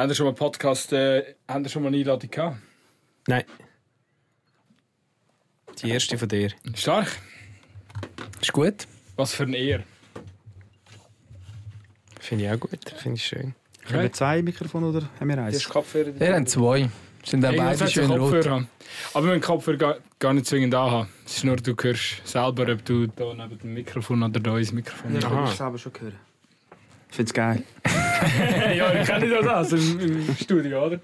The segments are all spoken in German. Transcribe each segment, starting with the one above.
Haben ihr schon mal Podcast, äh, haben ihr schon mal eine Einladung gehabt? Nein. Die erste von dir. Stark. Ist gut. Was für ein Ehr. Finde ich auch gut. Finde ich schön. Haben wir zwei Mikrofone oder haben wir eins? Kopfhörer. Wir haben zwei. Sind auch Irgendwas beide schön einen rot. Haben. Aber wir den Kopfhörer gar, gar nicht zwingend anhaben. Es ist nur, du hörst selber, ob du da neben dem Mikrofon oder da ins Mikrofon Ja, Aha. ich selber schon hören. Ich finde es geil. ja, ich kenne das im, im Studio, oder?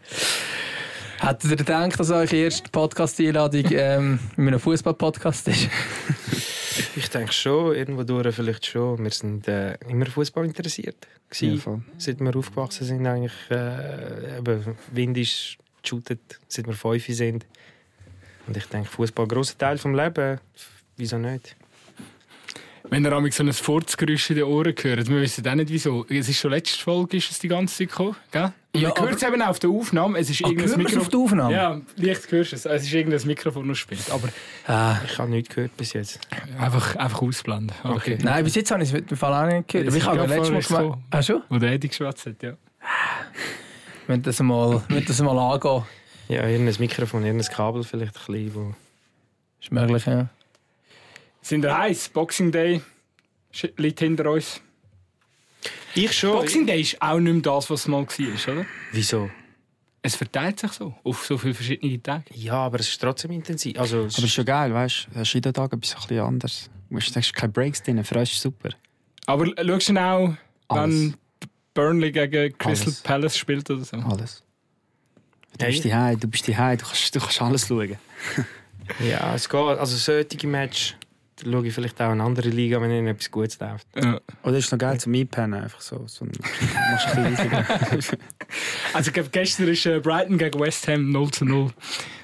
Hättet ihr gedacht, dass eure erste Podcast-Einladung ähm, in einem Fußball-Podcast ist? Ich denke schon, irgendwo durch vielleicht schon. Wir sind äh, immer Fußball interessiert. Ja, gewesen. seit wir aufgewachsen sind, eigentlich äh, eben, Wind ist geshootet, seit wir fünf sind. Und ich denke, Fußball ein grosser Teil vom Leben. Wieso nicht? Wenn ihr einmal so ein Furzgeräusch in den Ohren hört, wir wissen auch nicht wieso. Es ist schon letzte Folge, ist es die ganze Zeit gekommen, gell? Und Ja, man hört es eben auch auf der Aufnahme. Es ist Ah, irgendein auf der Aufnahme? Ja, leicht hörst es. Es ist irgendein Mikrofon, das spielt. Aber Ah, Ich habe nichts gehört bis jetzt. einfach, einfach ausblenden. Okay. nein, bis jetzt habe ich es im Fall auch nicht gehört. Aber ich habe Ja, ja letztes Mal gemacht. Ah, schon? Wo der Eddie geschwätzt hat, ja. Wir müssen das mal, das mal angehen. Ja, irgendein Mikrofon, irgendein Kabel vielleicht ein bisschen, wo... Ist möglich, ja. Sind wir heiß? Boxing Day liegt hinter uns. Ich schon. Boxing Day ist auch nicht mehr das, was es mal war, oder? Wieso? Es verteilt sich so auf so viele verschiedene Tage. Ja, aber es ist trotzdem intensiv. Also, es Aber es ist schon geil, weißt du? Hast jeden Tag etwas ein bisschen anderes. Du hast, keine Breaks drin, für uns ist super. Aber schaust du auch, Alles. wenn Burnley gegen Crystal Alles. Palace spielt oder so? Alles. Du Hey. bist die du bist die du kannst, du kannst alles schauen. ja, es geht. Also solche Match schaue ich vielleicht auch eine andere Liga, wenn ihnen etwas Gutes läuft. Ja. Oder ist noch geil zum Einpennen, einfach so. so ein, machst ein bisschen riesiger. Also ich glaub, gestern ist äh, Brighton gegen West Ham 0 zu 0.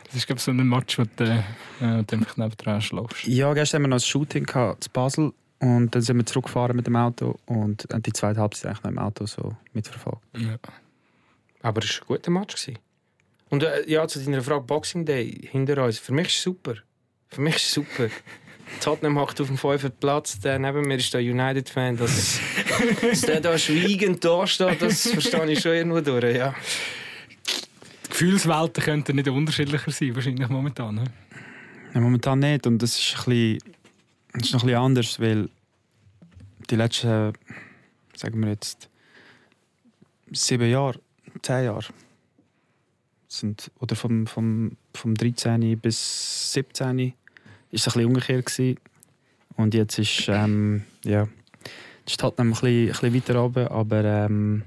Das ist glaub, so ein Match, wo du, äh, einfach nebendran schläfst. Ja, gestern haben wir noch ein Shooting gehabt, zu Basel. Und dann sind wir zurückgefahren mit dem Auto und haben die zweite Halbzeit eigentlich noch im Auto so mitverfolgt. Ja. Aber es war ein guter Match. Gewesen. Und äh, ja, zu deiner Frage Boxing Day hinter uns. Für mich ist es super. Für mich ist es super. Tottenham hockt auf dem fünften Platz, der neben mir ist der United-Fan. Dass, dass der da schweigend da steht, das verstehe ich schon irgendwo durch. Ja. Die Gefühlswelten könnten nicht unterschiedlicher sein, wahrscheinlich momentan. Ne? Ja, momentan nicht. Und das ist, ein bisschen, das ist noch ein bisschen anders, weil die letzten, sagen wir jetzt, sieben Jahre, zehn Jahre, sind, oder vom, vom, vom 13. bis 17. ist es ein bisschen umgekehrt gewesen. Und jetzt ist, ähm, ja, jetzt ist Tottenham ein bisschen, ein bisschen weiter oben, aber ähm,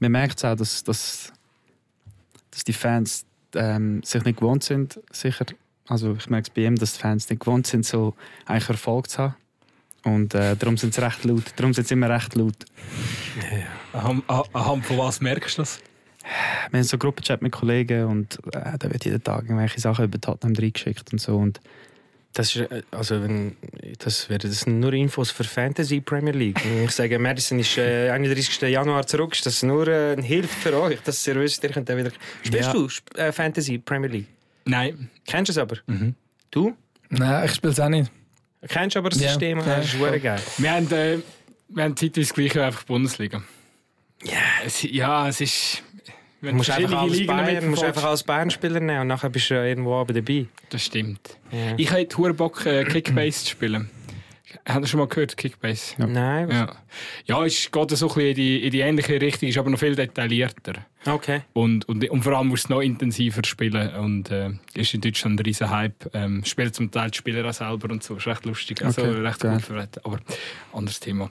man merkt es auch, dass, dass, dass die Fans ähm, sich nicht gewohnt sind, sicher. Also ich merke es bei ihm, dass die Fans nicht gewohnt sind, so eigentlich Erfolg zu haben. Und äh, darum sind sie recht laut. Darum sind sie immer recht laut. Anhand, anhand von was merkst du das? Wir haben so einen Gruppenchat mit Kollegen und äh, da wird jeden Tag irgendwelche Sachen über Tottenham reingeschickt und so. Und Das, ist, äh, also wenn, das, wäre, das sind nur Infos für Fantasy Premier League. Wenn ich sage, Madison ist äh, 31. Januar zurück, ist das nur äh, eine Hilfe für euch, dass ihr wisst, ihr könnt dann wieder... Spielst Ja. du äh, Fantasy Premier League? Nein. Kennst du es aber? Mhm. Du? Nein, ich spiele es auch nicht. Kennst du aber das Ja. System? Ja. Das ist verdammt geil. Wir haben, äh, wir haben zeitweise gleich einfach Bundesliga. Ja, es, ja, es ist... Du musst einfach, Ligen Bayern, musst einfach als Bayern-Spieler nehmen und nachher bist du ja irgendwo oben dabei. Das stimmt. Ja. Ich hätte hure Bock, äh, Kickbase zu spielen. Habt ihr schon mal gehört, Kickbase? Nein? was- Ja, ja es geht so ein bisschen in die, in die ähnliche Richtung, ist aber noch viel detaillierter. Okay. Und, und, und vor allem musst du noch intensiver spielen. Und äh, ist in Deutschland ein riesen Hype. Ähm, spielt zum Teil die Spieler auch selber und so. Ist recht lustig. Also Okay, recht geil. gut vertreten. Aber anderes Thema.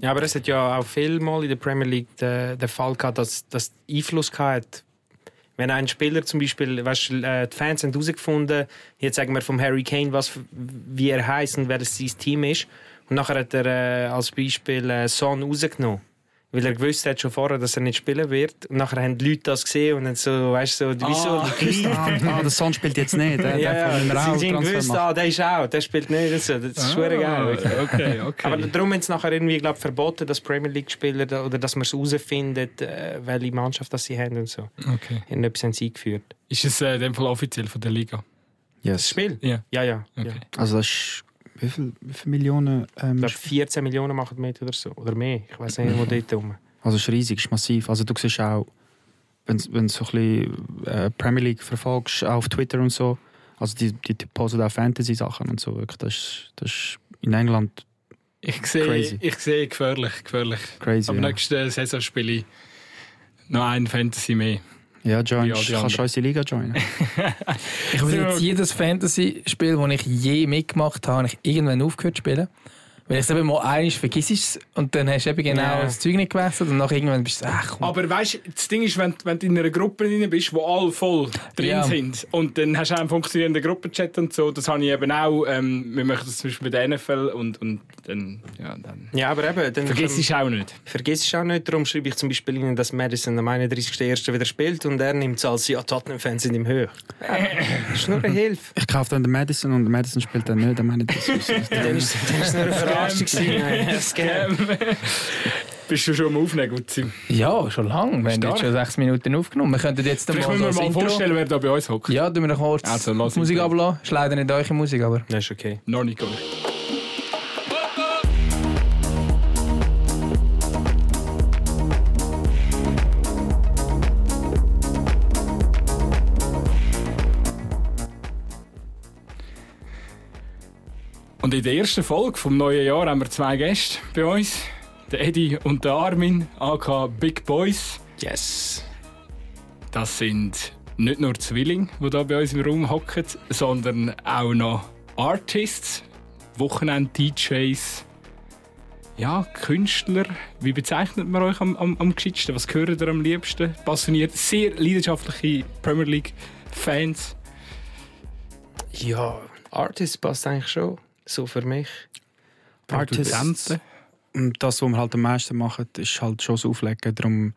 Ja, aber es hat ja auch viel Mal in der Premier League den, den Fall gehabt, dass das Einfluss hat. Wenn ein Spieler zum Beispiel, weißt, äh, die Fans haben herausgefunden, jetzt sagen wir vom Harry Kane, was, wie er heißt und wer das sein Team ist. Und nachher hat er äh, als Beispiel äh, Son rausgenommen. Weil er gewusst hat schon vorher, dass er nicht spielen wird. Und nachher haben die Leute das gesehen und dann so, weißt du, so, wieso? die ah, ah, der Son spielt jetzt nicht. Der, ja, der ja, sie haben gewusst, ah, der ist auch, der spielt nicht. und So. Das ist ah, geil. Okay, okay. Aber darum haben sie nachher irgendwie glaub, verboten, dass Premier League-Spieler oder dass man es herausfindet, äh, welche Mannschaft das sie haben und so. okay. Irgendetwas haben sie eingeführt. Ist es äh, in dem Fall offiziell von der Liga? Das Yes. Spiel? Ja. Ja, ja. Okay. ja. Also das ist, wie viel, wie viele Millionen? Ähm, Ich glaube, 14 Millionen machen mit oder so. Oder mehr. Ich weiß nicht, wo dort rum. also es ist riesig, es ist massiv. Also du siehst auch wenn wenn du so ein bisschen äh, Premier League verfolgst, auch auf Twitter und so, also die, die, die posten auch Fantasy-Sachen und so, wirklich, das, ist, das ist in England Ich sehe, Crazy. ich sehe gefährlich, gefährlich. crazy. Aber ja. nächste Saison spiele ich noch ein Fantasy mehr. Ja, join, kannst du unsere Liga joinen. Ich würde jetzt jedes Fantasy-Spiel, das ich je mitgemacht habe, habe ich irgendwann aufgehört zu spielen. Weil ich es eben mal einmal vergisst es und dann hast du eben genau Ja. das Zeug nicht gewechselt und nach irgendwann bist du ach komm. Aber weißt du, das Ding ist, wenn, wenn du in einer Gruppe drin bist, wo alle voll drin Ja. sind und dann hast du auch einen funktionierenden Gruppenchat und so, das habe ich eben auch. Ähm, wir machen das zum Beispiel bei der NFL und, und dann, ja, dann Ja, aber eben, dann vergiss es auch nicht. Vergiss es auch nicht, darum schreibe ich zum Beispiel Ihnen, dass Madison am 31.01. wieder spielt und er nimmt es als ja, Tottenham-Fans sind im Höhe. das ist nur eine Hilfe. Ich kaufe dann den Madison und der Madison spielt dann nicht, dann meine ich das. Dann ist ist nur eine Verarschung. Gewesen. Ja, Scam. Bist du schon am Aufnehmen, Gutzi? Ja, schon lange. Wir haben jetzt schon sechs Minuten aufgenommen. Wir könnten jetzt Vielleicht mal müssen wir so mal Intro... vorstellen, wer da bei uns hockt. Ja, tun wir noch kurz Also, Musik ablassen. Ist leider nicht eure Musik, aber... Das ist okay. Noch nicht gut. Und in der ersten Folge vom neuen Jahr haben wir zwei Gäste bei uns. Der Eddie und der Armin, aka Big Boys. Yes. Das sind nicht nur Zwillinge, die hier bei uns im Raum hocken, sondern auch noch Artists, Wochenend-DJs, ja, Künstler. Wie bezeichnet man euch am, am, am geschicktesten? Was gehört ihr am liebsten? Passioniert, sehr leidenschaftliche Premier League-Fans. Ja, Artist passt eigentlich schon. So für mich. Artists. Produzenten. Und das, was wir halt am meisten machen, ist halt schon das Auflegen. Darum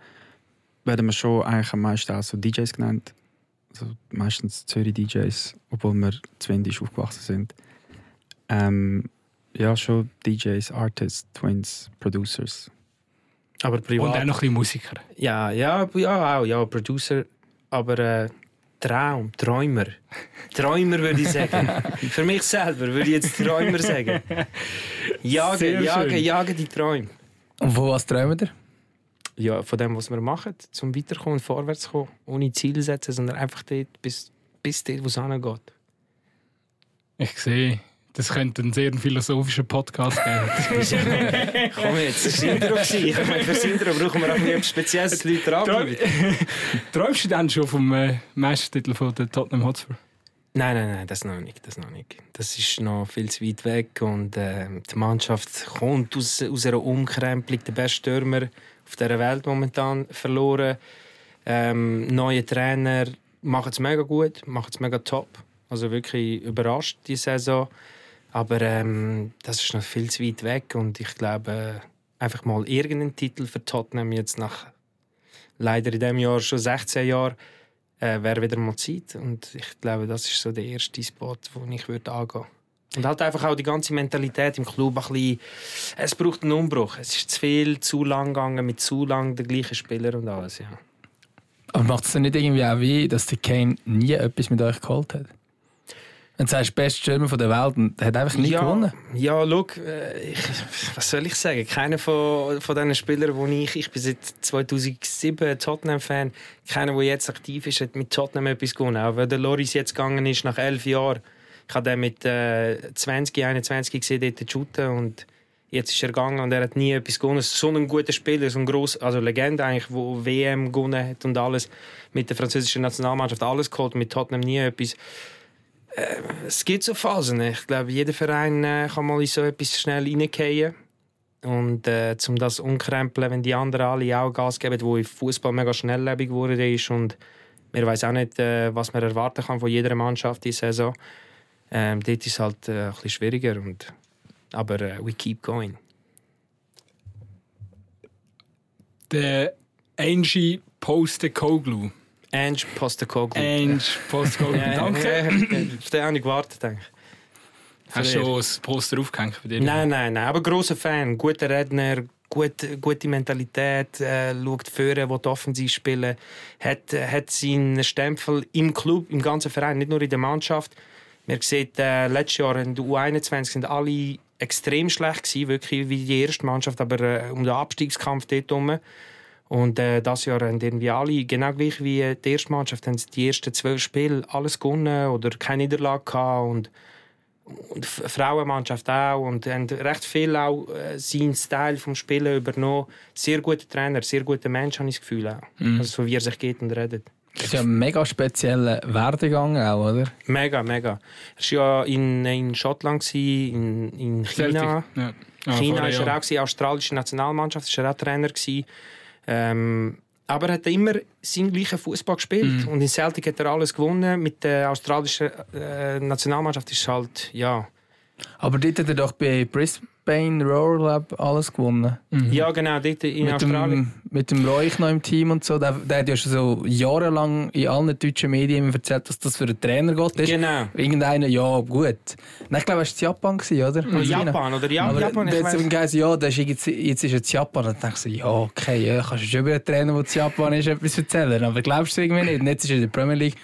werden wir schon eigentlich am meisten auch so DJs genannt. Also meistens Zürich DJs, obwohl wir zwindisch aufgewachsen sind. Ähm, ja, schon DJs, Artists, Twins, Producers. Aber Und privat. auch noch ein bisschen Musiker. Ja, ja, ja, auch, ja, Producer. Aber äh, Traum, Träumer. Träumer würde ich sagen. Für mich selber würde ich jetzt Träumer sagen. Jagen, jagen, jagen die Träume. Und von was träumt ihr? Ja, von dem, was wir machen, zum Weiterkommen, vorwärts kommen, ohne Ziele setzen, sondern einfach dort, bis, bis dort, wo es hingeht. Ich sehe, das könnte ein sehr philosophischer Podcast geben. Komm jetzt, das war Intro. Ich meine, für das Intro brauchen wir auch etwas Spezielles, dass die Leute dranbleiben. Träumst du dann schon vom äh, Meistertitel von der Tottenham Hotspur? Nein, nein, nein, das noch nicht, das noch nicht. Das ist noch viel zu weit weg und äh, die Mannschaft kommt aus, aus einer Umkrempelung. Der beste Stürmer auf dieser Welt momentan verloren. Ähm, neue Trainer machen es mega gut, machen es mega top. Also wirklich überrascht die Saison. Aber ähm, das ist noch viel zu weit weg und ich glaube, einfach mal irgendeinen Titel für Tottenham jetzt nach leider in diesem Jahr schon 16 Jahren äh, wäre wieder mal Zeit. Und ich glaube, das ist so der erste Spot, wo ich würde angehen Und halt einfach auch die ganze Mentalität im Club ein bisschen, es braucht einen Umbruch. Es ist zu viel, zu lang gegangen, mit zu lang den gleichen Spieler und alles, ja. Aber macht es dann nicht irgendwie auch weh, dass der Kane nie etwas mit euch geholt hat? Du sagst, bester Stürmer von der Welt und hat einfach nicht ja, gewonnen. Ja, schau, äh, ich, was soll ich sagen? Keiner von, von diesen Spielern, wo ich, ich bin seit 2007 Tottenham-Fan, keiner, der jetzt aktiv ist, hat mit Tottenham etwas gewonnen. Auch wenn der Loris jetzt gegangen ist, nach elf Jahren. Ich habe den mit äh, 20, 21 gesehen, dort shooten und jetzt ist er gegangen und er hat nie etwas gewonnen. So ein guter Spieler, so ein gross, also Legende eigentlich, wo WM gewonnen hat und alles, mit der französischen Nationalmannschaft alles geholt, mit Tottenham nie etwas es gibt so Phasen. Ich glaube, jeder Verein äh, kann mal in so etwas schnell reingehen. Und äh, um das umkrempeln, wenn die anderen alle auch Gas geben, wo im Fußball mega schnelllebig geworden ist und man weiß auch nicht, äh, was man erwarten kann von jeder Mannschaft diese Saison. Ähm, dort ist es halt äh, ein bisschen schwieriger. Und, aber äh, we keep going. Der Angie Postecoglou. Ange Postecoglou. Angie Postecoglou, Ja, danke. Ja, auf den habe ich gewartet, denke ich. Hast du schon das Poster aufgehängt bei dir? Nein, nein, nein. Aber großer Fan, guter Redner, gut, gute Mentalität, äh, schaut führen, will offensiv spielen, hat, hat seinen Stempel im Club, im ganzen Verein, nicht nur in der Mannschaft. Man sieht, äh, letztes Jahr in der U21 sind alle extrem schlecht gewesen, wirklich wie die erste Mannschaft, aber äh, um den Abstiegskampf dort herum. Und äh, das Jahr haben irgendwie alle, genau gleich wie die erste Mannschaft, haben sie die ersten zwölf Spiele alles gewonnen oder keine Niederlage gehabt. Und, und die Frauenmannschaft auch. Und haben recht viel auch äh, seinen Style vom Spielen übernommen. Sehr guter Trainer, sehr guter Mensch, habe ich das Gefühl auch. Also, so wie er sich geht und redet. Das ist ja ein mega spezieller Werdegang auch, oder? Mega, mega. Er war ja in, in Schottland, in, in China. Ja. Ah, China war er auch, gewesen, australische Nationalmannschaft, war er auch Trainer. Gewesen. Ähm, aber er hat immer seinen gleichen Fußball gespielt. Und in Celtic hat er alles gewonnen. Mit der australischen äh, Nationalmannschaft ist es halt, ja. Aber dort hat er doch bei Brisbane Roar Lab alles gewonnen. Ja, genau, dort in mit, Australien. dem, mit dem Roich noch im Team und so. Der, der hat ja schon so jahrelang in allen deutschen Medien erzählt, dass das für einen Trainer geht. ist. Genau. Irgendeiner, ja, gut. Nein, ich glaube, es war Japan, gewesen, oder? Oder Japan, oder ja, Aber Japan, ich jetzt weiss. haben geheißen, ja, das ist jetzt, jetzt ist es Japan. Dann denkst du, ja, okay, ja, kannst du schon über einen Trainer, der zu Japan ist, etwas erzählen. Aber glaubst du irgendwie nicht? Und jetzt ist er in der Premier League.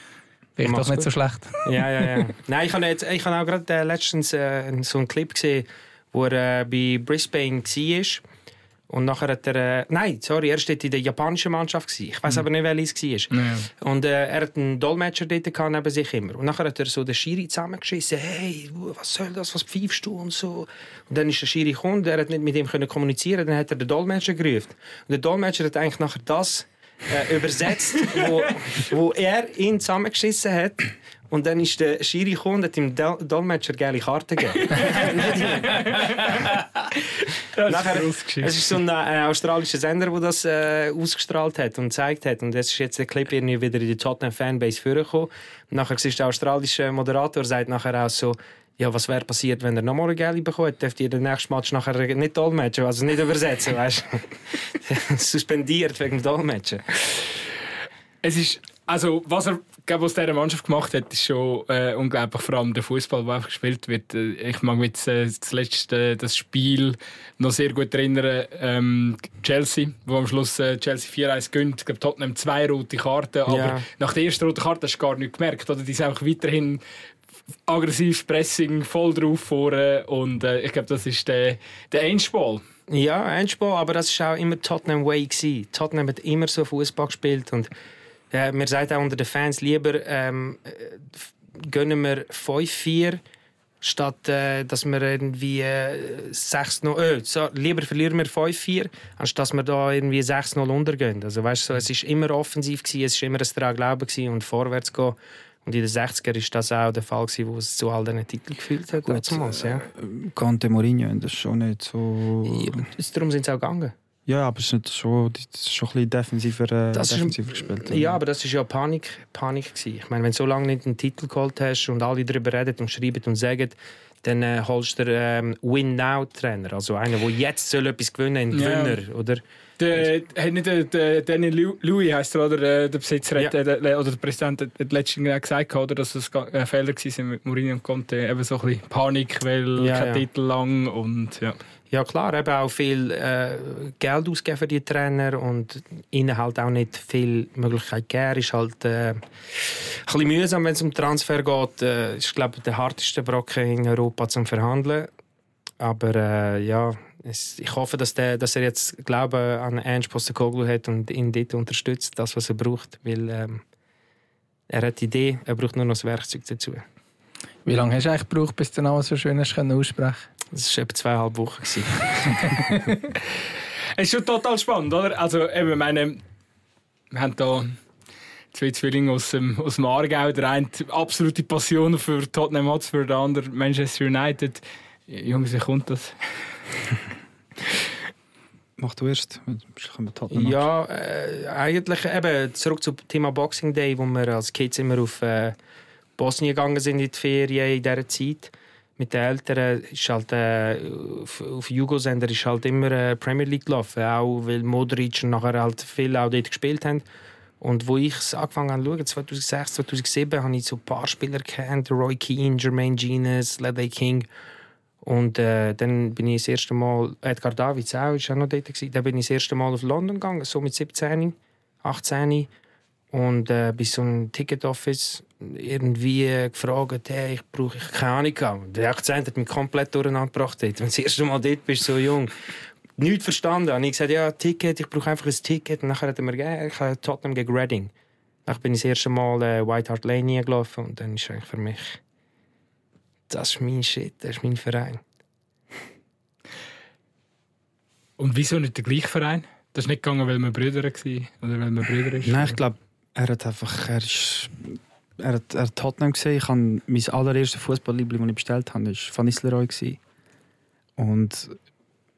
Vielleicht Mach's doch nicht gut. so schlecht. Ja, ja, ja. Nein, ich habe jetzt, ich habe auch gerade äh, letztens äh, so einen Clip gesehen, wo er äh, bei Brisbane war. Und nachher hat er. Äh, nein, sorry, er war in der japanischen Mannschaft. Gewesen. Ich weiß aber nicht, welches es war. Ja. Und äh, er hat einen Dolmetscher dort gehabt, neben sich immer. Und nachher hat er so den Schiri zusammengeschissen. Hey, was soll das? Was pfeifst du? Und so. Und dann ist der Schiri gekommen, er hat nicht mit ihm können kommunizieren. Dann hat er den Dolmetscher gerufen. Und der Dolmetscher hat eigentlich nachher das äh, übersetzt, wo, wo er ihn zusammengeschissen hat. Und dann ist der Schiri gekommen und hat dem Dol- Dolmetscher gelbe Karte gegeben. Das Nachher, ist es ist so ein äh, australischer Sender, der das äh, ausgestrahlt hat und gezeigt hat. Und jetzt ist jetzt der Clip irgendwie wieder in die Tottenham-Fanbase vorgekommen. Und nachher ist der australische Moderator sagt nachher auch so, ja, was wäre passiert, wenn er nochmal eine Gelbe bekommt? Dürft ihr den nächsten Match nachher nicht dolmetschen, also nicht übersetzen, weißt du? Suspendiert wegen dem Dolmetschen. Es ist, also, was er glaub, aus dieser Mannschaft gemacht hat, ist schon äh, unglaublich. Vor allem der Fußball, der einfach gespielt wird. Äh, Ich mag mich jetzt, äh, das letzte das Spiel noch sehr gut erinnern. Ähm, Chelsea, wo am Schluss äh, Chelsea 4-1 gönnt. Ich glaube, Tottenham zwei rote Karten. Aber Ja. nach der ersten roten Karte hast du gar nicht gemerkt. Oder? Die sind einfach weiterhin aggressiv Pressing, voll drauf vorne. Und äh, ich glaube, das ist der, der Endspal. Ja, Endspiel, aber das war auch immer Tottenham Way. Gewesen. Tottenham hat immer so Fußball gespielt und äh, mir sagt auch unter den Fans lieber ähm, äh, gönnen wir 5-4 statt äh, dass wir irgendwie äh, 6-0 äh, so, lieber verlieren wir 5-4 anstatt dass wir da irgendwie 6-0 untergehen. Also weißt so, es ist immer offensiv gewesen, es ist immer ein daran glauben gewesen und vorwärts gehen. Und in den 60er ist das auch der Fall gewesen, wo es zu all diesen Titeln gefühlt hat. damals, ja. Conte Mourinho, das ist schon nicht so. Ja, Darum sind sie auch gegangen. Ja, aber es ist, schon, das ist schon ein bisschen defensiver, äh, Das ist- defensiver gespielt. Ja, aber das war ja Panik, Panik gewesen. Ich meine, wenn du so lange nicht einen Titel geholt hast und alle darüber reden und schreiben und sagen, dann äh, holst du den ähm, Win-Now-Trainer. Also einer, der jetzt soll etwas gewinnen soll, Ja. einen Gewinner, oder? Der, hat nicht der, der Lew- Louis heißt er, oder äh, der Besitzer hat, Ja. äh, der, oder der Präsident hat, hat letztens gesagt, oder, dass es ein Fehler war mit Mourinho und Conte. Eben so ein bisschen Panik, weil Ja, kein ja. Titel lang und ja. Ja klar, eben auch viel äh, Geld ausgeben für die Trainer und ihnen halt auch nicht viel Möglichkeit geben. Ist halt äh, ein bisschen mühsam, wenn es um Transfer geht. Äh, ist glaube ich der harteste Brocken in Europa zum Verhandeln. Aber äh, ja, es, ich hoffe, dass, der, dass er jetzt Glauben an Ernst Postecoglou hat und ihn dort unterstützt, das was er braucht, weil ähm, er hat die Idee, er braucht nur noch das Werkzeug dazu. Wie lange hast du eigentlich gebraucht, bis du noch so schön aussprechen Das war etwa zweieinhalb Wochen. gewesen. Es ist schon total spannend, oder? Also, eben, meine, wir haben hier zwei Zwillinge aus dem, aus dem Aargau. Der eine absolute Passion für Tottenham Hotspur, der andere Manchester United. Jungs, wie kommt das? Mach du erst. Ja, äh, eigentlich eben zurück zum Thema Boxing Day, wo wir als Kids immer auf äh, Bosnien gegangen sind in die Ferien in dieser Zeit. Mit den Eltern ist halt äh, auf, auf Jugosender ist halt immer äh, Premier League gelaufen, auch weil Modric und nachher halt viel auch dort gespielt haben. Und wo ich angefangen habe zu schauen, 2006, 2007, habe ich so ein paar Spieler kennt, Roy Keane, Jermaine Genius, Ledley King. Und äh, dann bin ich das erste Mal, Edgar Davids auch, ist auch noch dort gewesen. Dann bin ich das erste Mal auf London gegangen, so mit 17, 18. Und äh, bis so ein Ticket Office irgendwie gefragt, hey, ich brauche ich keine Ahnung. Der Akzent hat mich komplett durcheinander gebracht. Wenn du das erste Mal dort bist, so jung. nichts verstanden. Und ich gesagt, ja, Ticket, ich brauche einfach ein Ticket. Und nachher hat er mir gegeben, ich habe Tottenham gegen Reading. Dann bin ich das erste Mal äh, White Hart Lane gelaufen und dann ist eigentlich für mich, das ist mein Shit, das ist mein Verein. Und wieso nicht der gleiche Verein? Das ist nicht gegangen, weil wir Brüder waren oder weil wir Brüder ist. Nein, ich glaube, er hat einfach. Er, ist, er, er hat Tottenham gesehen. Ich habe mein allererstes Fußballliebling, das ich bestellt habe, war Van Nistelrooy. Und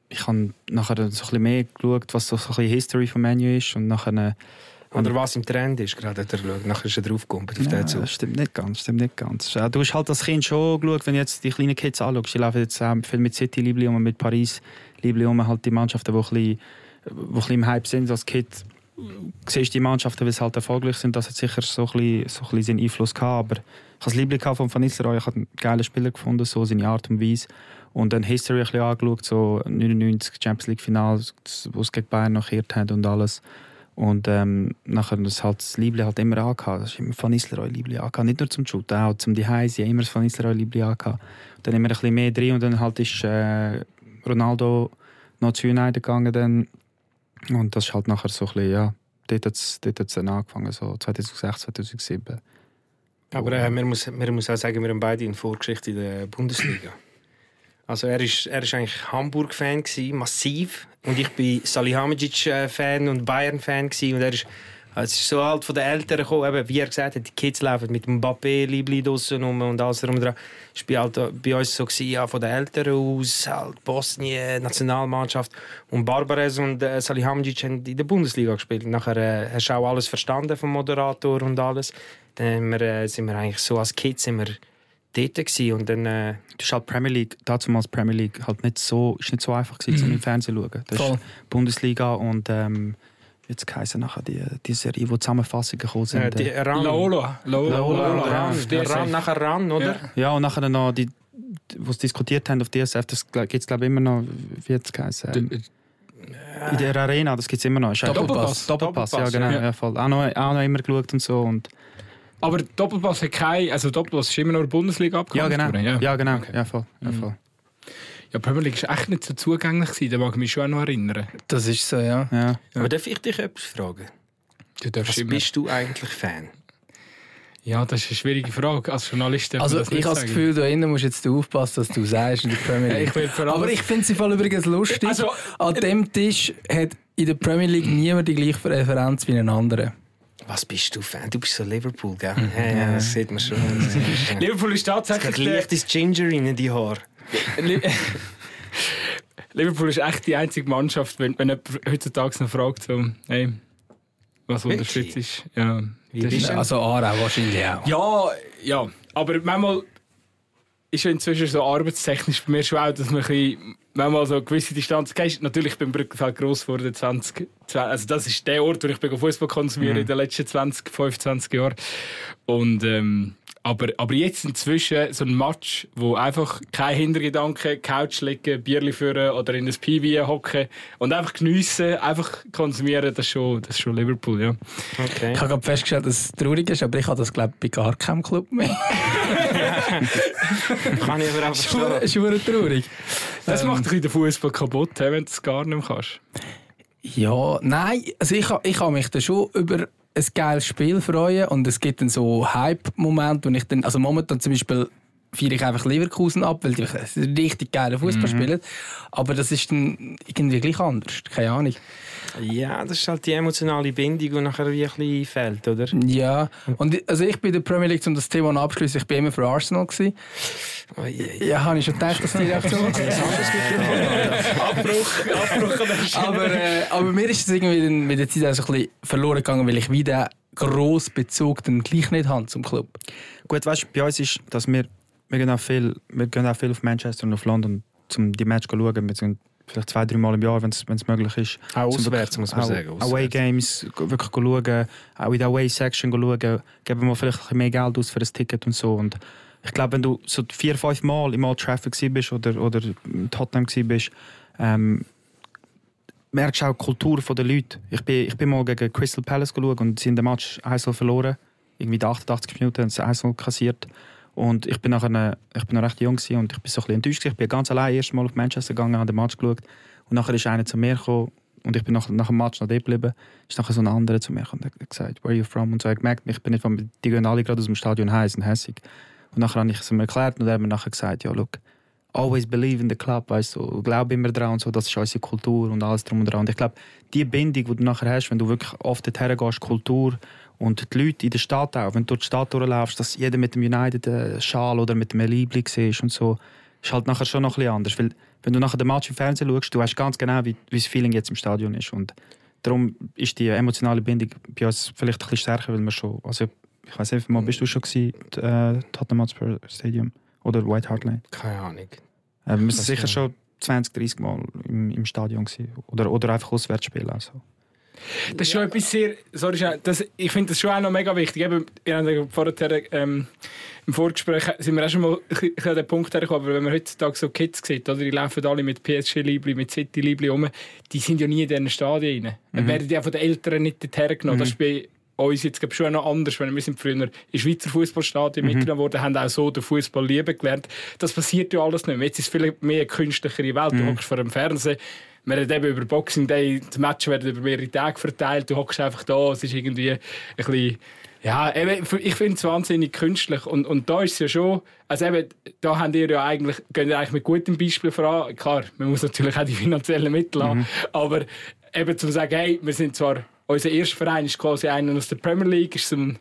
ich habe nachher so ein bisschen mehr geschaut, was so ein bisschen History von Menu ist. Und nachher. äh, Oder was im Trend ist, gerade hat er geschaut. Nachher ist er draufgekommen auf Ja, den das stimmt nicht ganz, stimmt nicht ganz. Ja, Du hast halt als Kind schon geschaut, wenn du jetzt die kleinen Kids anschaust, die laufen jetzt viel mit City Liebli um, mit Paris Liebli um, halt die Mannschaften, die ein bisschen, die ein bisschen im Hype sind. Als Kind siehst die Mannschaften, weil sie halt erfolgreich sind, das hat sicher so ein bisschen, so ein seinen Einfluss gehabt, aber ich habe das Liebli gehabt von Van Nistelrooy, ich habe einen geilen Spieler gefunden, so seine Art und Weise und dann History ein bisschen angeschaut, so 99 Champions League Final, wo es gegen Bayern noch gekehrt hat und alles. Und ähm, nachher das halt das Liebli halt immer angehabt. Das ist immer Van Nistelrooy Liebli angehabt. Nicht nur zum Shooten, auch zum Diehause, immer das Van Nistelrooy Liebli angehabt. Dann immer ein bisschen mehr drin und dann halt ist äh, Ronaldo noch zu United gegangen dann. Und das ist halt nachher so ein bisschen, ja, dort hat es dort hat's dann angefangen, so 2006, 2007. Aber äh, man, muss, man muss auch sagen, wir haben beide eine Vorgeschichte in der Bundesliga. Also er ist, er ist eigentlich Hamburg-Fan massiv. Und ich bin Salihamidzic-Fan und Bayern-Fan. Und er ist, es ist so halt von den Eltern gekommen, eben, wie er gesagt hat, die Kids laufen mit dem Mbappé, Libli draussen rum und alles drum dran. Es war halt bei uns so, gewesen, ja, von den Eltern aus, halt Bosnien, Nationalmannschaft. Und Barbares und äh, Salihamidzic haben in der Bundesliga gespielt. Nachher äh, hast du auch alles verstanden vom Moderator und alles. Dann wir, äh, sind wir eigentlich so als Kids sind wir dort gewesen. und dann... Äh, Das ist halt Premier League, damals Premier League, halt nicht so, ist nicht so einfach gewesen, um im Fernsehen zu schauen. Das Voll. ist Bundesliga und ähm, jetzt heißen nachher die, die Serie, wo Zusammenfassungen gekommen sind. äh, die äh, Ran. Lola. Lola. Lola, Lola. Ran, auf DSF. Ran, nachher Ran, oder? Ja. ja, und nachher noch die, die sie diskutiert haben auf DSF, das gibt es glaube ich immer noch, wie jetzt geheißen? Ähm, in der Arena, das gibt es immer noch. Eigentlich- Doppelpass. Doppelpass, ja Doppelpass, genau. ja. Ja. voll. Auch, noch, auch noch immer geschaut und so. Und, Aber Doppelpass hat kein, also Doppelpass ist immer noch Bundesliga ja, abgehandelt genau. Ja, Ja. genau. Okay. Ja, voll. Ja, voll. Ja, Premier League ist echt nicht so zugänglich da mag ich mich schon auch noch erinnern. Das ist so, ja. Ja. Aber darf ich dich etwas fragen? Du darfst Was immer. bist du eigentlich Fan? Ja, das ist eine schwierige Frage. Als Journalist Also das ich habe das. Gefühl, da innen musst jetzt du aufpassen, was du sagst in der Premier League. ich will vor allem- Aber ich finde es im Fall übrigens lustig. Also- An dem Tisch hat in der Premier League niemand die gleiche Referenz wie ein anderer. Was bist du Fan? Du bist so Liverpool, gell? Ja, ja, das sieht man schon. Es Liverpool ist tatsächlich geht der, leichtes Ginger in die Haare. Li- Liverpool ist echt die einzige Mannschaft, wenn, wenn jemand heutzutage noch fragt, so, hey, was unterstützt ist. Ja, ist-? Also Aarau wahrscheinlich auch. ja, ja, aber manchmal ist ja inzwischen so arbeitstechnisch bei mir schon auch, dass man ein bisschen, manchmal so eine gewisse Distanz gehst. Natürlich bin ich Brückenfeld gross geworden, 20, 20, also das ist der Ort, wo ich Fußball konsumiere in den letzten 20, 25 Jahren. Und, ähm, aber, aber jetzt inzwischen so ein Match, wo einfach kein Hintergedanke, Couch liegen, Bierli führen oder in ein PV hocken und einfach geniessen, einfach konsumieren, das ist schon, das ist schon Liverpool, ja. Okay. Ich habe gerade festgestellt, dass es traurig ist, aber ich habe das glaube ich bei gar keinem Club mehr. Kann ich aber auch verstehen. Es ist verdammt traurig. Das Ähm, macht ein bisschen den Fußball kaputt, wenn du es gar nicht mehr kannst. Ja, nein, also ich, ich habe mich da schon über ein geiles Spiel freuen und es gibt dann so Hype-Momente, wo ich dann, also momentan zum Beispiel feiere ich einfach Leverkusen ab, weil die einen richtig geilen Fußball spielen, aber das ist dann irgendwie gleich anders, keine Ahnung. Ja, das ist halt die emotionale Bindung, die nachher wie ein bisschen fehlt, oder? Ja, und ich- also ich bin in der Premier League, um das Thema abschließen, ich bin immer für Arsenal gewesen. Oh, je, je. Ja, habe ich schon gedacht, dass die Reaktion Abbruch, Abbruch aber, äh, aber mir ist es irgendwie mit der Zeit auch so ein bisschen verloren gegangen, weil ich wieder grossen Bezug dann gleich nicht habe zum Club. Gut, weißt du, bei uns ist, dass wir, wir, gehen auch viel, wir gehen auch viel auf Manchester und auf London, um die Match zu schauen. Wir sind vielleicht zwei, drei Mal im Jahr, wenn es möglich ist. Auch auswärts, muss man sagen. Away. Games wirklich schauen, auch in der Away Section schauen, geben wir vielleicht ein bisschen mehr Geld aus für das Ticket und so. Und ich glaube, wenn du so vier, fünf Mal im Old Trafford bist oder, oder in Tottenham bist, ähm, merkst du auch die Kultur der Leute. Ich bin, ich bin mal gegen Crystal Palace geschaut und sie haben den Match 1 verloren. Irgendwie in den 88 Minuten haben sie 1 kassiert. Und ich bin, nachher, ich bin noch recht jung gewesen und ich bin so ein enttäuscht. Ich bin ganz allein erst mal auf Manchester gegangen, habe den Match geschaut. Und nachher ist einer zu mir gekommen und ich bin nach, nach dem Match noch dort geblieben. Ist nachher so ein anderer zu mir und hat gesagt, where are you from? Und so, hat gemerkt, ich bin nicht von, die gehen alle gerade aus dem Stadion heiß und hässig. Und nachher habe ich es ihm erklärt und er hat mir nachher gesagt, ja, look, always believe in the club, weißt du, glaub immer dran und so, das ist unsere Kultur und alles drum und dran. Und ich glaube, die Bindung, die du nachher hast, wenn du wirklich oft dorthin gehst, Kultur und die Leute in der Stadt auch, wenn du durch die Stadt durchläufst, dass jeder mit dem United-Schal oder mit dem Liebling siehst und so, ist halt nachher schon noch ein bisschen anders. Weil, wenn du nachher den Match im Fernsehen schaust, du weißt ganz genau, wie, wie das Feeling jetzt im Stadion ist. Und darum ist die emotionale Bindung bei uns vielleicht ein bisschen stärker, weil wir schon, also ich weiß nicht, mal bist du schon gewesen, äh, Tottenham Hotspur Stadium oder White Hart Lane? Keine Ahnung. Äh, wir Das sicher schon 20, 30 Mal im, im Stadion gewesen. Oder, oder einfach Auswärtsspielen. Also. Das ist schon etwas sehr. Sorry, das, ich finde das schon auch noch mega wichtig. Eben, ihr habt ja vorher ähm, im Vorgespräch sind wir auch schon mal an den Punkt hergekommen, aber wenn man heutzutage so Kids sieht, oder, die laufen alle mit PSG-Libli, mit City-Libli rum, die sind ja nie in diesen Stadien rein. Dann werden die auch von den Eltern nicht dorthin genommen. Das ist bei uns jetzt glaub, schon noch anders. Wenn wir sind früher in Schweizer Fußballstadien mitgenommen worden, haben auch so den Fußball lieben gelernt. Das passiert ja alles nicht mehr. Jetzt ist es vielleicht mehr eine künstlichere Welt. Du hockst vor dem Fernsehen, wir reden eben über Boxing Day, die Matches werden über mehrere Tage verteilt, du hockst einfach da, es ist irgendwie ein bisschen, ja, eben, ich finde es wahnsinnig künstlich. Und, und da ist es ja schon, also eben, da habt ihr ja eigentlich, geht ihr eigentlich mit gutem Beispiel voran, klar, man muss natürlich auch die finanziellen Mittel haben, aber eben zu sagen, hey, wir sind zwar, unser erster Verein ist quasi einer aus der Premier League, ist so ein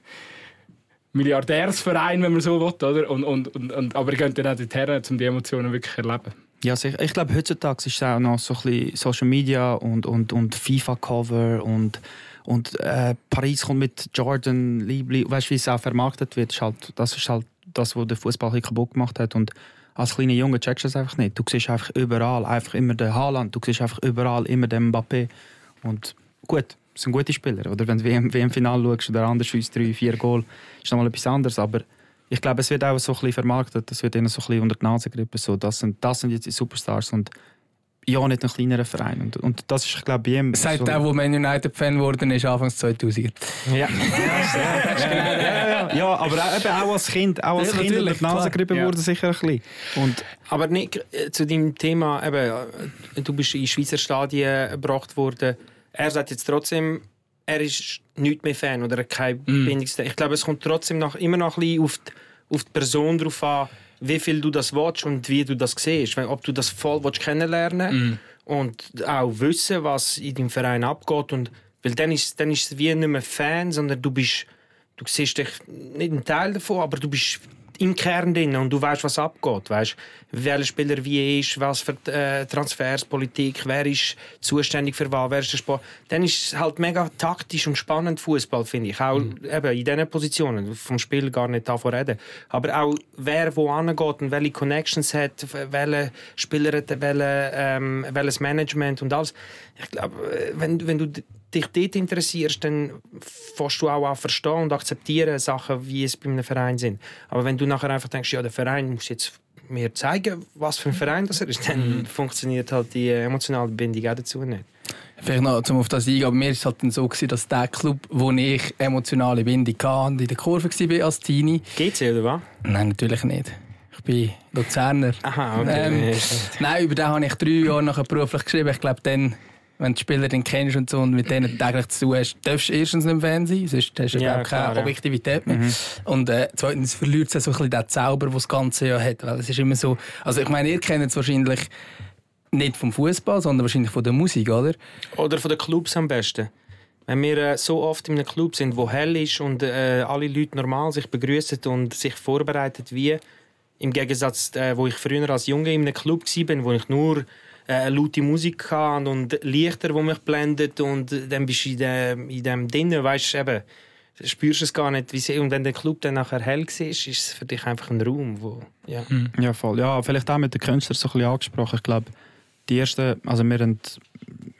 Milliardärsverein, wenn man so will, oder? Und, und, und, aber ihr könnt dann auch dorthin, um die Emotionen wirklich erleben. Ja, sicher. Ich glaube, heutzutage ist es auch noch so ein bisschen Social Media und, und, und FIFA-Cover und, und äh, Paris kommt mit Jordan, Liebli. Weißt du, wie es auch vermarktet wird? Ist halt, das ist halt das, was der Fußball kaputt gemacht hat. Und als kleiner Junge checkst du das einfach nicht. Du siehst einfach überall einfach immer den Haaland, du siehst einfach überall immer den Mbappé. Und gut, sind gute Spieler. Oder wenn du WM, WM-Final schaust oder schießt drei, vier Goal, ist nochmal etwas anderes. Aber ich glaube, es wird auch so ein bisschen vermarktet, es wird ihnen so ein bisschen unter die Nase gerieben. So, das, sind, das sind jetzt die Superstars und ja, nicht ein kleinerer Verein. Und, und das ist, ich glaube, bei ihm... Seit so, der, wo Man United-Fan geworden ist, Anfangs 2000er. Ja. ja, ja, ja, aber auch, eben auch als Kind, auch als Ja, Kind unter die Nase gerieben Ja. wurde sicher ein bisschen. Und Aber Nick, äh, zu deinem Thema, eben, äh, du bist in Schweizer Stadien gebracht worden. Er sagt jetzt trotzdem, er ist nicht mehr Fan oder kein Bindungs Ich glaube, es kommt trotzdem noch, immer noch ein bisschen auf die, auf die Person drauf an, wie viel du das willst und wie du das siehst. Wenn- Ob du das voll willst kennenlernen und auch wissen, was in deinem Verein abgeht. Und, weil dann ist, dann ist es wie nicht mehr Fan, sondern du bist, du siehst dich nicht ein Teil davon, aber du bist im Kern drin und du weißt, was abgeht. Weißt, welcher Spieler wie ist, was für äh, Transferspolitik, wer ist zuständig für was, wer ist der Sport. Dann ist es halt mega taktisch und spannend Fußball, finde ich. Auch eben in diesen Positionen, vom Spiel gar nicht davon reden. Aber auch wer wo angeht und welche Connections hat, welche Spieler hat, welche, ähm, welches Management und alles. Ich glaube, äh, wenn, wenn du dich dort interessierst, dann fährst du auch an verstehen und akzeptieren Sachen, wie es bei einem Verein sind. Aber wenn du nachher einfach denkst, ja, der Verein muss jetzt mir zeigen, was für ein Verein das er ist, dann funktioniert halt die äh, emotionale Bindung auch dazu nicht. Vielleicht noch zum auf das eingehen, aber mir war es halt dann so, gewesen, dass der Club, wo ich emotionale Bindung hatte und in der Kurve war als Teenie, GC oder was? nein, natürlich nicht. Ich bin Luzerner. Aha, okay. Ähm, Nein, über den habe ich drei Jahre nachher beruflich geschrieben. Ich glaube, dann, wenn du die Spieler dann kennst und so und mit denen täglich zu tun hast, darfst du erstens nicht Fan sein, sonst hast du Ja, glaub, keine klar, ja. Objektivität mehr. Und äh, zweitens verliert es so ein bisschen den Zauber, den das Ganze ja hat. Weil es ist immer so, also ich meine, ihr kennt es wahrscheinlich nicht vom Fußball, sondern wahrscheinlich von der Musik, oder? Oder von den Clubs am besten. Wenn wir äh, so oft in einem Club sind, wo hell ist und äh, alle Leute normal sich begrüßen und sich vorbereiten wie im Gegensatz, äh, wo ich früher als Junge in einem Club war, wo ich nur äh, laute Musik hatte und Lichter, die mich blendet und dann bist du in dem, in dem drinnen, weißt du, eben, spürst du es gar nicht. Wie sie, und wenn der Club dann nachher hell war, ist es für dich einfach ein Raum, wo, ja. Ja, voll. Ja, vielleicht auch mit den Künstlern so ein bisschen angesprochen. Ich glaube, die ersten, also wir haben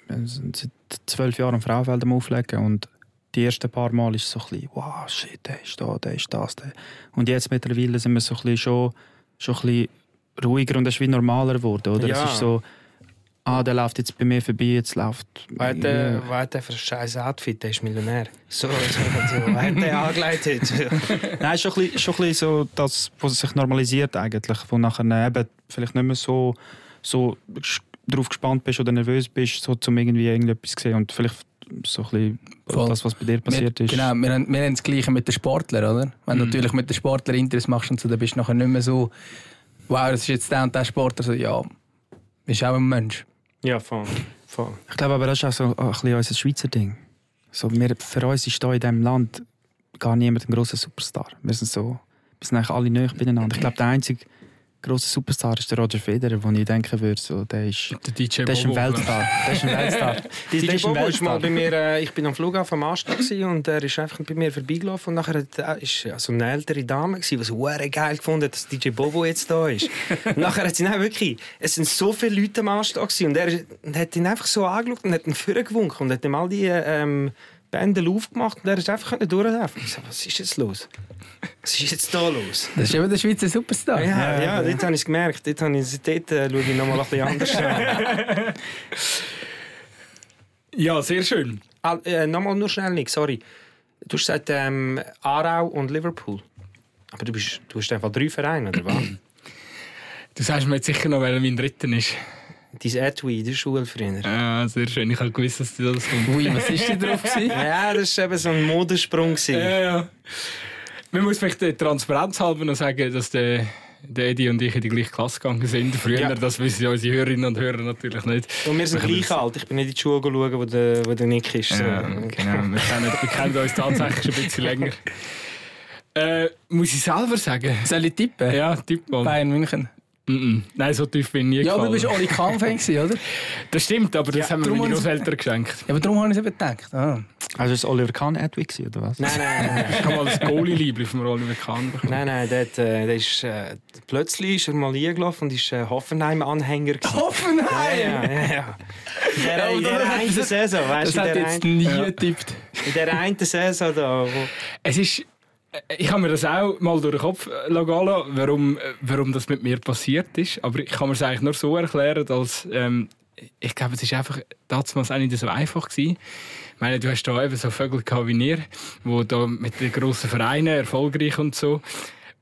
wir sind seit zwölf Jahren am Frauenfeld am Auflegen und die ersten paar Mal ist es so ein bisschen, wow, shit, der ist da, der ist das, der. Und jetzt mittlerweile sind wir so ein bisschen schon, schon ein bisschen ruhiger und es ist wie normaler geworden, oder? Ja. Es ist so, ah, der läuft jetzt bei mir vorbei, jetzt läuft... Was hat der, was der für ein scheiß Outfit? Der ist Millionär. So, so, so. Was hat der angeleitet? Nein, ist schon ein bisschen, schon ein bisschen so das, was sich normalisiert eigentlich, wo nachher eben vielleicht nicht mehr so, so darauf gespannt bist oder nervös bist, so zum irgendwie irgendetwas zu sehen und vielleicht so ein bisschen Voll. das, was bei dir passiert wir, ist. Genau, wir haben, wir haben das Gleiche mit den Sportlern, oder? Wenn du Mhm. natürlich mit den Sportlern Interesse machst und so, dann bist du nachher nicht mehr so, wow, das ist jetzt der und der Sportler, so, ja, ist auch ein Mensch. Ja, voll. voll. Ich glaube aber, das ist auch so ein bisschen unser Schweizer Ding. So, wir, für uns ist hier in diesem Land gar niemand ein grosser Superstar. Wir sind so, wir sind eigentlich alle nahe beieinander. Ich glaube, der einzige grosse Superstar ist der Roger Federer, wo ich denken würde, so, der ist, Der DJ der ist ein Bobo. Weltstar. Der ist ein Weltstar. Der DJ ist ein Bobo ist mal bei mir, äh, ich bin am Flughafen am gewesen und er ist einfach bei mir vorbeigelaufen und nachher hat, äh, ist ja so eine ältere Dame gewesen, die so hure geil gefunden hat, dass DJ Bobo jetzt da ist. und nachher hat sie nein, wirklich, es sind so viele Leute am gewesen und er ist- und hat ihn einfach so angeschaut und hat ihn vorgewunken und hat ihm all die ähm, Bändel aufgemacht und er ist einfach durchlaufen. Ich so, was ist jetzt los? Was ist jetzt da los? Das ist eben der Schweizer Superstar. Ja, ja, dort habe ich es gemerkt. Dort, habe ich, dort äh, schaue ich nochmal ein bisschen anders an. Ja, sehr schön. Ah, äh, nochmal nur schnell, Nick, sorry. Du hast gesagt, ähm, Aarau und Liverpool. Aber du, bist, du hast einfach drei Vereine, oder was? Du sagst mir jetzt sicher noch, wer mein dritten ist. Dein Etui, der Schulfreund. Ah, sehr schön. Ich habe gewusst, dass du das kommt. Ui, was ist denn drauf gewesen? Ja, das war eben so ein Modesprung. gewesen. Ja, ja. Man muss vielleicht der Transparenz halber noch sagen, dass der, der Eddie und ich in die gleiche Klasse gegangen sind. Früher, Ja. das wissen ja unsere Hörerinnen und Hörer natürlich nicht. Und wir sind Wir gleich alt. Ich bin nicht in die Schule schauen, wo der, wo der Nick ist. So. Ja, genau. Wir kennen, wir kennen uns tatsächlich schon ein bisschen länger. Äh, muss ich selber sagen? Soll ich tippen? Ja, tipp mal. Bayern München. Mm -mm. Nein, so tief bin ich nie Ja, aber du bist gefallen. Oli Kahn-Fan, gewesen, oder? Das stimmt, aber das Ja, haben mir meine Großeltern geschenkt. Ja, aber darum habe ich es eben gedacht. Ah. Also ist es Oliver Kahn Edwig oder was? Nein, nein, nein. Ich habe mal das Goalie-Liebling von Oliver Kahn bekommen. Nein, nein, der, hat, äh, der ist, äh, plötzlich ist er mal eingelaufen und ist äh, Hoffenheim-Anhänger. gewesen. Hoffenheim! Ja, ja, ja. In der, in Ja, der das- einen Saison, weißt Das du, in hat der jetzt nie getippt. in der einen Saison da, wo, Es ist. Äh, Ich habe mir das auch mal durch den Kopf äh, lassen, warum, äh, warum das mit mir passiert ist. Aber ich kann mir es eigentlich nur so erklären, dass ähm, ich glaube, es ist einfach damals auch nicht so einfach gewesen. Ich meine, du hast da eben so Vögel gehabt wie ihr, wo da mit den grossen Vereinen erfolgreich und so.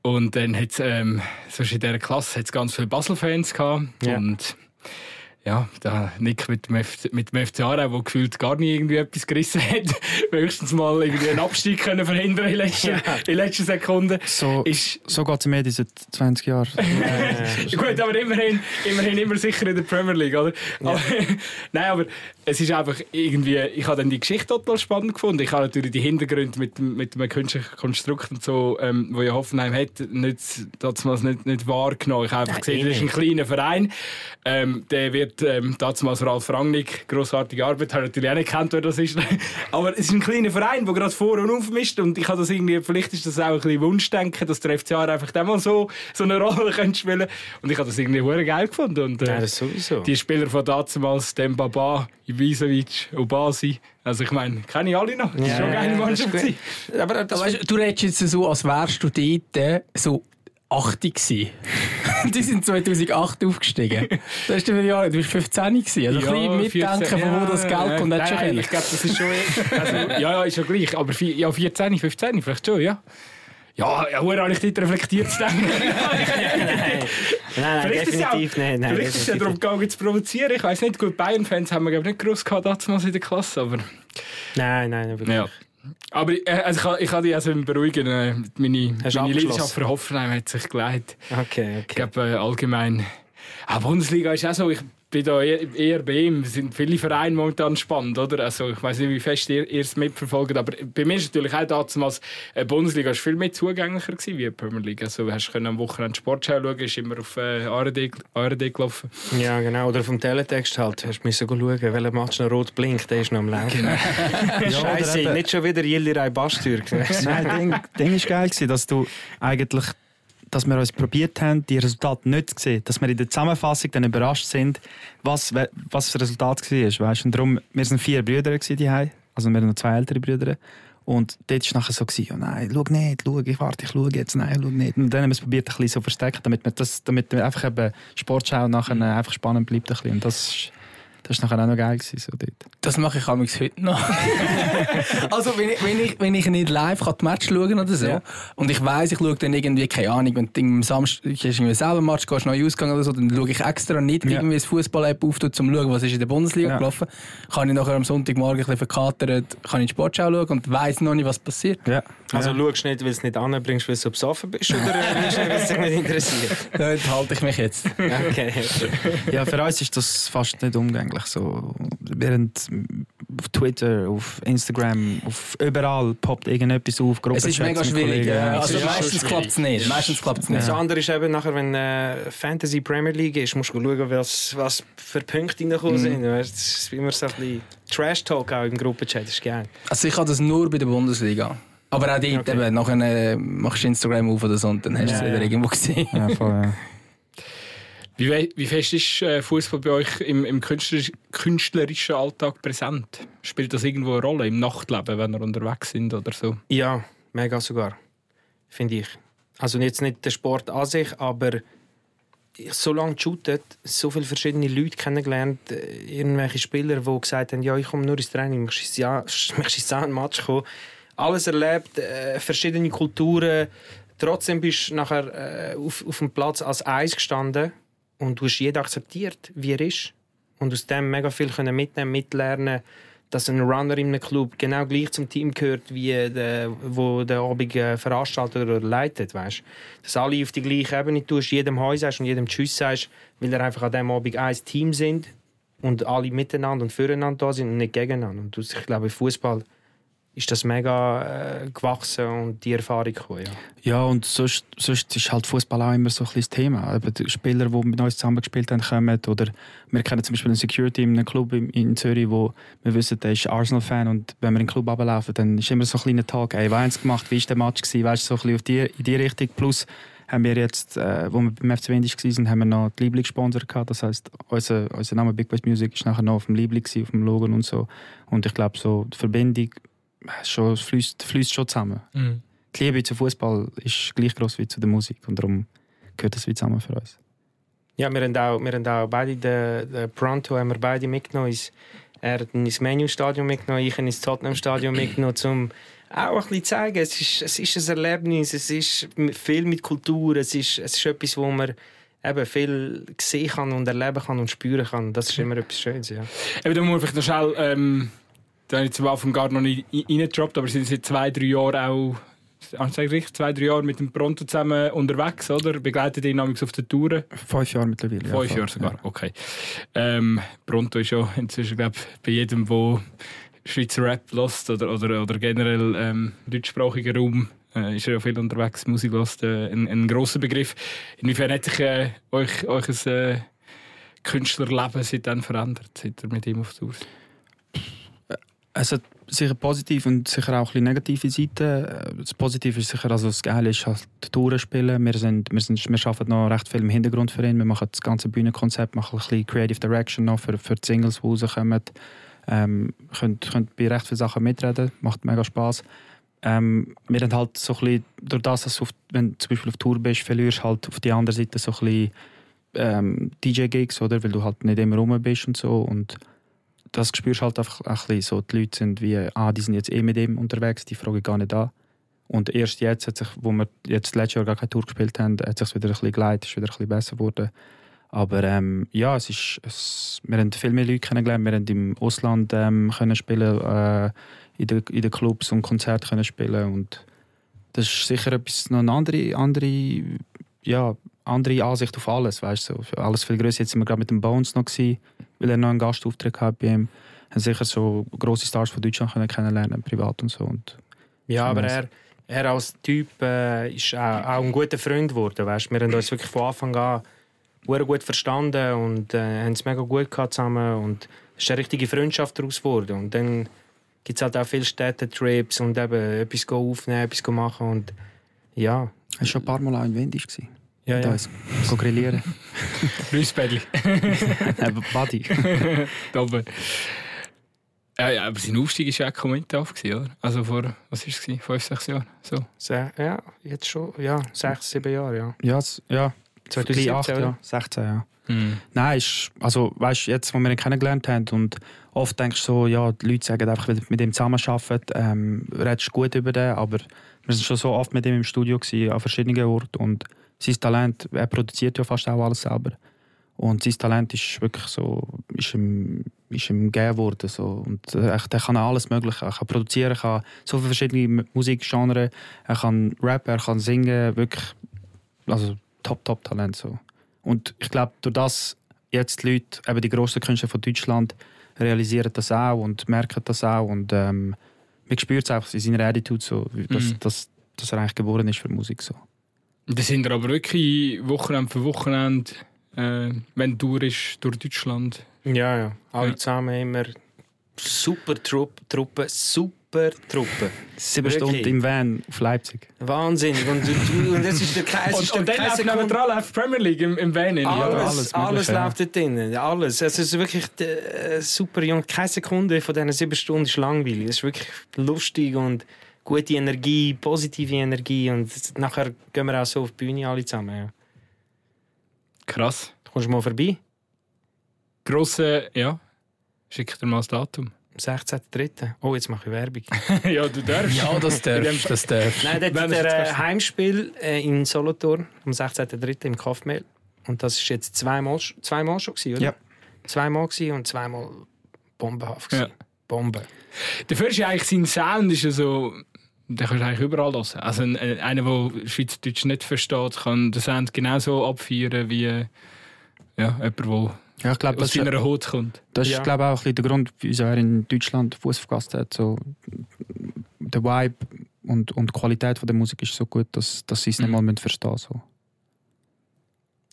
Und dann hat es, ähm, in dieser Klasse hat's ganz viele Basel-Fans gehabt. Ja. Und ja, der Nick mit dem, F mit dem FC Aarau, der gefühlt gar nie irgendwie etwas gerissen hat, höchstens mal irgendwie einen Abstieg können verhindern in letzter, in letzter Sekunde. So, Ist, so geht es Medi seit 20 Jahren. äh, gut, aber immerhin, immerhin immer sicher in der Premier League, oder? Aber, nein, aber es ist einfach irgendwie, ich habe dann die Geschichte total spannend gefunden. Ich habe natürlich die Hintergründe mit, dem- mit einem künstlichen Konstrukt und so, ähm, wo ja Hoffenheim hat, nicht, nicht, nicht wahrgenommen. Ich habe einfach gesehen, das ist ein kleiner Verein. Ähm, der wird ähm, damals Ralf Rangnick, grossartige Arbeit, habe natürlich auch nicht gekannt, wer das ist. Aber es ist ein kleiner Verein, der gerade vor und aufmischt und ich habe das irgendwie, vielleicht ist das auch ein bisschen Wunschdenken, dass der FCA einfach dann mal so, so eine Rolle könnte spielen und ich habe das irgendwie hure geil gefunden. Und, äh, ja, das sowieso. die Spieler von damals, Dembaba, Ibisevic, Obasi, also ich meine, kenne ich alle noch. Das ist schon eine geile das Mannschaft. ist. Aber das, Aber weißt, du, du redest jetzt so, als wärst du dort äh, so 80 gewesen. Die sind 2008 aufgestiegen. Du hast für Jahre, du bist 15 gewesen. Also ein bisschen mitdenken, 14, von wo das Geld ja, kommt, nein, schon nein. Ich glaube, das ist schon... Also, ja, ja, ist ja gleich. Aber vier, ja, 14, 15 vielleicht schon, ja. Ja, ja, habe ich dort reflektiert zu denken. nein, nein, Vielleicht ist es ja- definitiv nicht. Nein, Vielleicht ist es ja darum gegangen, zu provozieren. Ich weiß nicht, gut, Bayern-Fans haben wir glaub ich, nicht groß gehabt damals in der Klasse, aber... Nein, nein, wirklich. Ja. Aber äh, also ich, kann- ich kann dich also beruhigen. Äh, meine Hast meine? Leidenschaft für Hoffenheim hat sich geleitet. Okay, Ich okay. glaube, äh, allgemein. Ah, Bundesliga ist auch so. Ich bin da eher, bei ihm. Es sind viele Vereine momentan spannend, oder? Also, ich weiß nicht, wie fest ihr, ihr es mitverfolgt, aber bei mir ist natürlich auch damals, äh, Bundesliga ist viel mehr zugänglicher gewesen wie die Premier League. Also, du hast können am Wochenende Sportschau schauen, ist immer auf äh, ARD, ARD gelaufen. Ja, genau. Oder vom Teletext halt. Hast du müssen schauen, welcher Match noch rot blinkt. Der ist noch am Laufen. Scheiße, oder eben- nicht schon wieder Yildiray Bastürk. Nein, Ding, Ding ist geil gewesen, dass du eigentlich, dass wir uns probiert haben, die Resultate nicht zu sehen, dass wir in der Zusammenfassung dann überrascht sind, was, was das Resultat war, weißt? Und darum, wir sind vier Brüder die also wir haben noch zwei ältere Brüder. Und dort war nachher so, gewesen, oh nein, schau nicht, schau, ich warte, ich schaue jetzt, nein, schau nicht. Und dann haben wir es probiert, ein bisschen so verstecken, damit wir, das, damit einfach eben Sportschau nachher einfach spannend bleibt. Ein bisschen. Und das Das war nachher auch noch geil. Gewesen, so dort. Das mache ich amigs heute noch. also wenn ich, wenn, ich, wenn ich nicht live kann die Match schauen oder so Ja. und ich weiss, ich schaue dann irgendwie, keine Ahnung, wenn du am Samstag hast irgendwie selber Match, gehst neu ausgegangen oder so, dann schaue ich extra nicht Ja. irgendwie das Fußball-App auf, um zu schauen, was ist in der Bundesliga Ja. gelaufen. Kann ich nachher am Sonntagmorgen ein bisschen verkatert, kann ich die Sportschau schauen und weiss noch nicht, was passiert. Ja. Also ja. schaust du nicht, weil du es nicht anbringst, weil du so besoffen bist? Oder äh, weil es dich nicht interessiert? Da halte ich mich jetzt. Okay. ja, für uns ist das fast nicht umgänglich. So, während auf Twitter, auf Instagram, auf überall poppt irgendetwas auf. Es ist Gruppenchats mega schwierig. Ja. Also es ist meistens klappt es nicht. Meistens klappt es nicht. Das andere ist eben nachher, wenn äh, Fantasy Premier League ist, musst du schauen, was, was für Punkte reingekommen sind. Weißt, Das ist immer so ein bisschen Trash-Talk auch im Gruppenchat, das ist geil. Also ich habe das nur bei der Bundesliga. Aber auch dort Okay. eben, nachher äh, machst du Instagram auf oder so und dann hast du es Ja, wieder ja. irgendwo gesehen. Ja, voll, ja. Wie, wie fest ist äh, Fußball bei euch im, im künstlerisch, künstlerischen Alltag präsent? Spielt das irgendwo eine Rolle im Nachtleben, wenn ihr unterwegs sind oder so? Ja, mega sogar, finde ich. Also jetzt nicht der Sport an sich, aber so lange geshootet, so viele verschiedene Leute kennengelernt, äh, irgendwelche Spieler, die gesagt haben, ja, ich komme nur ins Training, möchtest du ja, möchtest in Match kommen. Alles erlebt, äh, verschiedene Kulturen. Trotzdem bist du nachher äh, auf, auf dem Platz als Eis gestanden und du hast jeden akzeptiert, wie er ist. Und aus dem mega viel können mitnehmen, mitlernen, dass ein Runner in einem Club genau gleich zum Team gehört, wie der, wo der Abend äh, veranstaltet oder leitet, weißt? Dass alle auf die gleiche Ebene tust, jedem Heu sagst und jedem Tschüss sagst, weil er einfach an diesem Abend ein Team sind und alle miteinander und füreinander da sind und nicht gegeneinander. Und ich glaube, Fußball ist das mega äh, gewachsen und die Erfahrung gekommen, ja. Ja, und sonst, sonst ist halt Fußball auch immer so ein das Thema. Eben die Spieler, die mit uns zusammen gespielt haben, kommen. Oder wir kennen zum Beispiel einen Security in einem Club in, in Zürich, wo wir wissen, der ist Arsenal-Fan. Und wenn wir in den Club runterlaufen, dann ist immer so ein kleiner Tag. Ey, haben sie gemacht? Wie war der Match? Gewesen? Weißt du, so ein bisschen die, in die Richtung. Plus haben wir jetzt, äh, wo wir beim FC Windisch waren, haben wir noch die Lieblingssponsor gehabt. Das heisst, unser, unser Name Big Boys Music ist nachher noch auf dem Liebling, auf dem Logo und so. Und ich glaube, so die Verbindung schon, fließt, fließt schon zusammen die Liebe zu Fußball ist gleich groß wie zu der Musik und darum gehört das wie zusammen für uns. Ja, wir haben auch, wir haben auch beide den, den Pronto haben wir beide mitgenommen. Er hat ihn ins Menu-Stadion mitgenommen, ich ins Tottenham-Stadion mitgenommen, um auch ein bisschen zu zeigen, es ist, es ist ein Erlebnis, es ist viel mit Kultur, es ist, es ist etwas, wo man eben viel sehen kann und erleben kann und spüren kann. Das ist immer etwas Schönes, ja. Eben, da muss vielleicht noch schnell, ähm, da habe ich zum Anfang gar noch nicht rein- reingedroppt, aber sie sind seit zwei, drei Jahren auch, ah, ich richtig, zwei, drei Jahre mit dem Pronto zusammen unterwegs, oder? Begleitet ihn namens auf den Touren. Fünf Jahre mittlerweile. ja, Fünf voll. Jahre sogar, okay. Ähm, Pronto ist ja inzwischen, glaube bei jedem, der Schweizer Rap lässt oder, oder, oder generell ähm, deutschsprachiger Raum, äh, ist er ja viel unterwegs, Musik lässt, äh, ein, ein grosser Begriff. Inwiefern hat sich äh, euch, euch ein äh, Künstlerleben seitdem verändert, seit ihr mit ihm auf Tour seid? Es hat sicher positive und sicher auch ein negative Seiten. Das Positive ist sicher, also das Geile ist halt Touren spielen. Wir, sind, wir, sind, wir arbeiten noch recht viel im Hintergrund für ihn. Wir machen das ganze Bühnenkonzept, machen ein bisschen Creative Direction noch für, für die Singles, die rauskommen. Ähm, können, können bei recht vielen Sachen mitreden, macht mega Spass. Ähm, wir haben halt so ein bisschen, durch das, dass du auf, wenn du zum Beispiel auf Tour bist, verlierst halt auf die andere Seite so ein bisschen ähm, DJ-Gigs? Weil du halt nicht immer rum bist und so. Und das spürst du halt einfach ein bisschen so. Die Leute sind wie, ah, die sind jetzt eh mit ihm unterwegs, die fragen gar nicht an. Und erst jetzt, hat sich, wo wir jetzt letztes Jahr gar keine Tour gespielt haben, hat sich wieder ein bisschen geleitet, ist wieder ein bisschen besser geworden. Aber ähm, ja, es ist, es, wir haben viel mehr Leute kennengelernt. Wir haben im Ausland ähm, können spielen, äh, in den in den Clubs und Konzerten können spielen und das ist sicher etwas, noch eine andere, andere, ja, andere Ansicht auf alles, weißt du, so. alles viel größer. Jetzt sind wir gerade mit dem Bones noch gewesen, weil er noch einen Gastauftritt hat bei ihm. Haben sicher so große Stars von Deutschland können kennenlernen, privat und so. Und Ja, aber er, er als Typ äh, ist auch, auch ein guter Freund geworden. Weißt? Wir haben uns wirklich von Anfang an sehr gut verstanden und äh, haben es mega gut gehabt zusammen. Und es ist eine richtige Freundschaft daraus geworden. Und dann gibt es halt auch viele Städtetrips und eben etwas aufnehmen, etwas machen. Und ja, er war schon ein paar Mal auch in Wendisch. gewesen. Ja, ja. uns. Go grillieren. Reusbädli. Eben Buddy. oben. Ja, ja, aber sein Aufstieg war ja auch Kommentar, oder? Also vor, was war es? Fünf, sechs Jahren? So. Se ja, jetzt schon. Ja, sechs, sieben Jahre, ja. Ja, ja. 2017, 2008, oder? ja. 16, ja. Mhm. Nein, ist, also weißt, jetzt, wo wir ihn kennengelernt haben und oft denkst du so, ja, die Leute sagen einfach, wenn du mit ihm zusammenarbeiten, ähm, redest du gut über den, aber wir sind schon so oft mit ihm im Studio gewesen, an verschiedenen Orten und sein Talent, er produziert ja fast auch alles selber und sein Talent ist wirklich so, ist ihm, ist ihm gegeben worden so. und äh, er kann alles mögliche, er kann produzieren, er kann so viele verschiedene Musikgenres, er kann rappen, er kann singen, wirklich, also top, top Talent so. Und ich glaube, durch das jetzt die Leute, eben die grossen Künstler von Deutschland, realisieren das auch und merken das auch. Und ähm, man spürt es einfach in seiner Attitude, so, dass, Mhm. dass, dass er eigentlich geboren ist für Musik. So. Da sind wir aber wirklich Wochenende für Wochenende, äh, wenn du durch Deutschland. Ja, ja. Alle Ja. zusammen immer super Truppe, Truppe, super Truppe. Sieben? Stunden im Van auf Leipzig. Wahnsinnig. Und, und, und es ist der Kreis. Und, und dann läuft nebendran läuft die Premier League im, im Van. in. Alles, alles alles, ja. läuft dort drin. Alles. Es ist wirklich äh, super jung. Keine Sekunde von diesen sieben Stunden ist langweilig. Es ist wirklich lustig und gute Energie, positive Energie. Und nachher gehen wir auch so auf die Bühne alle zusammen. Ja. Krass. Du kommst mal vorbei. Grosse, ja. Schick dir mal das Datum. Am 16.03. Oh, jetzt mache ich Werbung. ja, du darfst. Ja, das darfst das darfst. Nein, Wenn ist der äh, Heimspiel äh, in Solothurn am 16.03. im Kaufmehl. Und das ist jetzt zweimal, zweimal schon gewesen, oder? Ja. Zweimal gewesen und zweimal bombenhaft gewesen. Ja. Bombe. Dafür ist ja eigentlich sein Sound ist ja so. Den kannst du eigentlich überall hören. Also ein, ein- einer, der Schweizerdeutsch nicht versteht, kann den Sound genauso abfeiern wie äh, ja, jemand, der Ja, ich glaube, aus ist- seiner Haut kommt. das Ja. ist glaube ich, auch ein bisschen der Grund, wieso er in Deutschland Fuß verpasst hat. So, der Vibe und, und die Qualität von der Musik ist so gut, dass, dass sie es nicht Mhm. mal müssen verstehen so.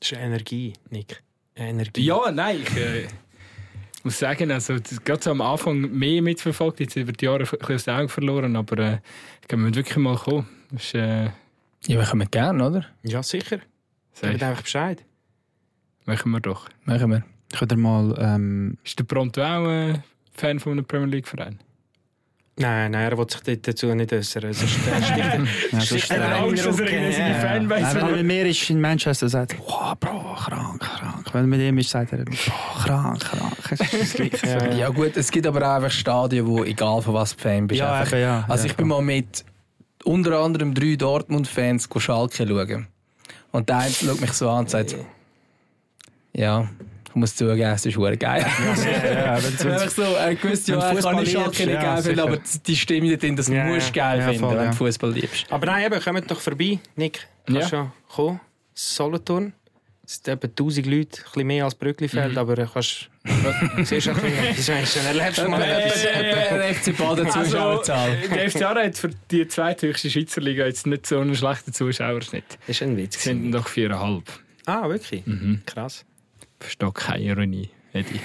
Das ist Energie, Nick. Energie. Ja, nein, ich äh, muss sagen, also, das, gerade so am Anfang mehr mitverfolgt, jetzt über die Jahre ein bisschen aus den Augen verloren, aber äh, ich glaube, wir müssen wirklich mal kommen. Das ist, äh, Ja, wir kommen gerne, oder? Ja, sicher. safe. Gebt einfach Bescheid. Machen wir doch. Machen wir. Könnt ihr mal ähm, Ist der Pronto auch äh, Fan von einem Premier League Verein? Nein, nein, er will sich dort dazu nicht äußern. Sonst äh, sticht er- ja, sticht sonst- er Er hat einen Angst, dass er in seine. Fanbase wenn er mit mir ist in Manchester sagt, wow, Bro, krank, krank. Wenn er mit ihm ist, sagt er, Bro, krank, krank. Es ist. Ja, gut, es gibt aber auch einfach Stadien, wo egal von was du Fan bist. Ja, einfach. eben, ja. Also ja, ich bin mal mit unter anderem drei Dortmund-Fans go Schalke schauen. Und der eine schaut mich so an und sagt, ja, ich muss zugeben, es ist verdammt geil. ja, wenn du- Einfach so, er gewusst, ja, wenn kann ich Schalke nicht ja, geil finden, aber die Stimme da drin, das Ja, musst du geil ja, finden, voll, wenn ja. du Fußball liebst. Aber nein, eben, kommt doch vorbei, Nick. Kannst Ja. schon kommen. Solothurn. Es sind etwa 1000 Leute, ein bisschen mehr als Brücklifeld, Mhm. aber du kannst... Siehst ein bisschen... Das ist schon erlebst mal etwas. Der FC Baden Also, Zuschauerzahl. der FCA hat für die zweithöchste Schweizer Liga jetzt nicht so einen schlechten Zuschauerschnitt. Das ist ein Witz. Es sind doch viereinhalb. Ah, wirklich? Mhm. Krass. Verstehe keine Ironie, Eddie.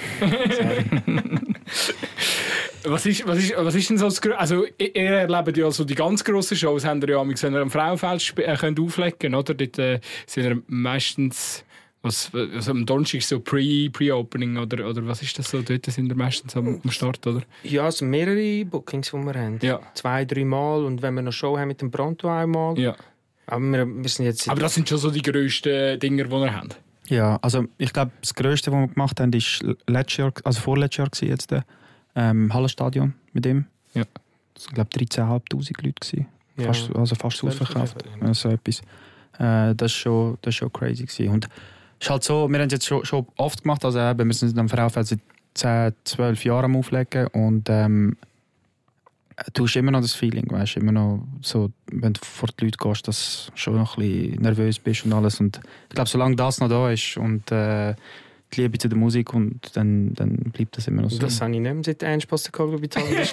was, ist, was, ist, was ist denn so das Grö- Also, ihr erlebt ja so die ganz grossen Shows, habt ihr ja amigs, wenn ihr am Frauenfeld äh, könnt auflegen oder? Dort äh, sind ihr meistens... Was, also am Donnerstag ist so Pre- Pre-Opening oder, oder was ist das so? Dort sind wir meistens am, am Start, oder? Ja, es sind mehrere Bookings, die wir haben. Ja. Zwei, drei Mal und wenn wir noch Show haben mit dem Pronto einmal. ja. Aber wir, wir sind jetzt... Aber das sind schon so die grössten Dinger, die ihr habt. Ja, also ich glaube, das Größte, was wir gemacht haben, ist letztes Jahr, also vorletztes Jahr gewesen jetzt, äh, ähm, Hallenstadion mit ihm. Ja. Das waren, glaube ich, 13'500 Leute. Gewesen. Ja. Fast, also fast ausverkauft. ja. So etwas. Äh, das ist schon, das schon crazy. Gewesen. Und es ist halt so, wir haben es jetzt schon, schon oft gemacht, also eben, wir sind am Verkaufen seit 10, 12 Jahren am Auflegen und ähm, du hast immer noch das Feeling, weißt immer noch so, wenn du vor die Leute gehst, dass du schon noch ein bisschen nervös bist und alles. Und ich glaube, solange das noch da ist und äh, die Liebe zu der Musik, und dann, dann bleibt das immer noch so. Das habe ich nicht mehr seit Ernst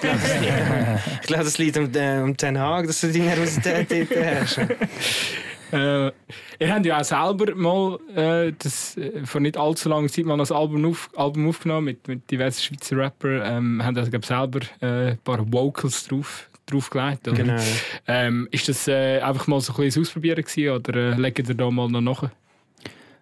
glaube, das liegt- Ich glaube, das liegt um, äh, um Den Haag, dass du die Nervosität dort hast. Äh, ihr habt ja auch selber mal äh, das, äh, vor nicht allzu langer Zeit mal ein Album, auf, Album aufgenommen mit, mit diversen Schweizer Rappern. Ähm, haben also, glaub, selber äh, ein paar Vocals drauf, draufgelegt. Oder? Genau. Ähm, ist das äh, einfach mal so ein bisschen Ausprobieren gewesen, oder äh, legt ihr da mal noch nach?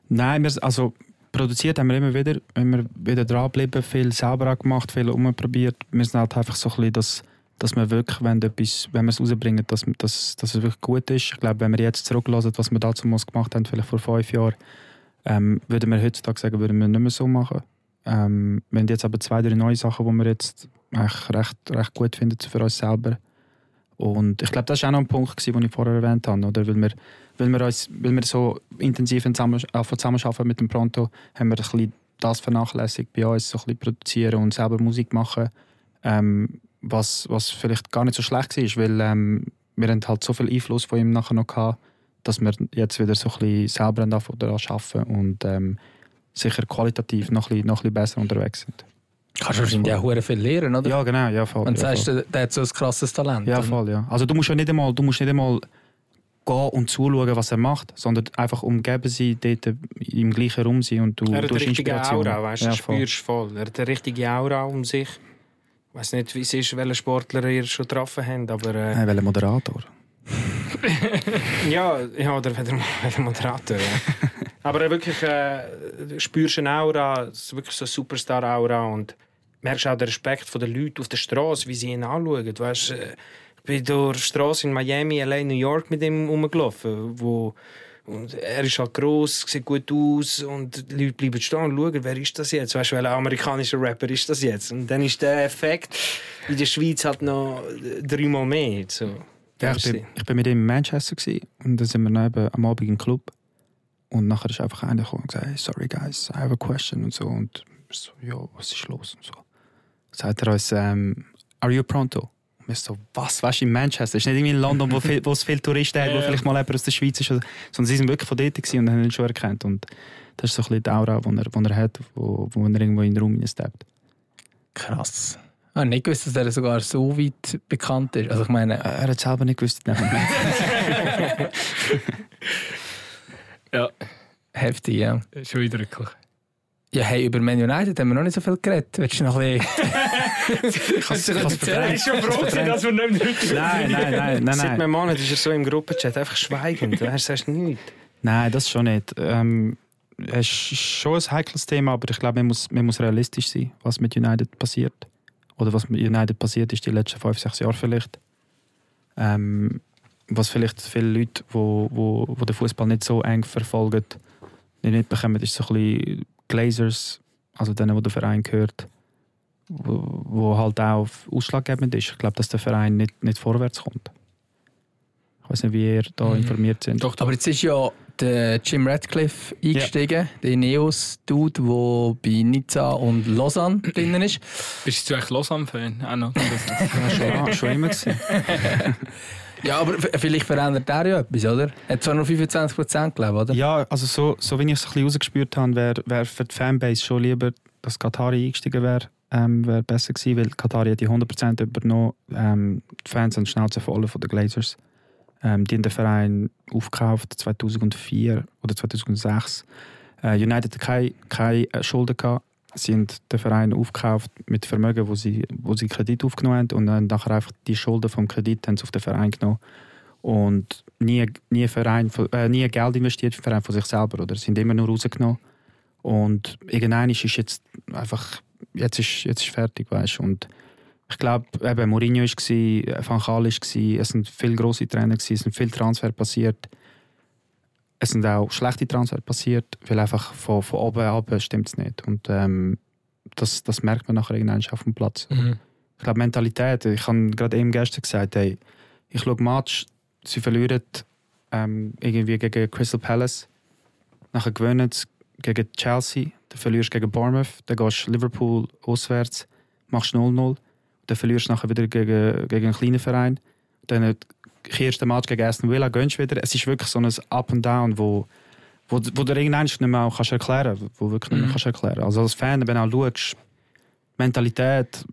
Nein, wir, also produziert haben wir immer wieder, immer wieder dranbleiben, viel selber gemacht, viel umprobiert. Wir sind halt einfach so ein bisschen, dass, dass wir wirklich, wenn, etwas, wenn wir es rausbringen, dass, dass, dass es wirklich gut ist. Ich glaube, wenn wir jetzt zurücklassen, was wir dazu gemacht haben, vielleicht vor fünf Jahren, Ähm, würden wir heutzutage sagen, würden wir nicht mehr so machen. Ähm, wir haben jetzt aber zwei, drei neue Sachen, die wir jetzt eigentlich recht, recht gut finden für uns selber. Und ich glaube, das war auch noch ein Punkt, gewesen, den ich vorher erwähnt habe. Oder? Weil, wir, weil, wir uns, weil wir so intensiv äh, zusammenarbeiten mit dem Pronto, haben wir ein bisschen das vernachlässigt bei uns, so ein bisschen produzieren und selber Musik machen. Ähm, was, was vielleicht gar nicht so schlecht war, weil ähm, wir haben halt so viel Einfluss von ihm nachher noch gehabt, dass wir jetzt wieder so ein bisschen selber daran arbeiten und ähm, sicher qualitativ noch ein, bisschen, noch ein bisschen besser unterwegs sind. Kannst du wahrscheinlich auch hure viel lernen, oder? Ja, genau, ja voll. Und ja, sagst, der, der hat so ein krasses Talent. Ja, voll, ja. Also du musst ja nicht einmal, du musst nicht einmal gehen und zuschauen, was er macht, sondern einfach umgeben sein, dort im gleichen Raum sein und du Er hat du eine hast richtige Inspiration. Aura, weißt du, ja, voll. spürst voll. Er hat eine richtige Aura um sich. Ich weiß nicht, wie es ist, welche Sportler ihr schon getroffen habt, aber äh, Hey, welcher Moderator? ja, ja, oder weder Moderator. Ja. aber er wirklich, äh, spürst eine Aura, es ist wirklich so eine Superstar-Aura und merkst auch den Respekt der Leute auf der Straße, wie sie ihn anschauen. Weißt, äh, ich bin durch die Straße in Miami, LA, New York mit ihm rumgelaufen, wo und er ist halt gross, sieht gut aus und die Leute bleiben stehen und schauen, wer ist das jetzt? Weißt du, welcher amerikanischer Rapper ist das jetzt? Und dann ist der Effekt in der Schweiz halt noch dreimal mehr. So. Ja, ich, bin, ich bin mit ihm in Manchester gewesen, und dann sind wir noch eben am Abend im Club. Und nachher ist einfach einer gekommen und gesagt, hey, sorry guys, I have a question und so. Und so, ja, was ist los und so. Sagt er uns, ähm, are you pronto? Und wir so, was, weißt du, in Manchester? Ist nicht irgendwie in London, wo, viel, wo es viele Touristen hat, wo vielleicht mal jemand aus der Schweiz ist. Sondern sie sind wirklich von dort und haben ihn schon erkannt. Und das ist so ein bisschen die Aura, die er, die er hat, wo, wo er irgendwo in den Raum hineinsteppt. Krass. Ich habe nicht gewusst, dass er sogar so weit bekannt ist. Also ich meine, Er hat es selber nicht gewusst. Nein. Ja, heftig, ja. schon eindrücklich. Ja, hey, über Man United haben wir noch nicht so viel geredet. Willst du noch ein bisschen... Kannst du kannst verdrängen. schon froh, dass wir nicht mehr Nein, nein, nein, nein, Seit einem Monat ist er so im Gruppenchat einfach schweigend. Du sagst nichts. Nein, das schon nicht. Ähm, es ist schon ein heikles Thema, aber ich glaube, man muss, man muss realistisch sein, was mit United passiert. Oder was mit United passiert ist die letzten fünf, sechs Jahre vielleicht. Ähm, was vielleicht viele Leute, die wo, wo, wo den Fußball nicht so eng verfolgen, nicht mitbekommen, ist so ein bisschen Glazers, also denen, wo der Verein gehört, wo, wo halt auch ausschlaggebend ist. Ich glaube, dass der Verein nicht, nicht vorwärts kommt. Ich weiß nicht, wie ihr da Mhm. informiert sind. Doch, Aber jetzt ist ja der Jim Radcliffe eingestiegen, der Ineos-Dude, der bei Nizza und Lausanne drinnen ist. Bist du eigentlich Lausanne-Fan? Auch noch. Ja, schon, immer. Ja, aber vielleicht verändert er ja etwas, oder? Er hat zwar nur 25% glaube oder? Ja, also so, so wie ich es ein bisschen rausgespürt habe, wäre wär für die Fanbase schon lieber, dass Katari eingestiegen wäre, ähm, wäre besser gewesen, weil Katari hat die 100% übernommen. Ähm, die Fans haben die Schnauze voll von den Glazers. Ähm, die haben den Verein aufgekauft 2004 oder 2006. Äh, United hat keine, keine Schulden gehabt. Sie haben den Verein aufgekauft mit Vermögen, wo sie, wo sie Kredit aufgenommen haben und dann nachher einfach die Schulden vom Kredit haben sie auf den Verein genommen und nie, nie, Verein, äh, nie Geld investiert für den Verein von sich selber. Oder? Sie sind immer nur rausgenommen. Und irgendwann ist jetzt einfach, jetzt ist, jetzt ist fertig, weißt. Und ich glaube, eben Mourinho war, Van Gaal war, es sind viele grosse Trainer, es sind viele Transfer passiert. Es sind auch schlechte Transfer passiert, weil einfach von, von oben ab stimmt es nicht. Und ähm, das, das merkt man nachher irgendwann auf dem Platz. Mhm. Ich glaube, Mentalität. Ich habe gerade eben gestern gesagt, hey, ich schaue Match, sie verlieren ähm, irgendwie gegen Crystal Palace, nachher gewinnen sie gegen Chelsea, dann verlierst du gegen Bournemouth, dann gehst du Liverpool auswärts, machst 0-0, dann verlierst du nachher wieder gegen, gegen einen kleinen Verein, dann kehrst du den Match gegen Aston Villa, gönnst wieder. Es ist wirklich so ein Up and Down, wo, wo, wo du irgendwann nicht mehr auch kannst erklären kannst, wo wirklich nicht mehr Mhm. kannst erklären Also als Fan, wenn du auch schaust, Mentalität,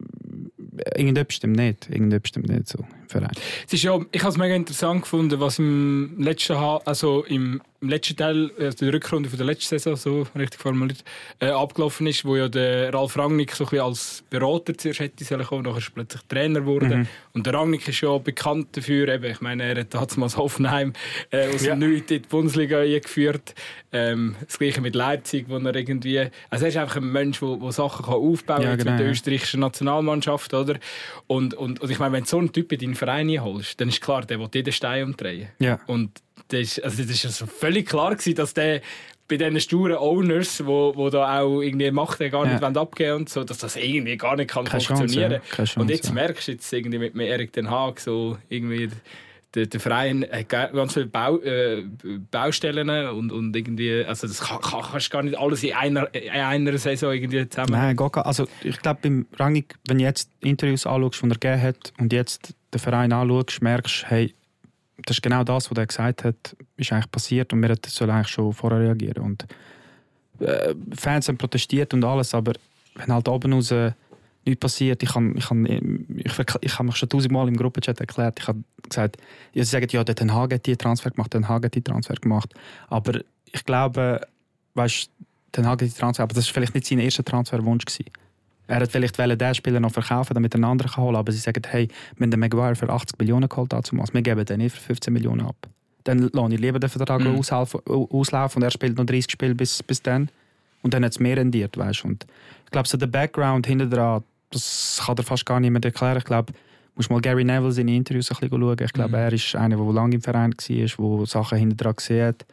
irgendetwas stimmt nicht. Irgendetwas stimmt nicht so Verein. Es ist ja, ich habe es mega interessant gefunden, was im letzten, also im, im letzten Teil, also der Rückrunde von der letzten Saison, so richtig formuliert, äh, abgelaufen ist, wo ja der Ralf Rangnick so ein bisschen als Berater zuerst hätte sollen kommen, nachher ist er plötzlich Trainer geworden. Mhm. Und der Rangnick ist ja bekannt dafür, eben, ich meine, er hat damals Hoffenheim äh, aus Ja. dem Nichts in die Bundesliga eingeführt. Ähm, das gleiche mit Leipzig, wo er irgendwie, also er ist einfach ein Mensch, der, Sachen kann aufbauen kann, Ja, genau, mit der österreichischen Nationalmannschaft, oder? Und, und, und ich meine, wenn so einen Typ in deinen Verein einholst, dann ist klar, der will jeden Stein umdrehen. Ja. Und das ist, also das ist also völlig klar gewesen, dass der bei diesen sturen Owners, wo, wo da auch irgendwie Macht gar nicht Ja. abgeben und so, dass das irgendwie gar nicht kann Keine funktionieren ja. Keine Chance, Und jetzt ja. merkst du jetzt irgendwie mit, Erik Den Haag so irgendwie der, der Verein hat ga- ganz viele Bau, äh, Baustellen und, und irgendwie, also das kann, kann, kannst du gar nicht alles in einer, in einer Saison irgendwie zusammen. Nein, gar also ich glaube beim Rangnick, wenn du jetzt Interviews anschaust, die er gegeben hat und jetzt den Verein anschaust, merkst hey, das ist genau das, was er gesagt hat, ist eigentlich passiert und wir hätten soll eigentlich schon vorher reagieren. Und äh, Fans haben protestiert und alles, aber wenn halt oben raus nichts passiert, ich habe ich kann, ich, ich hab mich schon tausendmal im Gruppenchat erklärt, ich habe gesagt, ja, sie sagen, ja, der Den hat die Transfer gemacht, Den Haag hat die Transfer gemacht, aber ich glaube, weißt, Den Haag hat die Transfer, aber das war vielleicht nicht sein erster Transferwunsch gewesen. Er hat vielleicht wollen, den Spieler noch verkaufen, damit er einen anderen kann holen aber sie sagen, hey, haben den Maguire für 80 Millionen geholt damals, wir geben den nicht für 15 Millionen ab. Dann lasse ich lieber den Vertrag Mhm. auslaufen, und er spielt noch 30 Spiele bis, bis dann. Und dann hat es mehr rendiert, weißt du. Und ich glaube, so der Background hinter dran, das kann dir fast gar niemand erklären. Ich glaube, musst mal Gary Neville seine Interviews ein bisschen schauen. Ich glaube, Mhm. er ist einer, der lange im Verein war, der Sachen hinter dran gesehen hat.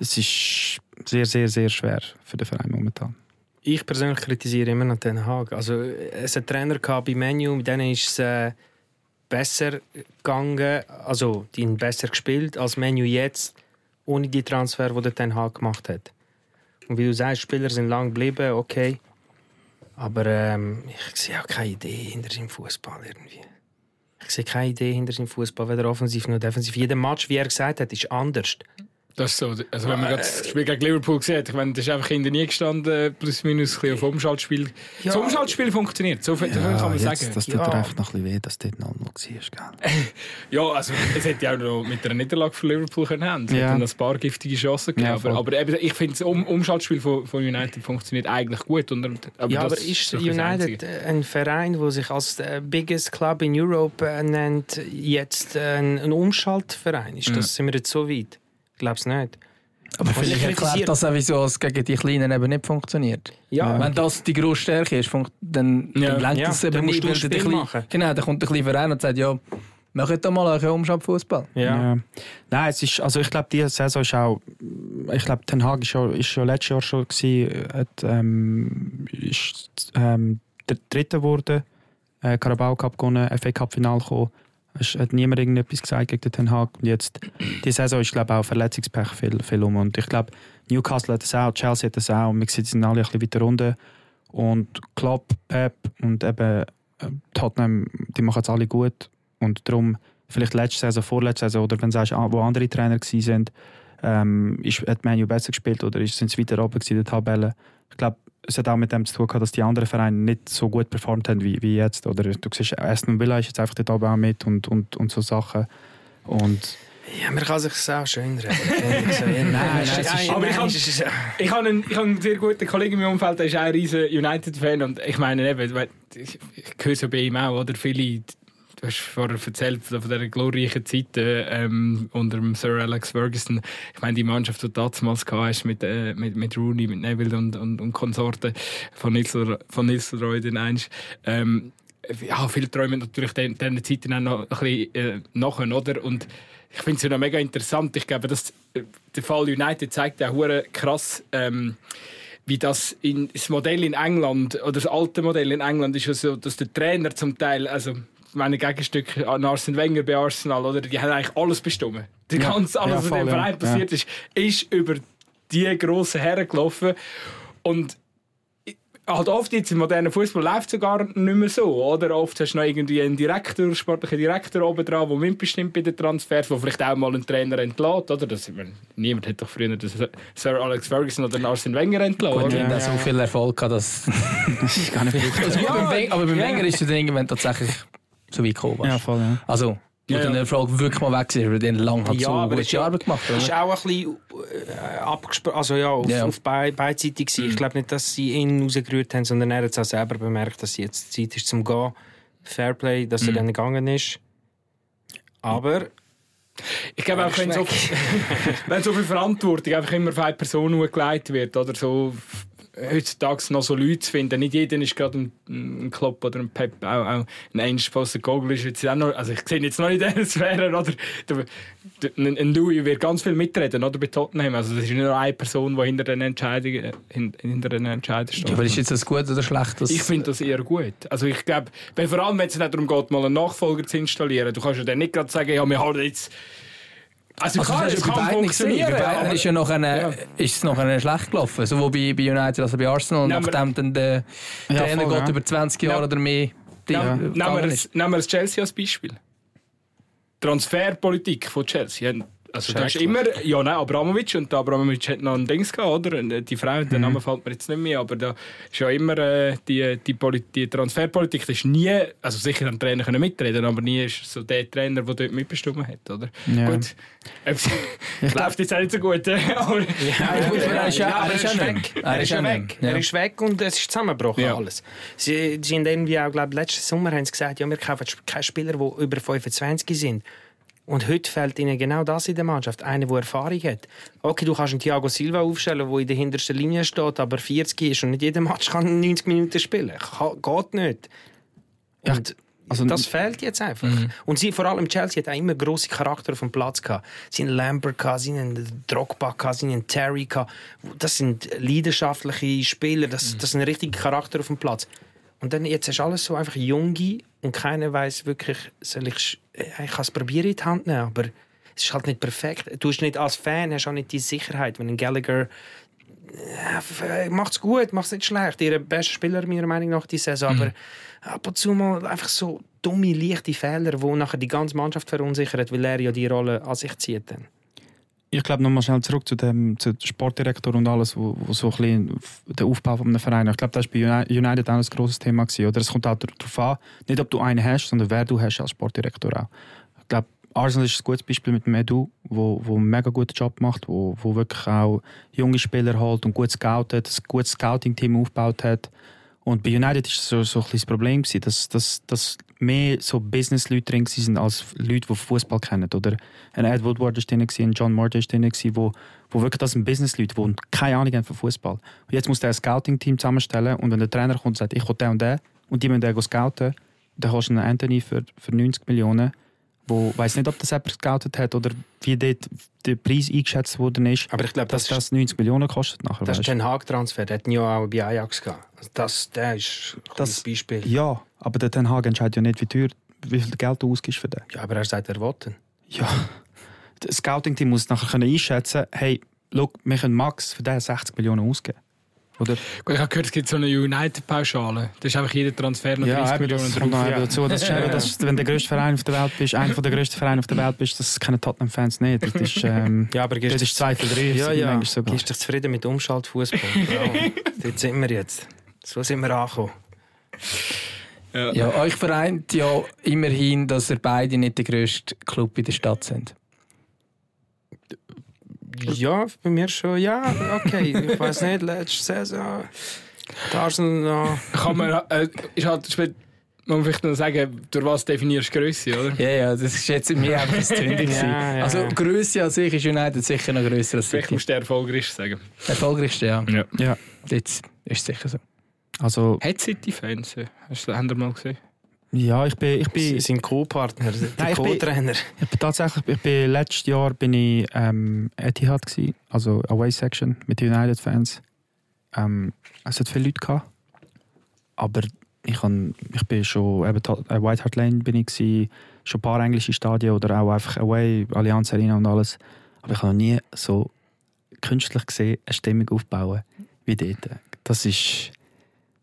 Es ist sehr, sehr, sehr schwer für den Verein momentan. Ich persönlich kritisiere immer noch Den Haag. Also, es hat Trainer gehabt bei Menu, mit denen ist es äh, besser gegangen, also die haben besser gespielt als Menu jetzt, ohne die Transfer, die der Den Haag gemacht hat. Und wie du sagst, Spieler sind lang geblieben, okay. Aber ähm, ich sehe auch keine Idee hinter seinem Fußball irgendwie. Ich sehe keine Idee hinter seinem Fußball, weder offensiv noch defensiv. Jeder Match, wie er gesagt hat, ist anders. Das ist so. Also wenn man gerade das Spiel gegen Liverpool sieht, ich meine, das ist einfach hinter nie gestanden, plus minus ein bisschen auf Umschaltspiel. Das Umschaltspiel funktioniert, so viel, viel kann man sagen. das tut dir einfach noch ein bisschen weh, dass dort 0 war. Ja, also es hätte ja auch noch mit einer Niederlage für Liverpool können haben. Es Ja. hätte noch ein paar giftige Chancen gegeben. Ja, aber, aber eben, ich finde, das um Umschaltspiel von, von United funktioniert eigentlich gut. Und, aber ja, das aber ist United ein Verein, der sich als der biggest club in Europe äh, nennt, jetzt ein, ein Umschaltverein? Ist das, Sind wir jetzt so weit? Ich glaube es nicht. Aber Vielleicht vielleicht erklärt das auch, wieso es gegen die Kleinen eben nicht funktioniert. Ja, Wenn das die grosse Stärke ist, funkt- dann, Ja. dann lenkt Ja, es eben dann musst nicht. du Kleine- machen. Genau, dann kommt der kleine Verein und sagt, ja, macht doch mal einen Umschaltfußball. ja. Ja. Nein, es ist, also ich glaube, diese Saison ist auch, ich glaube, Ten Hag ist schon, ist schon letztes Jahr schon gewesen, hat, ähm, ist ähm, der Dritte geworden, äh, Carabao Cup gewonnen, FA Cup Final gekommen. Es hat niemand irgendetwas gesagt gegen den Ten Hag. Und jetzt, die Saison ist, glaube ich, auch Verletzungspech viel, viel um. Und ich glaube, Newcastle hat das auch, Chelsea hat das auch. Und wir sind alle ein bisschen weiter runter. Und Klopp, Pep und eben äh, Tottenham, die machen es alle gut. Und darum, vielleicht letzte Saison, vorletzte Saison, oder wenn du sagst, ah, wo andere Trainer sind, ähm, ist, hat Manu besser gespielt oder sind sie weiter oben in der Tabelle. Ich glaube, es hat auch mit dem zu tun gehabt, dass die anderen Vereine nicht so gut performt haben wie, wie jetzt. Oder du siehst, Aston Villa ist jetzt einfach dort oben auch mit und, und, und so Sachen. Und ja, man kann sich das auch schön reden. ich so. Ja, nein, es ist- aber ich nein, habe einen, ich habe einen sehr guten Kollegen in meinem Umfeld, der ist auch ein riesen United-Fan. Und ich meine, eben, weil- ich, ich höre so bei ihm auch, oder? Viele, du hast vorher erzählt von dieser glorreichen Zeit äh, ähm, unter Sir Alex Ferguson. Ich meine, die Mannschaft, die du damals hast, mit, äh, mit, mit Rooney, mit Neville und, und, und Konsorten von Nistelrooy, von Nistelrooy dann einst, ähm, ja, viele träumen natürlich den- diesen Zeiten auch noch ein bisschen äh, nachher, oder? Und ich finde es ja noch mega interessant. Ich glaube, dass äh, der Fall United zeigt auch krass, ähm, wie das, in, das Modell in England oder das alte Modell in England ist ja dass der Trainer zum Teil, also meine Gegenstücke an Arsene Wenger bei Arsenal, oder die haben eigentlich alles bestimmt. Die Ja. ganze, alles, Ja, was in voll, dem ja. Verein passiert ist, ist über die grossen Herren gelaufen und halt oft jetzt im modernen Fußball läuft es gar nicht mehr so, oder? Oft hast du noch irgendwie einen Direktor, sportlichen Direktor oben dran, der mitbestimmt bei den Transfers, der vielleicht auch mal einen Trainer entlässt, oder? Das, meine, niemand hat doch früher den Sir Alex Ferguson oder den Arsene Wenger entlassen, Gut, die haben auch so viel Erfolg gehabt, dass... das ist gar nicht Also gut, beim Wenger- aber beim ja. Wenger ist er dann irgendwann tatsächlich so weit gekommen. Ja, voll, ja. Also, wo Ja, dann ja. Erfolg wirklich mal weg ist, weil er dann lang hat Ja, so aber gute ist ja- Arbeit gemacht ist oder? auch ein bisschen äh, abgesprochen, also ja, auf, Ja. auf bei, beidseitig gewesen. Ich glaube nicht, dass sie ihn rausgerührt haben, sondern er hat es auch selber bemerkt, dass jetzt Zeit ist zum Gehen. Fairplay, dass er dann gegangen ist. Aber Ich glaube auch, wenn so, wenn so viel Verantwortung einfach immer auf eine Person gelegt wird, oder so, heutzutage noch so Leute zu finden. Nicht jeder ist gerade ein, ein Klopp oder ein Pep, auch, auch ein Einspasser Gogol ist jetzt auch noch, also ich sehe jetzt noch in dieser Sphäre, oder? Der, der, ein Louis wird ganz viel mitreden, oder? Bei Tottenham. Also das ist nicht nur eine Person, die hinter den Entscheidungen, hinter den Entscheidungen steht. Ja, aber ist jetzt das gut oder schlecht? Ich finde das eher gut. Also ich glaube, vor allem wenn es nicht darum geht, mal einen Nachfolger zu installieren, du kannst ja dann nicht gerade sagen, ja, wir haben jetzt also, also klar, es kann funktionieren. Bei beiden ist, ja noch eine, ja. ist es noch eine schlecht gelaufen. Sowohl bei, bei United als auch bei Arsenal. Nehmen nachdem dann der ja, Trainer voll, geht über 20 Jahre oder mehr. Ja. Nehmen, wir es, nehmen wir Chelsea als Beispiel. Transferpolitik von Chelsea also du hast immer, ja nein, Abramovic und Abramovic hat noch ein Dings gehabt, oder? Die Frau, mhm. der Name fällt mir jetzt nicht mehr, aber da ist ja immer äh, die, die, die Transferpolitik, das ist nie, also sicher ein Trainer können mitreden, aber nie ist so der Trainer, der dort mitbestimmt hat, oder? Ja. Gut, es läuft jetzt auch nicht so gut, äh, aber... Er ist, ja, ist weg. Er ist weg. Er ist weg und es ist zusammengebrochen ja. alles. Sie, sind irgendwie auch, glaube letzten Sommer haben sie gesagt, ja, wir kaufen keine Spieler, die über 25 sind. Und heute fällt ihnen genau das in der Mannschaft. Einer, der Erfahrung hat. Okay, du kannst einen Thiago Silva aufstellen, der in der hintersten Linie steht, aber 40 ist und nicht jeder Match kann 90 Minuten spielen. Geht nicht. Und also, das fehlt jetzt einfach. Mhm. Und sie, vor allem Chelsea, hat auch immer grosse Charakter auf dem Platz gehabt. Sie haben Lambert gehabt, sie haben Drogba gehabt, sie haben Terry gehabt. Das sind leidenschaftliche Spieler, das, mhm. das ist ein richtiger Charakter auf dem Platz. Und dann jetzt du alles so einfach Junge und keiner weiß wirklich, soll ich, äh, ich kann es probieren in die Hand nehmen, aber es ist halt nicht perfekt. Du hast nicht als Fan hast auch nicht die Sicherheit, wenn ein Gallagher äh, macht es gut, macht es nicht schlecht. Ihr bester Spieler meiner Meinung nach die Saison, mhm. aber ab und zu mal einfach so dumme, leichte Fehler, wo nachher die ganze Mannschaft verunsichert, weil er ja die Rolle an sich zieht. Dann ich glaube nochmal schnell zurück zu dem zu Sportdirektor und alles, wo, wo so ein bisschen der Aufbau von einem Verein. Ich glaube, das war bei United auch ein grosses Thema oder es kommt auch darauf an, nicht ob du einen hast, sondern wer du hast als Sportdirektor auch. Ich glaube, Arsenal ist ein gutes Beispiel mit dem Edu, wo, wo einen mega guten Job macht, wo, wo wirklich auch junge Spieler holt und gut scoutet, ein gutes Scouting-Team aufgebaut hat. Und bei United war so, so ein bisschen das Problem, dass, dass, dass mehr so Business-Leute drin waren als Leute, die Fußball kennen. Oder ein Ed Woodward war drin, ein John Morty war drin, wo, wo wirklich das sind Business-Leute, die keine Ahnung haben von Fußball. Und jetzt muss der ein Scouting-Team zusammenstellen und wenn der Trainer kommt und sagt, ich will den und den und die müssen den scouten, dann kannst du einen Anthony für, für 90 Millionen wo weiß nicht, ob das jemand gescoutet hat oder wie dort der Preis eingeschätzt worden ist. Aber ich glaube, dass das, das 90 Millionen kostet nachher. Das ist ein Haag-Transfer, der hat ja auch bei Ajax gehabt. Also das, der ist das Beispiel. Ja, aber der Ten Hag entscheidet ja nicht, wie teuer, wie viel Geld du ausgibst für den. Ja, aber er sagt, er will Ja, das Scouting-Team muss nachher einschätzen, hey, look, wir können max für den 60 Millionen ausgeben. Oder? Gut, ich habe gehört, es gibt so eine United-Pauschale. Das ist einfach jeder Transfer noch 30 ja, Millionen drauf. Ja. dazu. Das ist eben, dass, wenn du der grösste Verein auf der Welt bist, einer der grössten Vereine auf der Welt bist, das kennen Tottenham-Fans nicht. Das ist, ähm, ja, aber das ist zweite, drei. Ja, ja. Gehst dich zufrieden mit Umschaltfußball? ja. Dort sind wir jetzt. So sind wir angekommen. Ja. ja, euch vereint ja immerhin, dass ihr beide nicht der grösste Club in der Stadt sind. Ja, bei mir schon, ja, okay. Ich weiß nicht, letzte Saison. Arsenal Kann man, äh, ist halt, man vielleicht noch sagen, durch was definierst du Größe, oder? Ja, ja, das ist jetzt mir einfach das Trend. ja, ja. Also Größe an sich ist United sicher noch grösser als City. Vielleicht musst du der erfolgreichste sagen. Der erfolgreichste, ja. Ja. ja. Jetzt ist es sicher so. Also, Hat City-Fans? Hast du das mal gesehen? Ja, ich bin... Ich bin Sie sind Co-Partner, Co-Trainer. Ich bin tatsächlich... Ich bin, letztes Jahr bin ich ähm, Etihad gewesen, also Away Section mit United-Fans. Ähm, es hat viele Leute gehabt, aber ich, kann, ich bin schon... Eben, äh, White Hart Lane bin ich gewesen, schon ein paar englische Stadien oder auch einfach Away, Allianz Arena und alles. Aber ich habe noch nie so künstlich gesehen eine Stimmung aufbauen wie dort. Das ist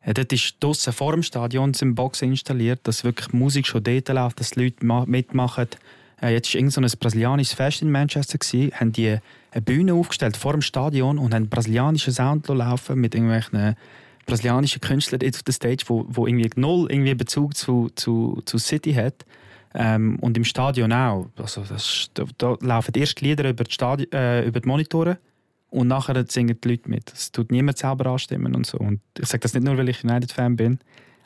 ja, dort ist draussen vor dem Stadion im Box installiert, dass wirklich Musik schon dort läuft, dass die Leute mitmachen. Äh, jetzt war so ein brasilianisches Fest in Manchester, gewesen, haben die eine Bühne aufgestellt vor dem Stadion und haben brasilianischen Sound laufen mit irgendwelchen brasilianischen Künstlern auf der Stage, wo, wo irgendwie null irgendwie Bezug zu, zu, zu City hat. Ähm, und im Stadion auch. Also das, da, da laufen erst Lieder über die, Stadi äh, über die Monitore und nachher singen die Leute mit. Es tut niemand selber anstimmen und so. Und ich sage das nicht nur, weil ich United-Fan bin,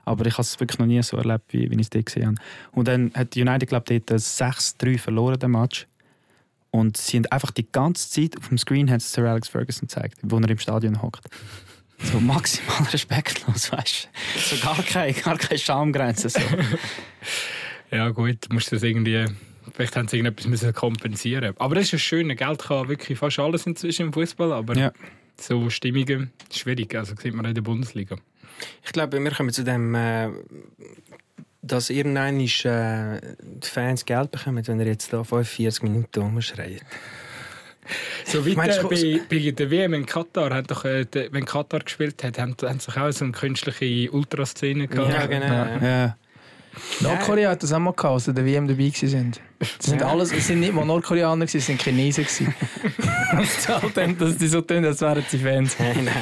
aber ich habe es wirklich noch nie so erlebt, wie, wie ich es dort gesehen habe. Und dann hat United, glaube ich, dort 6-3 verloren, den Match. Und sie haben einfach die ganze Zeit auf dem Screen Sir Alex Ferguson gezeigt, wo er im Stadion hockt. so maximal respektlos, weißt du? So gar keine, gar keine Schamgrenze. So. Ja gut, musst du das irgendwie... Vielleicht haben sie irgendetwas müssen kompensieren Aber das ist ja schön, Geld kann wirklich fast alles inzwischen im Fußball, aber Ja. so Stimmungen schwierig, also sieht man in der Bundesliga. Ich glaube, wir kommen zu dem, äh, dass irgendwann ist, äh, die Fans Geld bekommen, wenn er jetzt da 45 Minuten rumschreit. So wie Meinst du- bei, bei der WM in Katar, hat doch, äh, wenn Katar gespielt hat, haben, haben sie doch auch so eine künstliche Ultraszene gehabt. Ja, genau. Ja. Ja. Nordkorea hat das auch mal gehabt, als sie der WM dabei waren. Das sind, alles, es sind nicht mal Nordkoreaner, es sind Chinesen. zahlt dann, dass die so tun, als wären sie Fans. Nein, nein.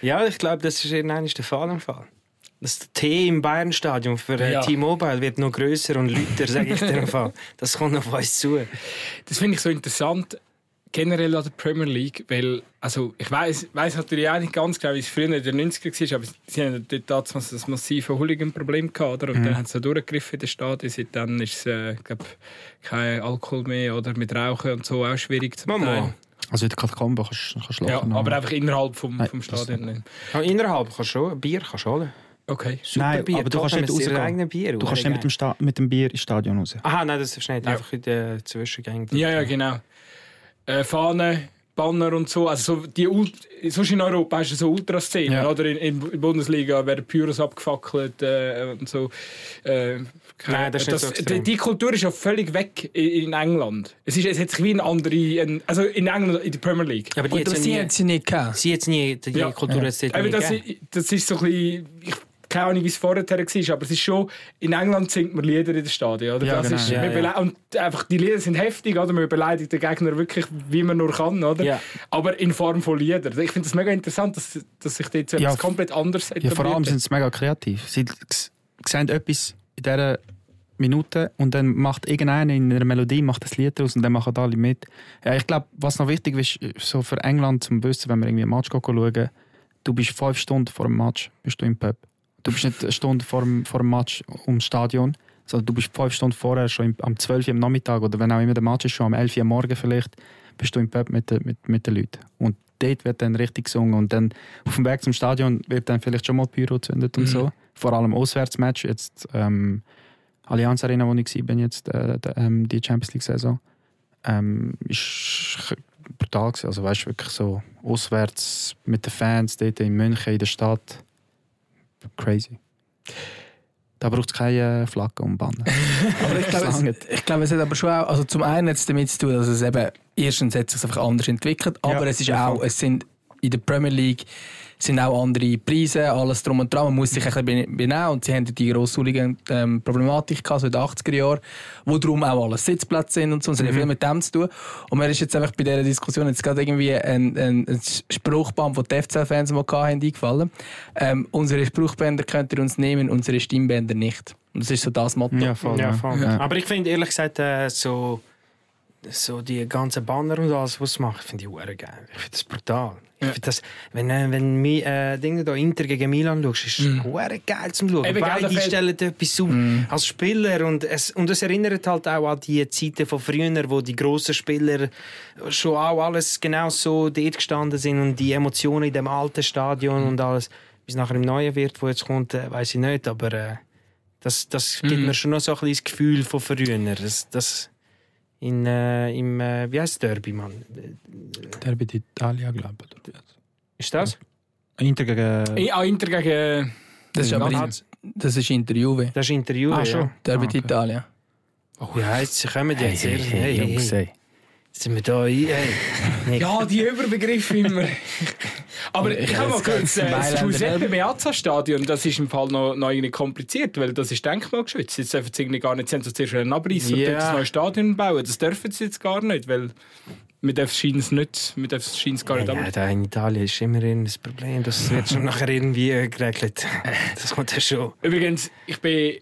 Ja, ich glaube, das ist irgendwann der Fall im Fall. Das T im Bayern-Stadion für äh, Ja. T-Mobile wird noch grösser und lauter, sage ich dir Fall. Das kommt auf uns zu. Das finde ich so interessant generell an der Premier League, weil also ich weiß weiß natürlich auch nicht ganz genau, wie es früher in den 90er war, aber sie haben dort damals das massive Hooligan-Problem gehabt, oder? Und dann haben sie durchgegriffen in den Stadien. Seitdem ist es, äh, ich glaube, kein Alkohol mehr oder mit Rauchen und so auch schwierig zu Mama. Also in der Katakombe kannst kannst du Ja, schlafen. aber einfach innerhalb vom, Nein, vom Stadion. nicht. Ja, innerhalb kannst du schon, Bier kannst du holen. Okay. Super Nein, Bier. aber du kannst nicht rausgehen. eigenen Bier. Du kannst nicht mit dem, Sta mit dem Bier ins Stadion raus. Aha, nein, das ist nicht. Ja. Einfach in den Zwischengängen. Ja, ja, genau. Äh, Fahnen, Banner und so. Also so die Ult sonst in Europa hast du so Ultraszenen, Ja. oder? In, in der Bundesliga werden Pyros abgefackelt äh, und so. Äh, Nein, das ist nicht so die, extrem. die Kultur ist ja völlig weg in, in England. Es, ist, es hat sich wie eine andere... Ein, also in England, in der Premier League. Ja, aber die das ja sie nie, sie nicht gehabt. sie jetzt nie, die Ja. Kultur Ja. hat es nie das, das ist so ein bisschen... Ich, keine Ahnung, wie es vorher war, aber es ist schon... In England singt man Lieder in den Stadien, oder? Ja, das genau. ist, Ja, ja. Und einfach, die Lieder sind heftig, oder? Man beleidigt den Gegner wirklich, wie man nur kann, oder? Aber in Form von Liedern. Ich finde es mega interessant, dass, dass sich dort so etwas komplett anders Ja, vor allem etabliert sind sie mega kreativ. Sie sehen etwas in dieser Minute und dann macht irgendeiner in einer Melodie macht das Lied daraus und dann machen alle mit. Ja, ich glaube, was noch wichtig ist, so für England zum Wissen, wenn wir irgendwie ein Match schauen, du bist fünf Stunden vor dem Match bist du im Pub. Du bist nicht eine Stunde vor dem, vor dem Match ums Stadion, sondern du bist fünf Stunden vorher, schon im, am 12 Uhr am Nachmittag oder wenn auch immer der Match ist, schon am 11 Uhr am Morgen vielleicht, bist du im Pub mit, den- mit, mit den Leuten. Und dort wird dann richtig gesungen und dann auf dem Weg zum Stadion wird dann vielleicht schon mal Pyro gezündet und Mhm. so. Vor allem Auswärtsmatch, jetzt ähm, Allianz Arena, wo ich war, jetzt äh, ähm, die Champions League Saison, ähm, ist brutal gewesen. Also weißt du, wirklich so auswärts mit den Fans dort in München in der Stadt. Crazy. Da braucht es keine Flagge und Banner. Aber ich glaube, Das es, ich glaube, es hat aber schon auch, also zum einen hat es damit zu tun, dass es eben erstens hat es sich einfach anders entwickelt, aber Ja, es ist ja, auch, es sind in der Premier League sind auch andere Preise, alles drum und dran. Man muss sich ein bisschen benehmen und sie haben die grosse ähm, Problematik gehabt, so in den 80er Jahren, wo darum auch alles Sitzplätze sind und so. Und es hat ja viel mit dem zu tun. Und mir ist jetzt einfach bei dieser Diskussion jetzt gerade irgendwie ein, ein, ein Spruchband, den die FCL-Fans mal hatten, eingefallen. Ähm, unsere Spruchbänder könnt ihr uns nehmen, unsere Stimmbänder nicht. Und das ist so das Motto. ja, voll. Ja, ja. voll. Ja. Aber ich finde ehrlich gesagt, äh, so, so die ganzen Banner und alles, was machen, finde ich hure geil. Ich finde das brutal. Ich find das, wenn äh, wenn mi, äh, Dinge da Inter gegen Milan schaust, ist es hure geil zum Schauen. Eben, Beide stellen etwas auf als Spieler und es, und es erinnert halt auch an die Zeiten von früher, wo die grossen Spieler schon auch alles genau so dort gestanden sind und die Emotionen in dem alten Stadion und alles. Wie es nachher im Neuen wird, wo jetzt kommt, äh, weiß ich nicht, aber äh, das, das gibt Mhm. mir schon noch so ein bisschen das Gefühl von früher. Das, das in, äh, im, äh, wie heißt Derby, Mann? Derby d'Italia, glaube ich. Ist das? Inter gegen... Ah, Inter gegen... Das ist aber in, das ist in der Juve. Das ist Interview. Ah, schon. Ja. Derby Ah, okay. d'Italia. Ja, jetzt kommen die jetzt. Hey, hey, hey, Jungs, ey. Jetzt sind wir da. Hey. Hey. Ja, die Überbegriffe immer. Aber ich, Ich habe mal äh, das Giuseppe. Meazza Stadion, das ist im Fall noch, noch irgendwie kompliziert, weil das ist denkmalgeschützt. Jetzt dürfen sie irgendwie gar nicht, sie haben so zuerst einen abreißen Ja. und dort ein neues Stadion bauen. Das dürfen sie jetzt gar nicht, weil wir dürfen es nicht, wir dürfen es gar nicht Ja, abreißen. da in Italien ist immer ein Problem. Das wird schon nachher irgendwie geregelt. Das kommt ja schon. Übrigens, ich bin.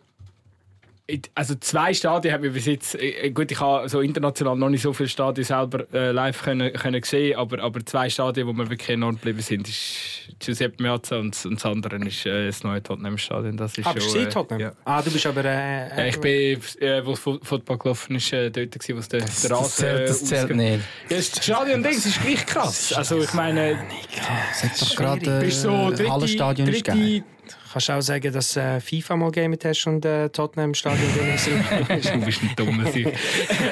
Also zwei Stadien haben wir bis jetzt, äh, gut, ich habe so international noch nicht so viele Stadien selber äh, live können, können sehen, aber, aber zwei Stadien, wo wir wirklich enorm geblieben sind, ist Giuseppe Meazza und, und das andere ist äh, das neue Tottenham-Stadion. Das ist Ah, bist schon, du Tottenham? Ja. Ah, du bist aber... Äh, Ja, ich bin, äh, wo Football gelaufen ist, äh, dort gewesen, wo es der, der Das zählt, das zählt nicht. Ja, das Stadion-Dings ist gleich krass. Also ich meine, Sag doch gerade, bist so äh, dritte, Hallenstadion ist geil. dritte Kannst du auch sagen, dass äh, FIFA mal gamet hast und äh, Tottenham Stadion drin ist? Du bist ein dummer Sieg.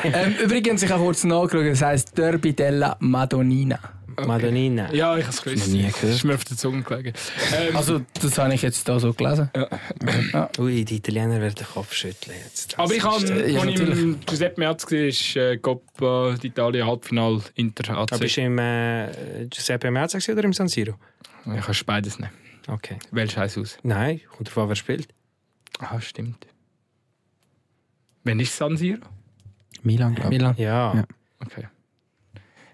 ähm, übrigens, ich habe kurz nachgeschaut, es heisst Derby della Madonnina. Madonnina. Ja, ich habe es gewusst. Das ist mir auf der Zunge gelegen. Ähm, Also, das habe ich jetzt da so gelesen. Ui, die Italiener werden den Kopf schütteln jetzt. Das aber ich habe, äh, ja, als ich im Giuseppe Meazza war, ist äh, Coppa d'Italia Halbfinal Inter AC. Aber bist du im äh, Giuseppe Meazza oder im San Siro? Ich kann beides nehmen. Okay. Wählst du eins aus? Nein, kommt drauf an, wer spielt. Ah, stimmt. Wenn ist San Siro? Milan, glaube ich. Milan. Ja. Ja. Okay.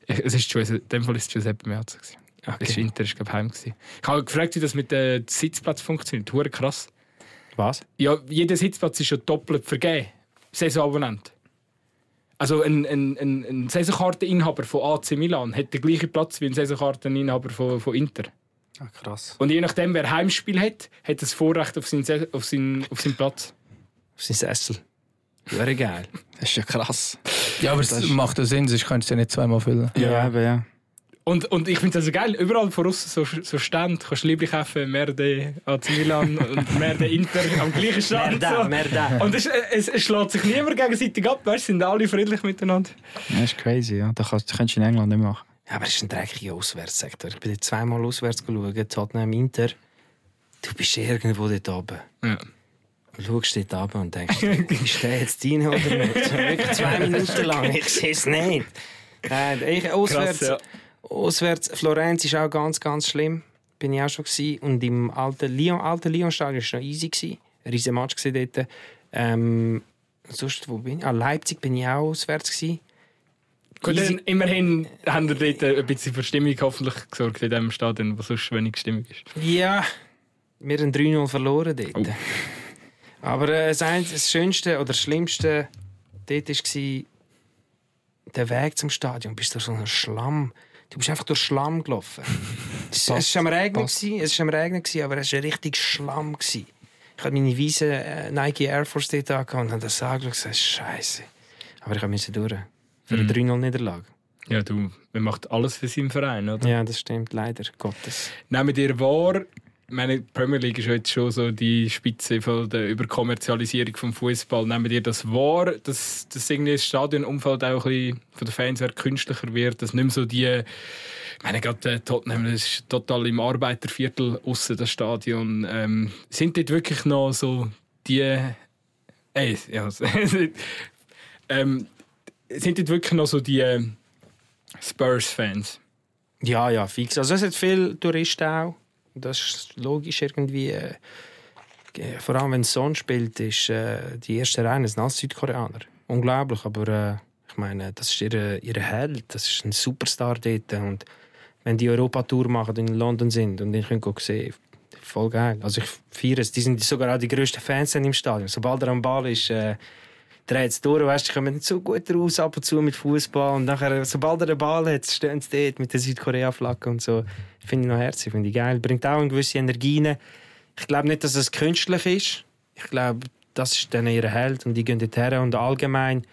Es ist Giuseppe, in dem Fall ist es Giuseppe Meazza. gewesen. Es ist Okay. Inter, ist glaube heim gewesen. Ich habe gefragt, wie das mit dem Sitzplatz funktioniert. Hure krass. Was? Ja, jeder Sitzplatz ist ja doppelt vergeben. Saisonabonnent. Also ein, ein, ein, ein Saisonkarteninhaber von AC Milan hat den gleichen Platz wie ein Saisonkarteninhaber von, von Inter. Ah, krass. Und je nachdem, wer Heimspiel hat, hat das Vorrecht auf seinen, Se- auf seinen, auf seinen Platz. Auf sein Sessel. Wäre geil. Das ist ja krass. Ja, aber es macht ja Sinn, sonst könntest du ja nicht zweimal füllen. Ja, eben, ja. Und, und ich finde das so geil, überall von außen so, so Stände, kannst du lieblich kaufen, Merde AC Milan und Merde Inter am gleichen Stand. Merda, so. Merda. Und es, es, es schlägt sich niemand gegenseitig ab, weißt, sind alle friedlich miteinander. Das ist crazy, ja. Das kannst, das könntest du in England nicht machen. Ja, aber es ist ein dreckiger Auswärtssektor. Ich bin jetzt zweimal auswärts geschaut, Tottenham Inter. Du bist irgendwo dort oben. Ja. Und schaust dort runter und denkst, ist der jetzt dein oder nicht? Wirklich zwei Minuten lang, ich sehe es nicht. Nein, ich, auswärts, Krass, ja. auswärts, Florenz ist auch ganz, ganz schlimm. Bin ich auch schon gewesen. Und im alten Lyon, alten Lyon-Stadion war es noch easy. Gewesen. Ein riesen Match dort. Ähm, sonst, wo bin ich? Ah, Leipzig bin ich auch auswärts gewesen. Gut, dann, immerhin haben wir dort ein bisschen für Stimmung hoffentlich gesorgt in dem Stadion, wo sonst wenig Stimmung ist. Ja, wir haben 3-0 verloren dort. Oh. Aber äh, das, ein- das Schönste oder das Schlimmste dort war der Weg zum Stadion. Du bist durch so einen Schlamm. Du bist einfach durch Schlamm gelaufen. es war am Regnen, gewesen, es war am Regnen, gewesen, aber es war richtig Schlamm. Gewesen. Ich hatte meine weißen äh, Nike Air Force dort angehabt und habe das angeschaut und gesagt, Scheiße. Aber ich musste durch. Für eine 3-0-Niederlage. Ja, du, man macht alles für seinen Verein, oder? Ja, das stimmt, leider Gottes. Nehmen dir wahr, meine, Premier League ist jetzt schon so die Spitze von der Überkommerzialisierung vom Fußball. Nehmen dir das wahr, dass, dass irgendwie das Stadionumfeld auch ein bisschen von den Fans her künstlicher wird, dass nicht mehr so die ich meine, gerade äh, Tottenham das ist total im Arbeiterviertel aussen das Stadion. Ähm, sind dort wirklich noch so die. Ey, ja, ähm, sind dort wirklich noch so die äh, Spurs-Fans? Ja, ja, fix. Also es hat viele Touristen auch. Das ist logisch irgendwie. Äh, äh, vor allem wenn Son spielt, ist äh, die erste Reihe alles Südkoreaner. Unglaublich, aber ich meine, das ist ihr, ihr Held, das ist ein Superstar dort. Und wenn die Europatour machen und in London sind und ich können sehen, voll geil. Also ich feiere es. Die sind sogar auch die grössten Fans im Stadion. Sobald er am Ball ist, äh, dreht es durch, weißt, die kommen nicht so gut raus ab und zu mit Fußball und nachher, sobald er den Ball hat, stehen sie dort mit der Südkorea-Flagge und so. Finde ich noch herzig, finde ich geil. Bringt auch eine gewisse Energie rein. Ich glaube nicht, dass es künstlich ist. Ich glaube, das ist dann ihr Held und die gehen dort her und allgemein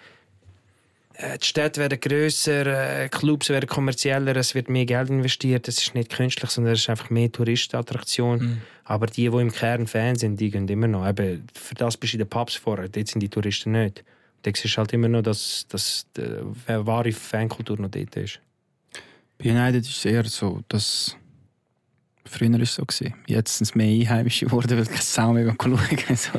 äh, die Städte werden grösser, äh, Clubs werden kommerzieller, es wird mehr Geld investiert. Es ist nicht künstlich, sondern es ist einfach mehr Touristenattraktion. Aber die, die im Kern Fan sind, die gehen immer noch. Eben, für das bist du in den Pubs vorher, dort sind die Touristen nicht. Da siehst du halt immer noch, dass, dass die äh, wahre Fankultur noch dort ist. Bei United ist es eher so, dass früher ist es so gewesen. Jetzt sind es mehr Einheimische geworden, weil keine Sau mehr schauen. So.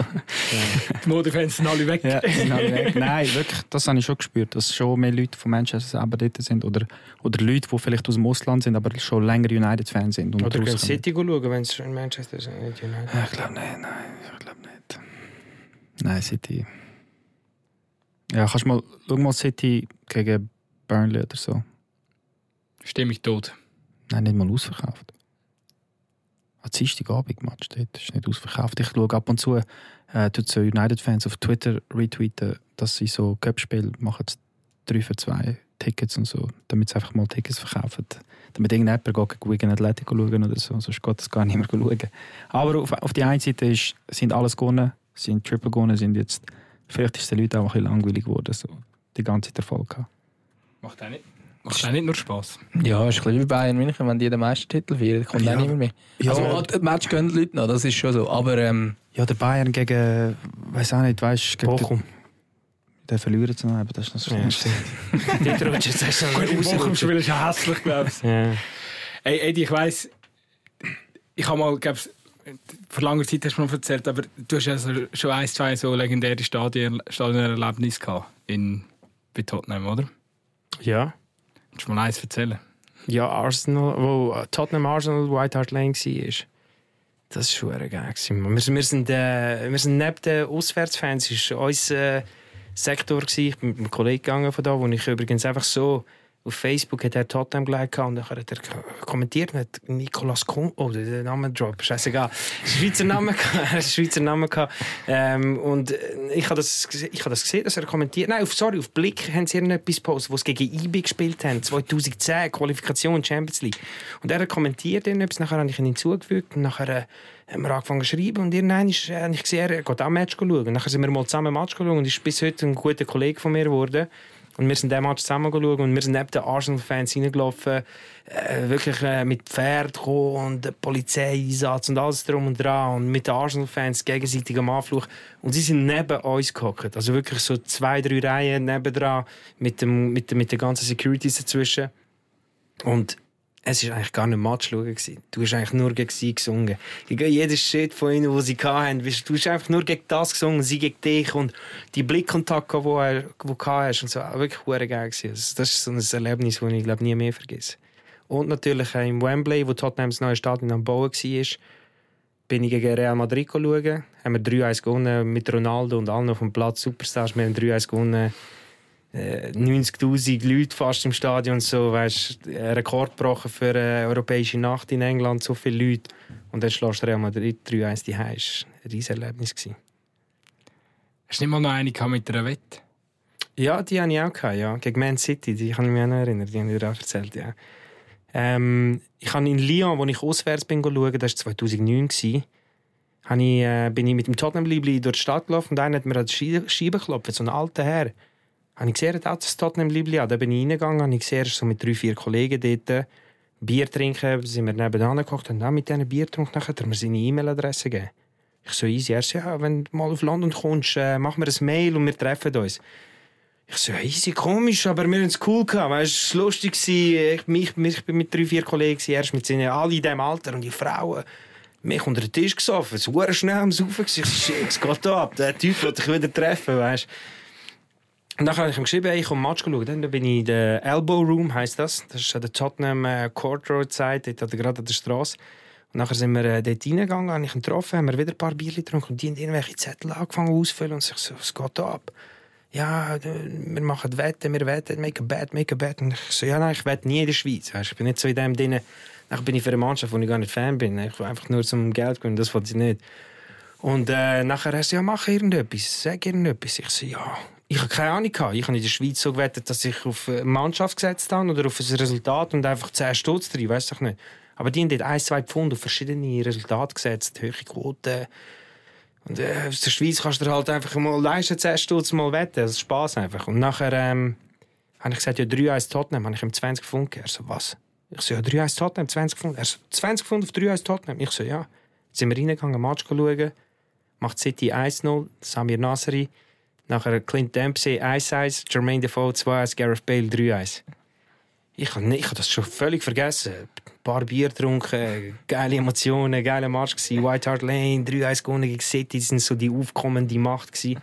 Die Modefans sind alle weg. Ja, sind alle weg. Nein, wirklich, das habe ich schon gespürt, dass schon mehr Leute von Manchester selber dort sind. Oder, oder Leute, die vielleicht aus dem Ausland sind, aber schon länger United-Fans sind. Und Oder können rauskommen. City schauen, wenn es in Manchester ist. nicht United. Ja, Ich glaube nicht, nein, ich glaube nicht. Nein, City. Ja, kannst mal, schau mal City gegen Burnley oder so. Stimme ich tot. Nein, nicht mal ausverkauft. An Dienstagabend-Match dort. Das ist nicht ausverkauft. Ich schaue ab und zu, äh, so United-Fans auf Twitter retweeten, dass sie so Cup-Spiele machen, drei für zwei Tickets und so, damit sie einfach mal Tickets verkaufen. Damit irgendjemand geht gegen Atletico schauen oder so, sonst geht das gar nicht mehr schauen. Aber auf, auf die einen Seite ist, sind alles gewonnen, sind Triple gewonnen, sind jetzt, vielleicht ist den Leuten auch ein bisschen langweilig geworden, so die ganze Zeit Erfolg gehabt. Macht auch nicht, macht auch nicht nur Spass. Ja, ist ein bisschen wie Bayern München, wenn die den Meistertitel feiern, kommt Ja. auch nicht mehr. Ja. Also, das Match gönnen die Leute noch, das ist schon so. Aber ähm, Ja, der Bayern gegen, weiß auch nicht, weißt du, Bochum. den verlieren zu haben, das ist noch so Ja. Dort rutscht jetzt du noch rausrutschen. Bochum-Spiel ist ja hässlich, glaube ich. Ja. Ey, Eddie, ich weiss, ich habe mal, glaub's, vor langer Zeit hast du mir noch erzählt, aber du hast ja so, schon ein, zwei so legendäre Stadien, Stadionerlebnisse gehabt in, bei Tottenham, oder? ja. Kannst du mal eins erzählen? Ja, Arsenal, wo Tottenham Arsenal White Hart Lane war. Das war schon geil. Wir, wir, sind, äh, wir sind neben den Auswärtsfans, das war unser äh, Sektor. Ich bin mit einem Kollegen gegangen von da, wo ich übrigens einfach so auf Facebook hat er Tottenham gelegt und dann hat er kommentiert mit Nicolas Kuhn. Oh, der Name Drop, scheißegal. Schweizer Name, gehabt, Schweizer Name. Ähm, und äh, ich habe das, ich das gesehen, dass er kommentiert. Nein, auf, sorry, auf Blick haben sie irgendetwas gepostet, wo sie gegen IB gespielt haben, 2010, Qualifikation Champions League. Und er hat kommentiert irgendetwas, nachher habe ich ihn hinzugefügt und nachher äh, haben wir angefangen zu schreiben und irgendwann ist, äh, ich gesehen, er geht auch Match schauen. Und nachher sind wir mal zusammen Match schauen und ist bis heute ein guter Kollege von mir geworden. Und wir sind den Match zusammen geschaut und wir sind neben den Arsenal-Fans reingelaufen, äh, wirklich äh, mit Pferd und Polizeieinsatz und alles drum und dran und mit den Arsenal-Fans gegenseitig am Anflug. Und sie sind neben uns gehockt, also wirklich so zwei, drei Reihen nebendran mit, dem, mit, dem, mit den ganzen Securities dazwischen. Und es war eigentlich gar nicht Match schauen. Du hast eigentlich nur gegen sie gesungen. Gegen jeden Shit von ihnen, den sie hatten. Du hast einfach nur gegen das gesungen, sie gegen dich. Und die Blickkontakte, die du hast. Und so, wirklich hure geil. gewesen. Also, das ist so ein Erlebnis, das ich glaube nie mehr vergesse. Und natürlich im Wembley, wo das neue Stadion am Bauen war, bin ich gegen Real Madrid schauen. Haben wir 3-1 gewonnen mit Ronaldo und allen auf dem Platz. Superstars, wir haben 3-1 gewonnen 90.000 Leute fast im Stadion so, weißt, Rekord gebrochen für eine europäische Nacht in England, so viele Leute. Und dann schlägst du Real Madrid 3-1 die war ein riesiges Erlebnis. gewesen. Hast du nicht mal noch eine mit einer Wette? Ja, die hatte ich auch. Gehabt, ja. Gegen Man City, die kann ich mich auch noch erinnern, die habe ich dir auch erzählt. Ja. Ähm, ich habe in Lyon, wo ich auswärts bin, schauen, das war 2009, gewesen, ich, äh, bin ich mit dem Tottenham-Libli durch die Stadt gelaufen und einer hat mir an die Scheibe geklopft, so ein alter Herr. Habe ich gesehen, auch das Tottenham-Libli an. Da bin ich reingegangen, habe ich gesehen, so mit drei, vier Kollegen dort. Bier trinken, sind wir nebenan gekocht und dann mit diesen Bier getrunken, nachher hat er mir seine E-Mail-Adresse gegeben. Ich so easy, er so, ja, wenn du mal auf London kommst, äh, mach mir ein Mail und wir treffen uns. Ich so, easy, komisch, aber wir haben es cool gehabt, weißt, es war lustig, ich, mich, mich, ich bin mit drei, vier Kollegen, er ist mit seinen, alle in diesem Alter und die Frauen, mich unter den Tisch gesoffen, es war schnell am Saufen, ich so, shit, es geht ab, der Typ will dich wieder treffen, weißt. Und dann habe ich ihm geschrieben, ich komme Match schauen. Dann bin ich in der Elbow Room, heisst das. Das ist an der Tottenham äh, Court Road Seite, dort gerade an der Straße. Und nachher sind wir äh, dort reingegangen, habe ich ihn getroffen, haben wir wieder ein paar Bier getrunken und die haben irgendwelche Zettel angefangen auszufüllen und sich so, was geht ab? Ja, wir machen Wetten, wir wetten, make a bet, make a bet. Und ich so, ja, nein, ich wette nie in der Schweiz. Weißt, ich bin nicht so in dem drin. Dann bin ich für eine Mannschaft, wo ich gar nicht Fan bin. Ich will einfach nur zum Geld gewinnen, das wollte ich nicht. Und äh, nachher hast du ja, mach irgendetwas, sag irgendetwas. Ich so, ja, ich habe keine Ahnung gehabt. Ich habe in der Schweiz so gewettet, dass ich auf eine Mannschaft gesetzt habe oder auf ein Resultat und einfach 10 Stutz drin, weiß ich nicht. Aber die haben dort ein, zwei Pfund auf verschiedene Resultate gesetzt, hohe Quoten. Und äh, aus der Schweiz kannst du halt einfach mal leisten, 10 Stutz mal wetten. Das ist Spass einfach. Und nachher ähm, habe ich gesagt, ja, 3-1 Tottenham, habe ich ihm 20 Pfund gegeben. Er so, was? Ich so, ja, 3-1 Tottenham, 20 Pfund. Er so, 20 Pfund auf 3-1 Tottenham. Ich so, ja. Jetzt sind wir reingegangen, Match schauen. Macht City 1-0, Samir Nasri. Nachher Clint Dempsey 1-1, Jermaine Defoe 2-1, Gareth Bale 3-1. Ich habe hab das schon völlig vergessen. Ein paar Bier getrunken, geile Emotionen, geiler Match gewesen. White Hart Lane, 3-1 gewonnen gegen City, das sind so die aufkommende Macht gewesen.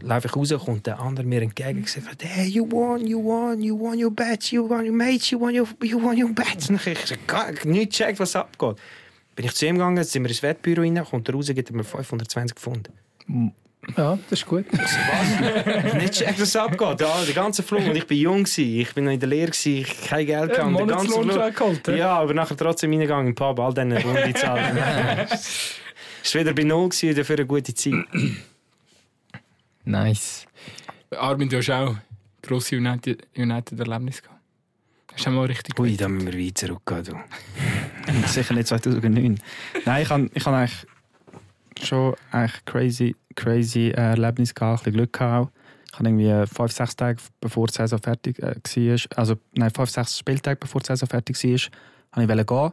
Lauf ich raus, kommt der andere mir entgegen und sagt, hey, you won, you won, you won your bets, you won your mates, you won your, you won your bets. Und ich gar nicht gecheckt, was abgeht. Bin ich zu ihm gegangen, sind wir ins Wettbüro rein, kommt er raus, gibt er mir 520 Pfund. Ja, das ist gut. nicht was abgeht. Ja, der ganze Flug. Und ich bin jung, gewesen. ich bin noch in der Lehre, gewesen. ich hatte kein Geld. Ja, der ganze Flug- geholt, ja. Ja, aber nachher trotzdem reingegangen im Pub, all diese Runde zahlen. Es war wieder bei Null, gewesen, dafür eine gute Zeit. Nice. Armin, du hast auch grosse United- United-Erlebnisse gehabt. Hast du auch mal richtig Ui, da müssen wir weit zurückgehen. Du. Sicher nicht 2009. Nein, ich habe ich hab eigentlich schon eigentlich crazy, crazy äh, Erlebnis gehabt, ein bisschen Glück gehabt. Ich habe irgendwie äh, fünf, sechs Tage bevor die Saison fertig äh, war, also nein, fünf, sechs Spieltage bevor die Saison fertig war, habe ich gehen.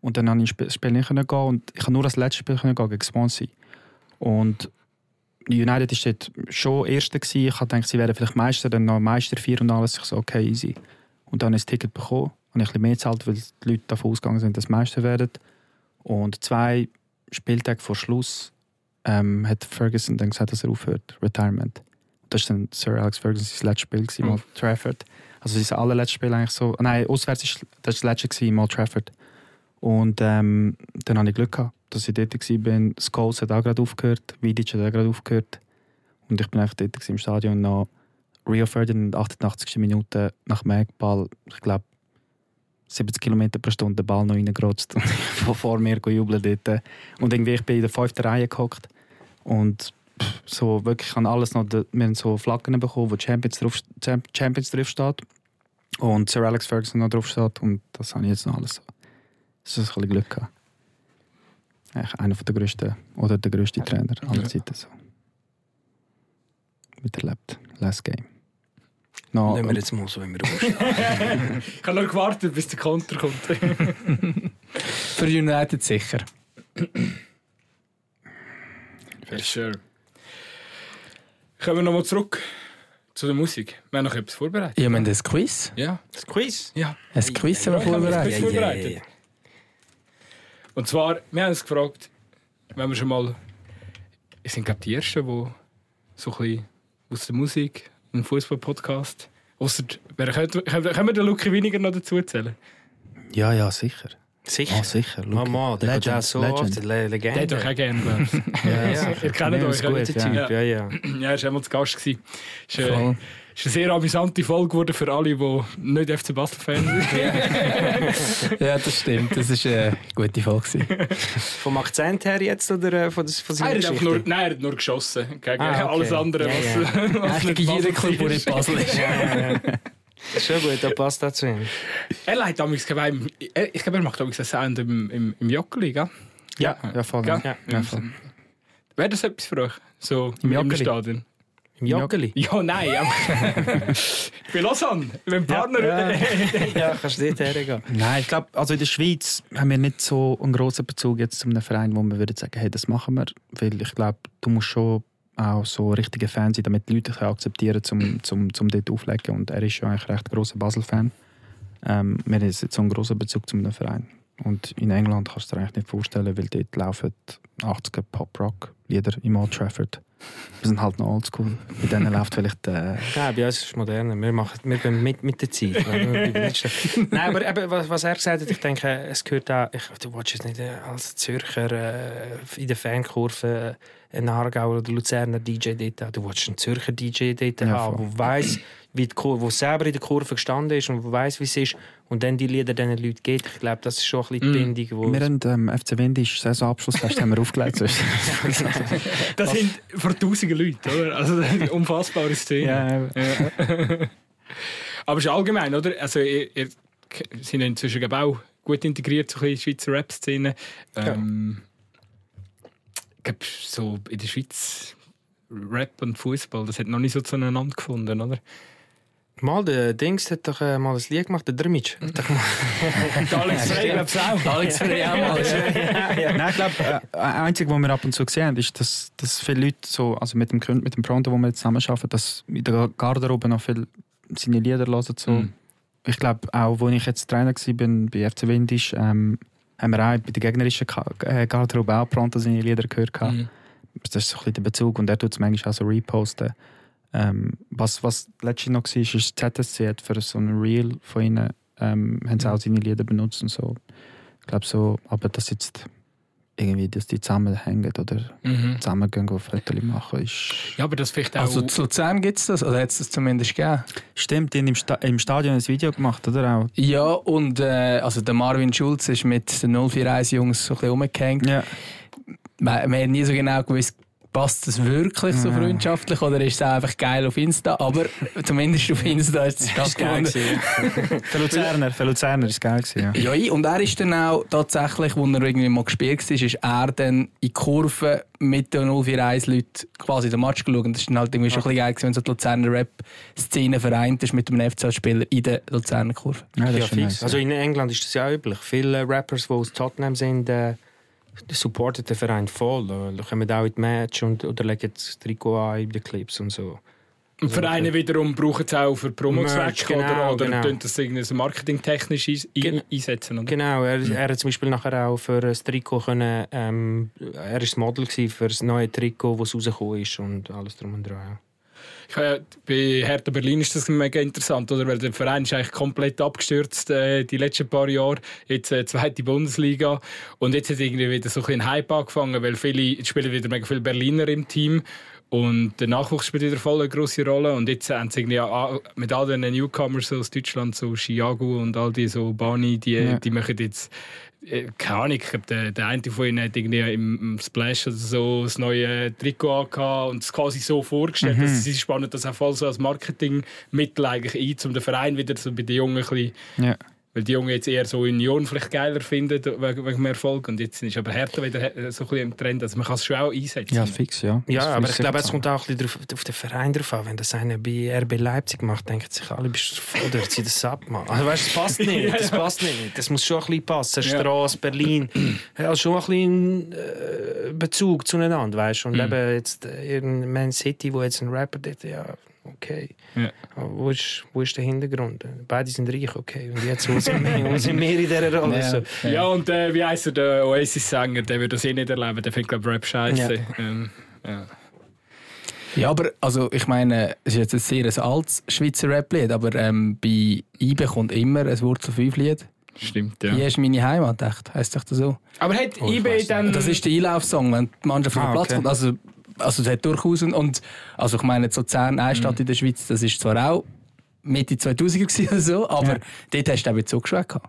Und dann habe ich das Spiel nicht gehen und ich habe nur das letzte Spiel gehen gegen Swansea. Und United war dort schon Erster. Gewesen. Ich gedacht, sie wären vielleicht Meister, dann noch Meister 4 und alles. Ich so, okay, easy. Und dann habe ich ein Ticket bekommen. Habe ich ein bisschen mehr gezahlt, weil die Leute davon ausgegangen sind, dass sie Meister werden. Und zwei Spieltage vor Schluss ähm, hat Ferguson dann gesagt, dass er aufhört. Retirement. Das war dann Sir Alex Fergusons letztes Spiel, gewesen, mal Trafford. Also sein allerletztes Spiel eigentlich so. Nein, auswärts ist das, ist das letzte gewesen, mal Trafford. Und ähm, dann hatte ich Glück gehabt, dass ich dort war. Scholes hat auch gerade aufgehört, Vidic hat auch gerade aufgehört. Und ich bin einfach dort im Stadion und noch Rio Ferdinand 88. Minute nach dem Eckball, ich glaube 70 km pro Stunde den Ball noch reingerotzt und von vor mir jubeln dort. Und irgendwie, ich bin in der fünften Reihe gehockt und pff, so wirklich an alles noch, wir haben so Flaggen bekommen, wo Champions drauf, Champ- Champions drauf steht und Sir Alex Ferguson noch drauf steht und das habe ich jetzt noch alles so. Das ist ein bisschen Glück gehabt. Eigentlich einer der grössten oder der grösste Trainer aller Ja. Zeiten so. Miterlebt. Last Game. No, Nehmen wir jetzt mal so immer raus. Ich habe noch gewartet, bis der Konter kommt. Für United sicher. For sure. Kommen wir nochmal zurück zu der Musik. Wir haben noch etwas vorbereitet. Ja, wir haben ein Quiz. Ja, Das Quiz. ja. Ein Quiz haben wir Ja, ich habe ein vorbereitet. Quiz vorbereitet. Und zwar, wir haben uns gefragt, wenn wir schon mal. Es sind, glaube ich, die Ersten, die so ein bisschen aus der Musik, einen Fußball-Podcast. Können wir den Lucky weniger noch dazu zählen? Ja, ja, sicher. Sicher. Ah, sicher. Mama, der Legend, geht auch so Legend. oft. Le Der Legende. hat doch auch gerne, ich. Ja, ja, ihr kennt Ja, euch. gut? Guter Typ, Ja. ja, ja. Ja, er war einmal zu Gast. gewesen. Ist, äh, ist eine sehr amüsante Folge geworden für alle, die nicht FC Basel-Fans sind. Ja, das stimmt. Das war eine gute Folge. Vom Akzent her jetzt oder äh, von, von seiner Er hat nur, nein, er hat nur geschossen gegen Ah, okay. alles andere, Ja, was, ja. was Eigentlich nicht jeder Basel Club, der nicht Basel ist. Ja, ja, ja. Schon gut, da passt das zu ihm. Er leitet damals, ich, er- glaube, er macht damals einen Sound im, im, im Joggeli, gell? Ja, ja, voll. Ja. Ja, voll. Wäre das etwas für euch? So Im im? Stadion? Im Joggeli? Ja, nein. Aber ich bin Lausanne. Mein Partner. Ja. Ja, kannst du dort hergehen. Nein, ich glaube, also in der Schweiz haben wir nicht so einen grossen Bezug jetzt zu einem Verein, wo wir würden sagen, hey, das machen wir. Weil ich glaube, du musst schon auch so richtiger Fan sein, damit die Leute akzeptieren, zum, zum, zum dort auflegen. Und er ist ja eigentlich recht grosser Basel-Fan. Ähm, wir haben jetzt so einen grossen Bezug zu einem Verein. Und in England kannst du dir eigentlich nicht vorstellen, weil dort laufen 80er Pop-Rock-Lieder im Old Trafford. Wir sind halt noch oldschool. Bei denen läuft vielleicht äh, Ja, bei uns ist es moderner. Wir, machen, wir gehen mit, mit der Zeit. Nein, aber eben, was, was er gesagt hat, ich denke, es gehört auch, ich, du willst jetzt nicht äh, als Zürcher äh, in der Fankurve einen Aargauer oder Luzerner DJ dort haben. Du willst einen Zürcher DJ dort Ja, haben, der weiss, wie die Kurve, wo selber in der Kurve gestanden ist und weiss, wie es ist und dann die Lieder diesen Leuten geht. Ich glaube, das ist schon ein bisschen die Mm. Bindung, wo... Wir haben ähm, FC Windisch Saisonabschlussfest haben wir aufgelegt. Das sind vor tausenden Leute, oder? Also eine unfassbare Szene. ja, Aber es ist allgemein, oder? Also, ihr, ihr sind ja inzwischen auch gut integriert so ein bisschen in die Schweizer Rap-Szene. Ähm, ich glaube, so in der Schweiz Rap und Fußball, das hat noch nicht so zueinander gefunden, oder? Mal, der Dings hat doch äh, mal ein Lied gemacht, der Drmitsch. Doch mal- Und Alex Frey, glaube ich, auch. Alex Frey auch mal. Nein, ich glaube, äh, das Einzige, was wir ab und zu gesehen haben, ist, dass, dass viele Leute so, also mit dem, mit dem Pronto, wo wir jetzt zusammen arbeiten, dass in der Garderobe noch viel seine Lieder hören. So. Mhm. Ich glaube, auch als ich jetzt Trainer war bei FC Windisch, ähm, haben wir auch bei der gegnerischen äh, Garderobe auch Pronto seine Lieder gehört. Mhm. Das ist so ein bisschen der Bezug und er tut es manchmal auch so reposten. Ähm, was, was letztens noch war, ist, das ZSC hat für so ein Reel von ihnen ähm, haben sie auch seine Lieder benutzt und so. Ich glaube so, aber das jetzt irgendwie, dass die zusammenhängen oder Mhm. zusammen gehen, go Fotos machen. Ist Ja, aber das vielleicht auch... Also zu Luzern gibt es das, oder hat es das zumindest gegeben? Stimmt, die haben im, Sta im Stadion ein Video gemacht, oder auch? Ja, und äh, also der Marvin Schulz ist mit den 041-Jungs so ein bisschen rumgehängt. Ja. Man, man hat nie so genau gewusst, passt das wirklich so Ja. freundschaftlich oder ist es einfach geil auf Insta? Aber zumindest auf Insta ist es Das ist geil. Für Luzerner, für Luzerner ist es geil gewesen, ja. Ja, ich- und er ist dann auch tatsächlich, als er irgendwie mal gespielt war, ist er dann in die Kurve mit den 041-Leuten quasi den Match geschaut. Und das ist dann halt irgendwie schon ein bisschen geil, gewesen, wenn so die Luzerner Rap-Szene vereint ist mit einem FC-Spieler in der Luzerner Kurve. Ja, das Ja, ist schon fix. nice. Also in England ist das ja üblich. Viele Rappers, die aus Tottenham sind, äh, supporten den Verein voll. Äh, kommen auch in die Match und, oder legen das Trikot an in den Clips und so. Und Vereine wiederum brauchen es auch für Promozwecke genau, oder, oder genau. das irgendwie so marketingtechnisch ein, Gen- einsetzen. Oder? Genau, er, er hat zum Beispiel nachher auch für das Trikot können, ähm, er das Model für das neue Trikot, das rausgekommen ist und alles drum und dran. Ich, bei Hertha Berlin ist das mega interessant, oder? weil der Verein ist eigentlich komplett abgestürzt äh, die letzten paar Jahre. Jetzt äh, zweite Bundesliga und jetzt hat irgendwie wieder so ein Hype angefangen, weil viele spielen wieder mega viele Berliner im Team und der Nachwuchs spielt wieder voll eine große Rolle und jetzt haben sie irgendwie auch mit all den Newcomers aus Deutschland, so Chiago und all die so Bani, die, Ja. die machen jetzt keine Ahnung, ich glaube, der, der eine von ihnen hat irgendwie im, Splash oder so das neue Trikot angehabt und es quasi so vorgestellt. Mhm. dass sie spannen das auch voll so als Marketingmittel eigentlich ein, um den Verein wieder so bei den Jungen ein bisschen, Ja. Weil die Jungen jetzt eher so Union vielleicht geiler finden wegen, wegen dem Erfolg und jetzt ist aber Hertha wieder äh, so ein bisschen im Trend, also man kann es schon auch einsetzen. ja, fix, ja. Ja, Das aber ich glaube, es kommt auch ein bisschen auf den Verein drauf an. Wenn das einer bei RB Leipzig macht, denken sich alle, bist du voll, der zieht das ab, Mann. Also, weißt, das passt nicht, das passt nicht. Das muss schon ein bisschen passen. Ja. Straße, Berlin, ja, schon ein bisschen äh, Bezug zueinander, weißt du. Und Mhm. eben jetzt äh, irgendein Man City, wo jetzt ein Rapper dort, ja, okay. Ja. Aber wo, ist, wo ist der Hintergrund? Beide sind reich, okay. Und jetzt, wo sind wir, wo sind wir in dieser Rolle? Ja. So. Ja, und äh, wie heisst er, der Oasis-Sänger, der würde das eh nicht erleben, der findet, glaube Rap scheiße. Ja. Ähm, ja. Ja, aber also, ich meine, es ist jetzt ein sehr ein altes Schweizer Rap-Lied, aber ähm, bei IBE kommt immer ein Wurzel 5-Lied. Stimmt, ja. Hier ist meine Heimat, echt. Heisst doch das so? Aber hat Oh, ich IB dann... Das ist der Einlaufsong, wenn die Mannschaft auf den Ah, Platz okay. kommt. Also, also es hat durchaus und, und also ich meine so Luzern, eine Stadt in der Schweiz, das ist zwar auch Mitte 2000er gewesen oder so, aber Ja. dort hast du auch Bezug gehabt.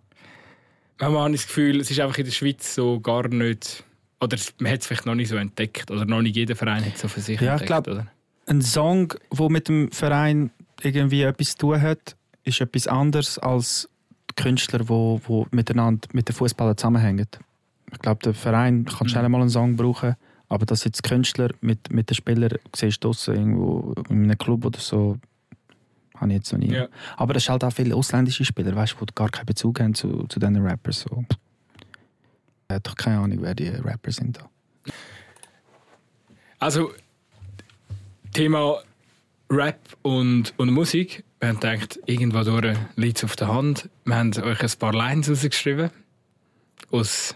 Manchmal habe ich das Gefühl, es ist einfach in der Schweiz so gar nicht. Oder es- man hat es vielleicht noch nicht so entdeckt. Oder noch nicht jeder Verein hat es so für sich Ja, ich entdeckt. glaub- oder? Ein Song, der mit dem Verein irgendwie etwas zu tun hat, ist etwas anderes als Künstler, die wo, wo miteinander mit den Fußballern zusammenhängen. Ich glaube, der Verein kann Mhm. schnell mal einen Song brauchen, aber dass jetzt Künstler mit, mit den Spielern siehst du irgendwo in einem Club oder so, habe ich jetzt noch nie. Ja. Aber es sind halt auch viele ausländische Spieler, weißt, die gar keinen Bezug haben zu, zu diesen Rappers. So. Ich habe doch keine Ahnung, wer die Rapper sind. Da. Also, Thema Rap und, und Musik. Wir haben gedacht, irgendwo durch liegt es auf der Hand. Wir haben euch ein paar Lines rausgeschrieben. Aus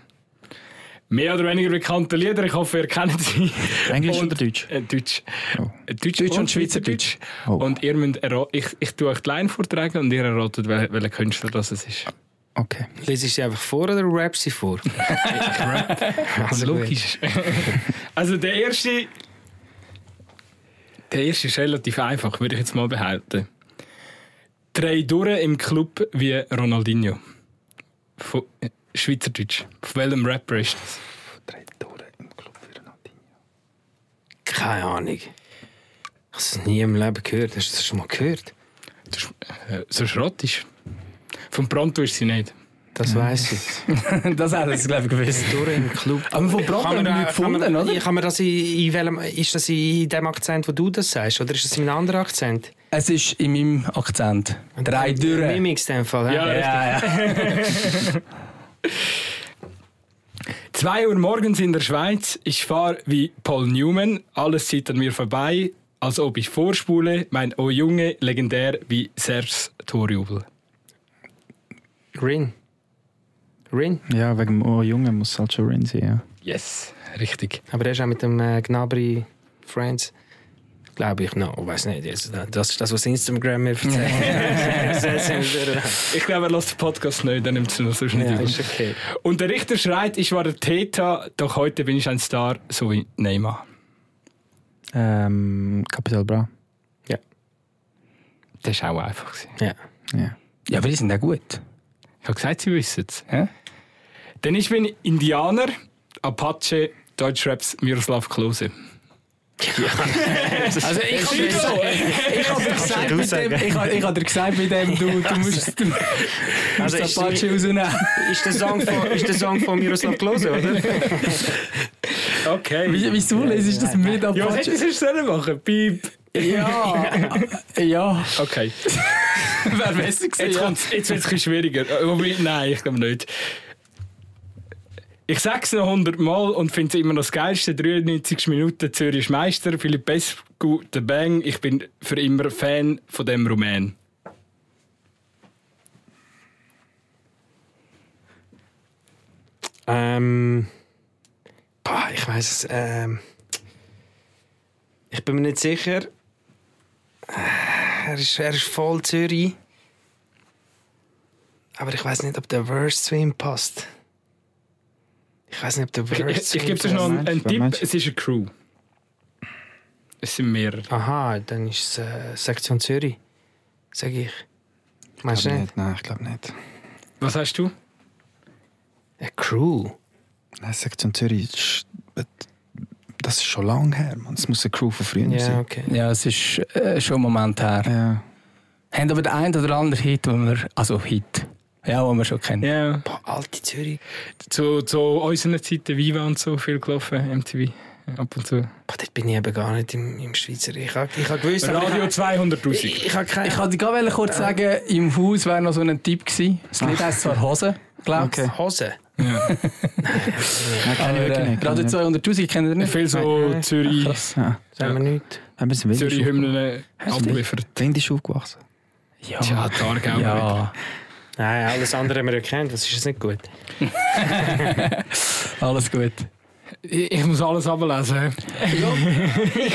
mehr oder weniger bekannten Liedern. Ich hoffe, ihr kennt sie. Englisch Und- oder Deutsch? Äh, Deutsch. Oh. Äh, Deutsch, Deutsch und Schweizerdeutsch. Oh. Und ihr müsst ich, ich tue euch die Line vortragen und ihr erratet, wel- welcher Künstler das es ist. Okay. Lese ich sie einfach vor oder rap sie vor? Also logisch. also der erste. Der erste ist relativ einfach, würde ich jetzt mal behaupten. Drei durch im Club wie Ronaldinho. Von Schweizerdeutsch. Von welchem Rapper ist das? Drei Tore im Club für Ronaldinho. Keine Ahnung. Ich habe es nie im Leben gehört. Hast du das schon mal gehört? das ist, äh, so schrottisch. Vom Pronto ist sie nicht. Das weiss ich. das hat es, glaube ich, gewusst. Durch im Club. Aber von Brot haben wir nicht gefunden, kann man, oder? Kann man das in, in welchem, ist das in dem Akzent, wo du das sagst? Oder ist das in einem anderen Akzent? Es ist in meinem Akzent. Drei Dürren. Mimix in dem Fall. Ja, Ja, ja. Zwei Uhr morgens in der Schweiz. Ich fahre wie Paul Newman. Alles zieht an mir vorbei, als ob ich vorspule. Mein Oh Junge, legendär wie Serge Torjubel. Rin. Rin. Ja, wegen dem oh, Junge muss es halt schon Rin sein. Ja. Yes, richtig. Aber er ist auch mit dem äh, Gnabry Friends. Glaube ich noch. Ich weiß nicht. Also, Das ist das, was Instagram mir erzählt. Ich glaube, er lässt den Podcast nicht, dann nimmt es noch so schnell ja, auf. ist okay. Und der Richter schreit, ich war der Täter, doch heute bin ich ein Star, so wie Neymar. Ähm, Capital Bra. Das war auch einfach. Ja. Ja. Ja, aber die sind auch gut. Ich habe gesagt, sie wissen es. Ja? Denn ich bin Indianer, Apache, Deutschraps, Miroslav Klose. Also ich habe dir gesagt, ich hab dir gesagt, du mit dem, ich, hab- ich hab dir gesagt, mit dem du, du musst, du Also musst ist, Apache rausnehmen. ist, der Song von, ist der Song von Miroslav Klose, oder? Okay. Wie, wieso lesest du das mit Ja, was Apache? hättest du sollen machen? Piep. Ja, ja. Okay. Wäre besser gewesen. Jetzt, ja. wird es ein bisschen schwieriger. Wobei, nein, ich glaube nicht. Ich sage es noch 100 Mal und finde es immer noch das Geilste. 93 Minuten Zürich ist Meister. Philipp Bescu, der Bang. Ich bin für immer Fan von dem Rumän. Ähm. Boah, ich weiß es. Ähm, ich bin mir nicht sicher. Äh, Er ist, er ist voll Zürich. Aber ich weiß nicht, ob der Verse zu ihm passt. Ich weiß nicht, ob der Verse ich, ich gebe dir noch einen, Tipp. meinst? Es ist eine Crew. Es sind mehrere. Aha, dann ist es äh, Sektion Zürich. Sag ich. Meinst du nicht? nicht? Nein, ich glaube nicht. Was hast du? Eine Crew. Nein, Sektion Zürich, ist- das ist schon lange her. Man. Es muss eine Crew von früher Ja, sein. okay. Ja, es ist äh, schon ein Moment her. Ja. Haben aber den einen oder anderen Hit, den wir, also Hit, ja, den wir schon kennen. Ja. Boah, alte Zürich. Zu, zu unseren Zeiten Viva und so viel gelaufen, MTV. Ab und zu. Boah, dort bin ich eben gar nicht im, im Schweizer. Ich habe ich hab gewusst, Radio ich, 200'000. ich, ich keine... Ich wollte gerade kurz sagen, im Haus wäre noch so ein Tipp gewesen. Das Lied heisst zwar Hose, glaube ich. Okay. Hose. Nein, kenne ich wirklich äh, nicht. Radio 200'000 kennt ihr nicht? Viel so Zürich, Krass. Ja. Sagen wir nichts. Windisch, auf, Zürich-Hymnen abgeliefert. Windisch aufgewachsen. Ja. Tja, die Aargauer. ja, Nein, alles andere haben wir erkannt. Was ist das nicht gut? alles gut. Ich, ich muss alles ablesen.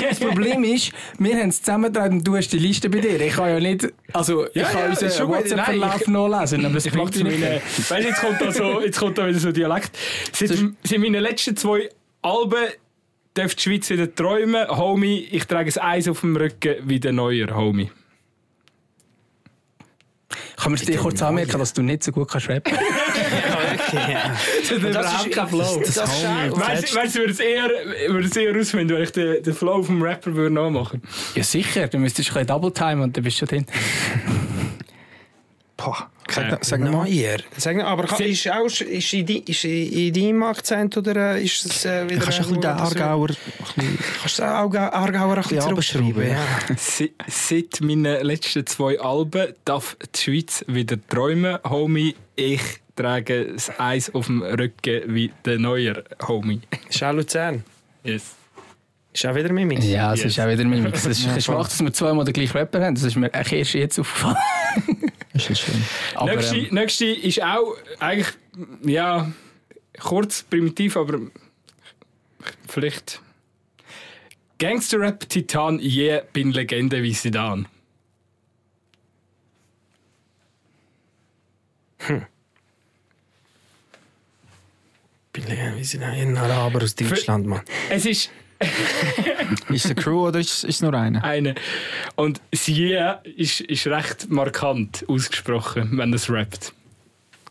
Das Problem ist, wir haben es zusammengetragen und du hast die Liste bei dir. Ich kann ja nicht, also ich Ja, kann ja, unseren schon gut. WhatsApp-Verlauf Nein, ich- nachlesen, aber das Ich mache bringt meinen. nicht. Weißt du, jetzt kommt da so, jetzt kommt da wieder so Dialekt. Sind, sind meine letzten zwei Alben darf die Schweiz wieder träumen. Homie, ich trage ein Eis auf dem Rücken wie der Neuer, Homie. Kann man es dir kurz anmerken, dass du nicht so gut kannst rappen? Das ist kein Flow. Das, das, das Weißt du, du, würde es eher, würde es eher ausfinden, wenn ich den, den Flow vom Rapper würde nachmachen Ja sicher, du müsstest ein bisschen Double Time und dann bist du schon drin. Boah. Sag, sag noch mal. Neuer. Sag noch, aber kann, ist, auch, ist, in, die- ist in, in deinem Akzent oder äh, ist es äh, wieder... Kannst du ein bisschen den Aargauer... bisschen- Kannst du den Aargauer ein bisschen zurückschreiben? Ja. Se- Seit meinen letzten zwei Alben darf die Schweiz wieder träumen, Homie. Ich trage das Eis auf dem Rücken wie der Neuer, Homie. Auch Luzern. Yes. Ist auch wieder Mimik. Ja, es Yes. ist auch wieder Mimix. Es ist Ja, schwach, dass wir zweimal den gleichen Rapper haben. Das ist mir eigentlich erst jetzt aufgefallen. Ist das schön. Aber, nächste, ähm, nächste ist auch eigentlich, ja, kurz, primitiv, aber vielleicht. Gangster-Rap-Titan, yeah, bin Legende wie Sidan. Billy, wie sind ein Araber aus Deutschland, Mann. Es ist Ist es eine Crew oder ist es nur eine? eine. Und das Yeah ist, ist recht markant ausgesprochen, wenn es rappt.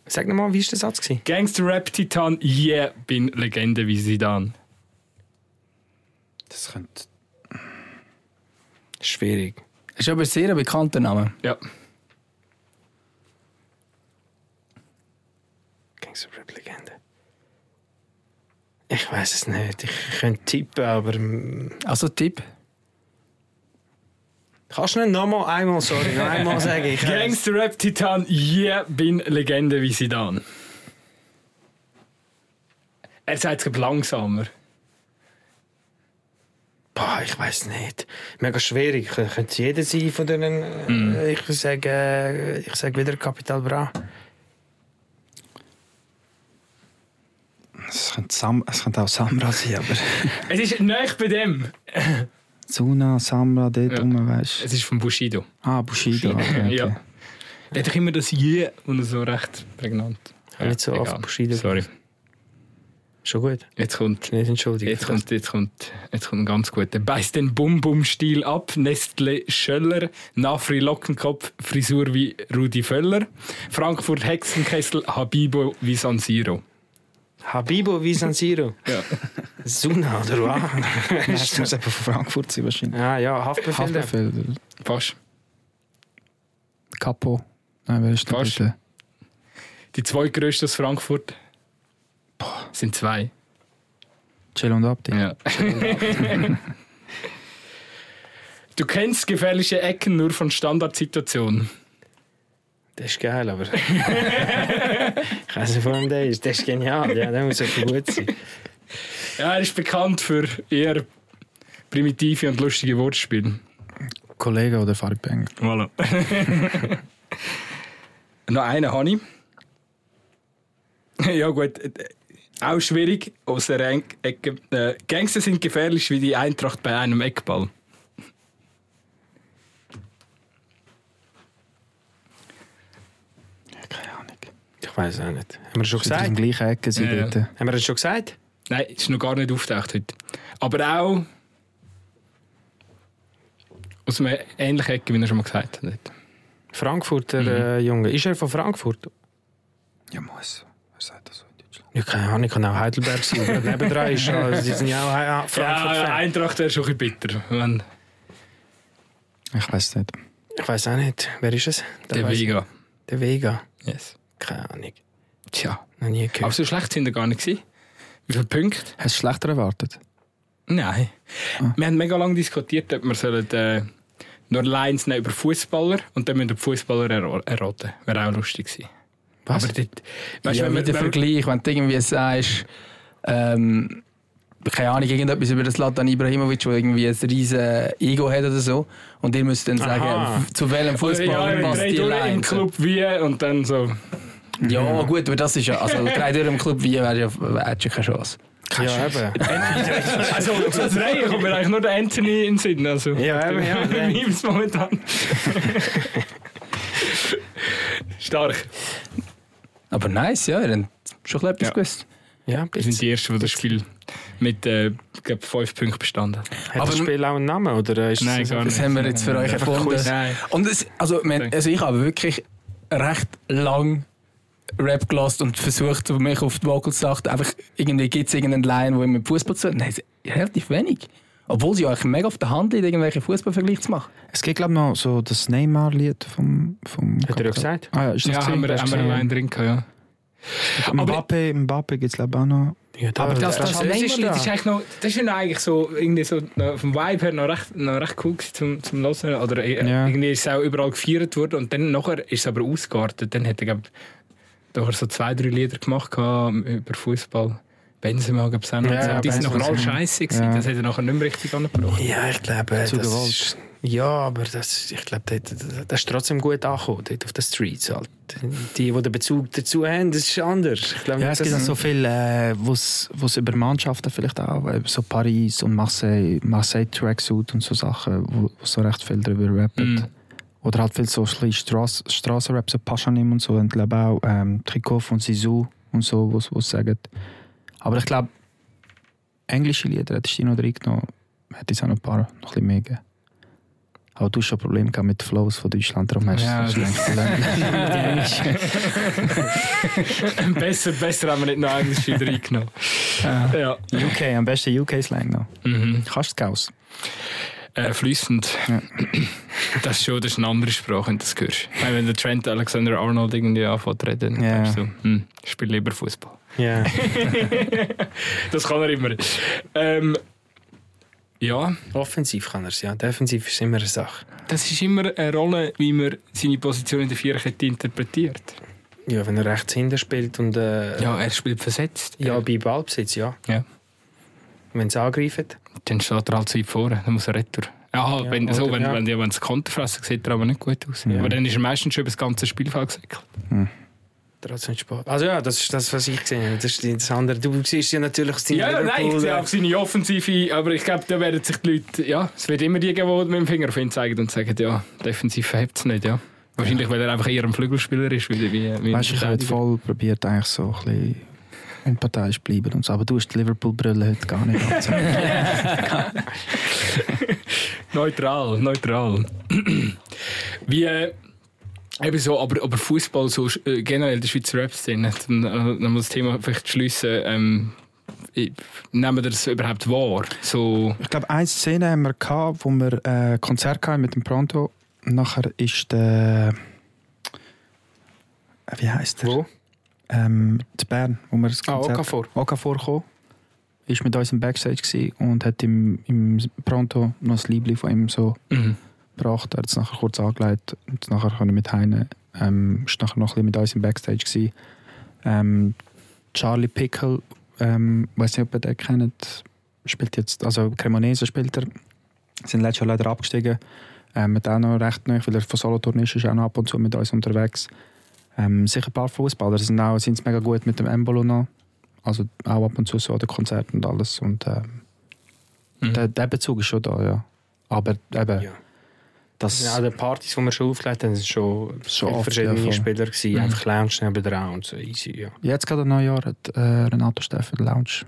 Sag nochmal, wie war der Satz? Gewesen? Gangster-Rap-Titan, yeah, bin Legende wie Sidan. Das könnte... Schwierig. ist aber ein sehr bekannter Name. Ja. Gangster Rap Legende. Ich weiß es nicht. Ich könnte tippen, aber. mm, Also Tipp. Kannst du nicht nochmal einmal, sorry, noch einmal sagen? Ich weiss. Gangster-Rap-Titan, yeah, bin Legende wie Sidan. Er sagt es langsamer. Boah, ich weiß nicht. Mega schwierig. Kön- Könnte es jeder sein von denen. äh, Ich sage äh, ich sag wieder Capital Bra. Es könnte, Sam, es könnte auch Samra sein, aber... Es ist nicht bei dem. Suna, Samra, dort Ja. rum, weißt Es ist von Bushido. Ah, Bushido. Okay, okay. Ja. Der hat doch immer das Je und so recht prägnant. Nicht so egal. oft Bushido. Sorry. Schon gut. Jetzt kommt, Nicht entschuldigt. jetzt kommt, jetzt kommt, jetzt kommt ein ganz guter. Beißt den Bum-Bum-Stil ab. Nestle Schöller. Nafri Lockenkopf. Frisur wie Rudi Völler. Frankfurt Hexenkessel. Habibo wie San Siro. Habibo wie San Siro. Ja. Suna oder was? Das muss eben von Frankfurt sein wahrscheinlich. ah ja, Haftbefehl. Haftbefehl. Fast. Capo. Nein, wer ist der Fast. bitte? Die zwei grössten aus Frankfurt sind zwei. Chill und Abdi. Ja. du kennst gefährliche Ecken nur von Standardsituationen. Das ist geil, aber. ich weiß nicht, von wem der ist. Das ist genial. Ja, der muss einfach gut sein. Ja, er ist bekannt für eher primitive und lustige Wortspiele. Kollege oder Farid Bang. Voilà. Noch einen habe ich. Ja gut, auch schwierig aus der Ecke. Äh, Gangster sind gefährlich wie die Eintracht bei einem Eckball. Ich weiß auch nicht. Haben wir das schon gesagt? der gleichen Ecke sind Ja, ja. Haben wir das schon gesagt? Nein, ist noch gar nicht auftaucht heute. Aber auch aus einer ähnlichen Ecke, wie er schon mal gesagt hat. Frankfurter Mhm. äh, Junge. Ist er von Frankfurt? Ja, muss. Wer sagt das so in Deutschland? Ja, keine Ahnung, kann auch Heidelberg sein. aber Nebendran ist ja, sie sind ja auch äh, Ja, Frankfurt-Fan. Eintracht wäre schon ein bisschen bitter. Wenn Ich weiß nicht. Ich weiß auch nicht. Wer ist es? der weiss- Vega. Der Vega. Yes. Keine Ahnung. Tja. Noch nie Aber gehört. so schlecht sind wir gar nicht gewesen. Wie viele Punkte? Hast du es schlechter erwartet? Nein. Ah. Wir haben mega lange diskutiert, ob wir sollen, äh, nur Lines nehmen über Fußballer und dann müssen wir die Fußballer erro- erraten. Wäre auch lustig gewesen. Was? Aber dort, weißt, ja, wenn, wie wir- der wenn, Vergleich, wenn du irgendwie sagst, ähm, keine Ahnung, irgendetwas über den Zlatan Ibrahimovic, der irgendwie ein riesen Ego hat oder so, und ihr müsst dann sagen, Aha. zu welchem ja, Fußballer wir passt die durch im Line. Club wie und dann so. Ja, gut, aber das ist ja, also drei durch im Club wie wäre ja, hättest du keine Chance. Ja, eben. Also, zu drehen kommt mir eigentlich nur der Anthony in den Sinn. Also, Ja, eben, ja. Mir ist momentan. Stark. Aber nice, ja, ihr habt schon ein bisschen Ja. etwas gewusst. Ja, Wir sind die Ersten, die das Spiel mit äh, ich glaub, fünf Punkten bestanden haben. Hat Aber- das Spiel auch einen Namen? Oder ist Nein, es gar Das haben wir jetzt für euch Einfach erfunden. Nein. Und es, also, wir, also ich habe wirklich recht lang Rap gelassen und versucht, mich auf die Vocals zu achten. Einfach irgendwie gibt es irgendeinen Line, wo ich mit Fußball zu tun Nein, es- relativ wenig. Obwohl sie eigentlich mega auf der Hand liegt, irgendwelche Fußballvergleiche zu machen. Es gibt, glaube ich, noch so das Neymar-Lied vom, vom Hat er ja gesagt. Ah ja, ist das Ja, haben wir, haben wir einen drin gehabt, ja. Mbappe, Mbappe gibt es, glaube ich, auch noch. Ja, da, Aber das, das, das, Neymar ist, da. das ist eigentlich noch, das ist ja eigentlich so, irgendwie so noch vom Vibe her noch recht, noch recht cool zum, zum Hören. Oder äh, Ja. irgendwie ist es auch überall gefeiert worden und dann nachher ist es aber ausgeartet. Dann hat er, glaub, da so zwei, drei Lieder gemacht gehabt über Fußball. Benzema gab es auch noch. Ja, die sind nachher alle scheiße gewesen. Ja. Das hat er nachher nicht mehr richtig angebracht. Ja, ich glaube, Zu das ist, ja, aber das, ich glaube, das, das ist trotzdem gut angekommen, dort auf den Streets. Halt. Die, die den Bezug dazu haben, das ist anders. Ich glaube, Ja, es gibt auch so viel, äh, wo es über Mannschaften vielleicht auch, eben so Paris und Marseille, Marseille Tracksuit und so Sachen, wo, wo so recht viel darüber rappen. Mm. Oder halt viel so Strass, Strassenrap, so Paschanim und so, und glaube auch ähm, Trikot von Sisu und so, wo sie sagen. Aber ich glaube, englische Lieder hättest du noch reingenommen, hätte es auch noch ein paar noch ein bisschen mehr gegeben. Aber du hast schon Probleme gehabt mit Flows von Deutschland, darum hast Ja, du es längst gelernt. besser, besser haben wir nicht noch Englisch wieder reingenommen. Ja. UK, am besten UK-Slang noch. Mhm. Kannst du es? Äh, fließend. Ja. Das ist schon das ist eine andere Sprache, wenn du das hörst. Meine, wenn der Trent Alexander Arnold irgendwie anfängt zu reden, dann denkst du, hm, ich spiele lieber Fußball. Ja. Das kann er immer. Ähm, ja, Offensiv kann er es, ja. Defensiv ist immer eine Sache. das ist immer eine Rolle, wie man seine Position in der Viererkette interpretiert. Ja, wenn er rechts hinten spielt und äh, Ja, er spielt versetzt. ja, bei Ballbesitz, ja. Ja. Wenn sie angreifen. Dann steht er halt zu weit vorne, dann muss er retour. Ja, Ja, wenn, so, oder- wenn, ja. wenn die wenn sie Konter fressen, sieht er aber nicht gut aus. Ja. Aber dann ist er meistens schon über das ganze Spielfeld gesäckelt. Trotzdem Also ja, das ist das, was ich gesehen habe. Das ist das andere. Du siehst ja natürlich aus Ja, ja nein, ich sehe auch seine Offensive, aber ich glaube, da werden sich die Leute, ja, es wird immer die geben, die mit dem Finger auf ihn zeigen und sagen, ja, defensiv hebt es nicht, ja. Wahrscheinlich, weil er einfach eher ein Flügelspieler ist, wie, wie, wie Weißt du, ich habe voll probiert, eigentlich so ein bisschen unparteiisch bleiben und so. Aber du hast die Liverpool-Brille heute gar nicht Neutral, neutral. wie, äh, eben so, aber, aber Fußball, so äh, generell der Schweizer Rap-Szene, dann äh, das Thema vielleicht schliessen. Ähm, nehmen wir das überhaupt wahr? So ich glaube, eine Szene haben wir gehabt, wo wir ein äh, Konzert hatten mit dem Pronto. Nachher ist der. Wie heißt der? Wo? Ähm, in Bern, wo wir das ah, Konzert... Ah, Okafor. Okafor kam. Ist mit uns im Backstage und hat im, im Pronto noch ein Liebling von ihm so mhm. gebracht. Er hat es nachher kurz angelegt und nachher ich mit Heine ähm, ist nachher noch ein bisschen mit uns im Backstage gewesen. Ähm, Charlie Pickle, ähm, weiß nicht, ob ihr den kennt, spielt jetzt, also Cremonese spielt er, sind letztes Jahr leider abgestiegen. Ähm, hat auch noch recht neu, weil er von Solothurn ist, ist auch noch ab und zu mit uns unterwegs. Ähm, sicher ein paar Fußballer sind auch sind mega gut mit dem Embolo noch. Also auch ab und zu so der Konzert und alles. Und ähm, mhm. der, der, Bezug ist schon da, ja. Aber eben. Ja. Das ja, die Partys, die wir schon aufgelegt haben, waren schon, schon oft, verschiedene ja, Spieler. Gewesen. Mhm. Einfach Lounge neben dran und so easy. Ja. Jetzt gerade ein Neujahr hat äh, Renato Steffen Lounge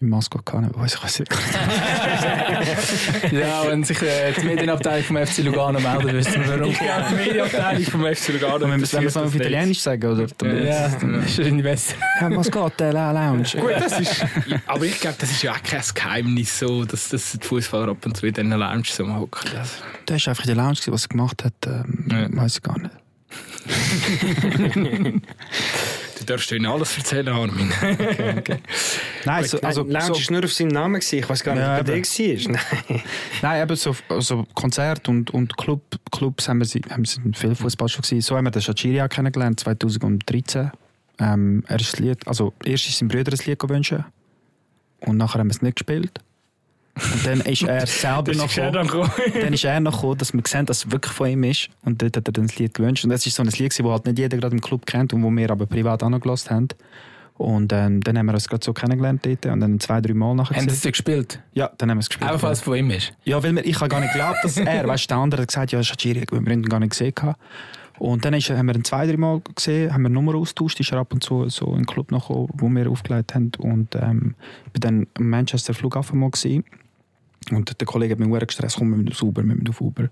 im Maskott kann, weiß ich was Ja, wenn sich äh, die Medienabteilung vom FC Lugano meldet, wissen wir warum. Ja, die Medienabteilung vom FC Lugano. Wir müssen es auf Italienisch sagen, oder? Ja, das ist irgendwie besser. Ja, Maskott, äh, Lounge. Gut, das ist, aber ich glaube, das ist ja auch kein Geheimnis so, dass, dass die Fußballer ab und zu in diesen Lounge so hocken. Das war einfach in der Lounge, was er gemacht hat, ähm, ja. weiß ich gar nicht. du darfst ihnen alles erzählen, Armin. okay, okay. Nein, so, also, Lounge so, ist nur auf seinen Namen gewesen. Ich weiß gar nicht, ja, ob er war. Nein. Nein, eben so also Konzert und, und Club, Clubs haben wir, haben wir viel Fußball schon gesehen. So haben wir den Shachiria kennengelernt, 2013. Ähm, er ist Lied, also erst ist sein Bruder ein Lied gewünscht und nachher haben wir es nicht gespielt. Und dann ist er selber noch gekommen. dann ist er noch gekommen, dass wir sehen, dass es wirklich von ihm ist. Und dort hat er dann das Lied gewünscht. Und das ist so ein Lied, das halt nicht jeder gerade im Club kennt und wo wir aber privat angelassen haben. Und ähm, dann haben wir uns gerade so kennengelernt dort und dann zwei, drei Mal nachher Haben Sie es gespielt? Ja, dann haben wir es gespielt. Auch falls es von ihm ist? Ja, weil wir, ich habe gar nicht geglaubt, dass er, weißt du, der andere hat gesagt, ja, Shachiri, wir haben ihn gar nicht gesehen. Und dann ist, haben wir ihn zwei, drei Mal gesehen, haben wir Nummer austauscht, ist er ab und zu so in den Club noch gekommen, wo wir aufgelegt haben. Und ähm, ich war dann am Manchester Flughafen mal gewesen. Und der Kollege hat mich sehr gestresst, komm, wir müssen auf Uber, wir müssen auf Uber.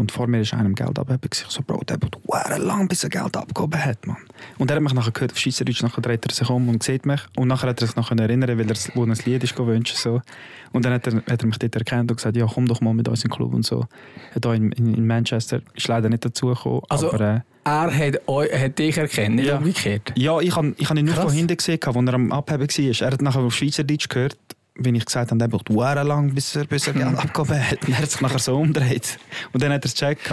Und vor mir ist einem Geld abgeben. Ich so, Bro, der hat lang bis er Geld abgegeben hat, man. Und er hat mich nachher gehört auf Schweizerdeutsch, nachher dreht er sich um und sieht mich. Und nachher hat er sich noch erinnern weil er wo ein Lied ist gewünscht. So. Und dann hat er, hat er mich dort erkannt und gesagt, ja, komm doch mal mit uns in den Club und so. Hier in, in, in Manchester ist leider nicht dazu gekommen. Also, aber, äh, er hat, hat dich erkannt, nicht ja. umgekehrt? Ja, ich habe ich hab ihn nur von hinten gesehen, als er am Abheben war. Er hat nachher auf Schweizerdeutsch gehört wie ich gesagt habe, der braucht lang, bis er, bis er Geld abgegeben hat. Und er hat sich nachher so umgedreht. Und dann hat er es gecheckt.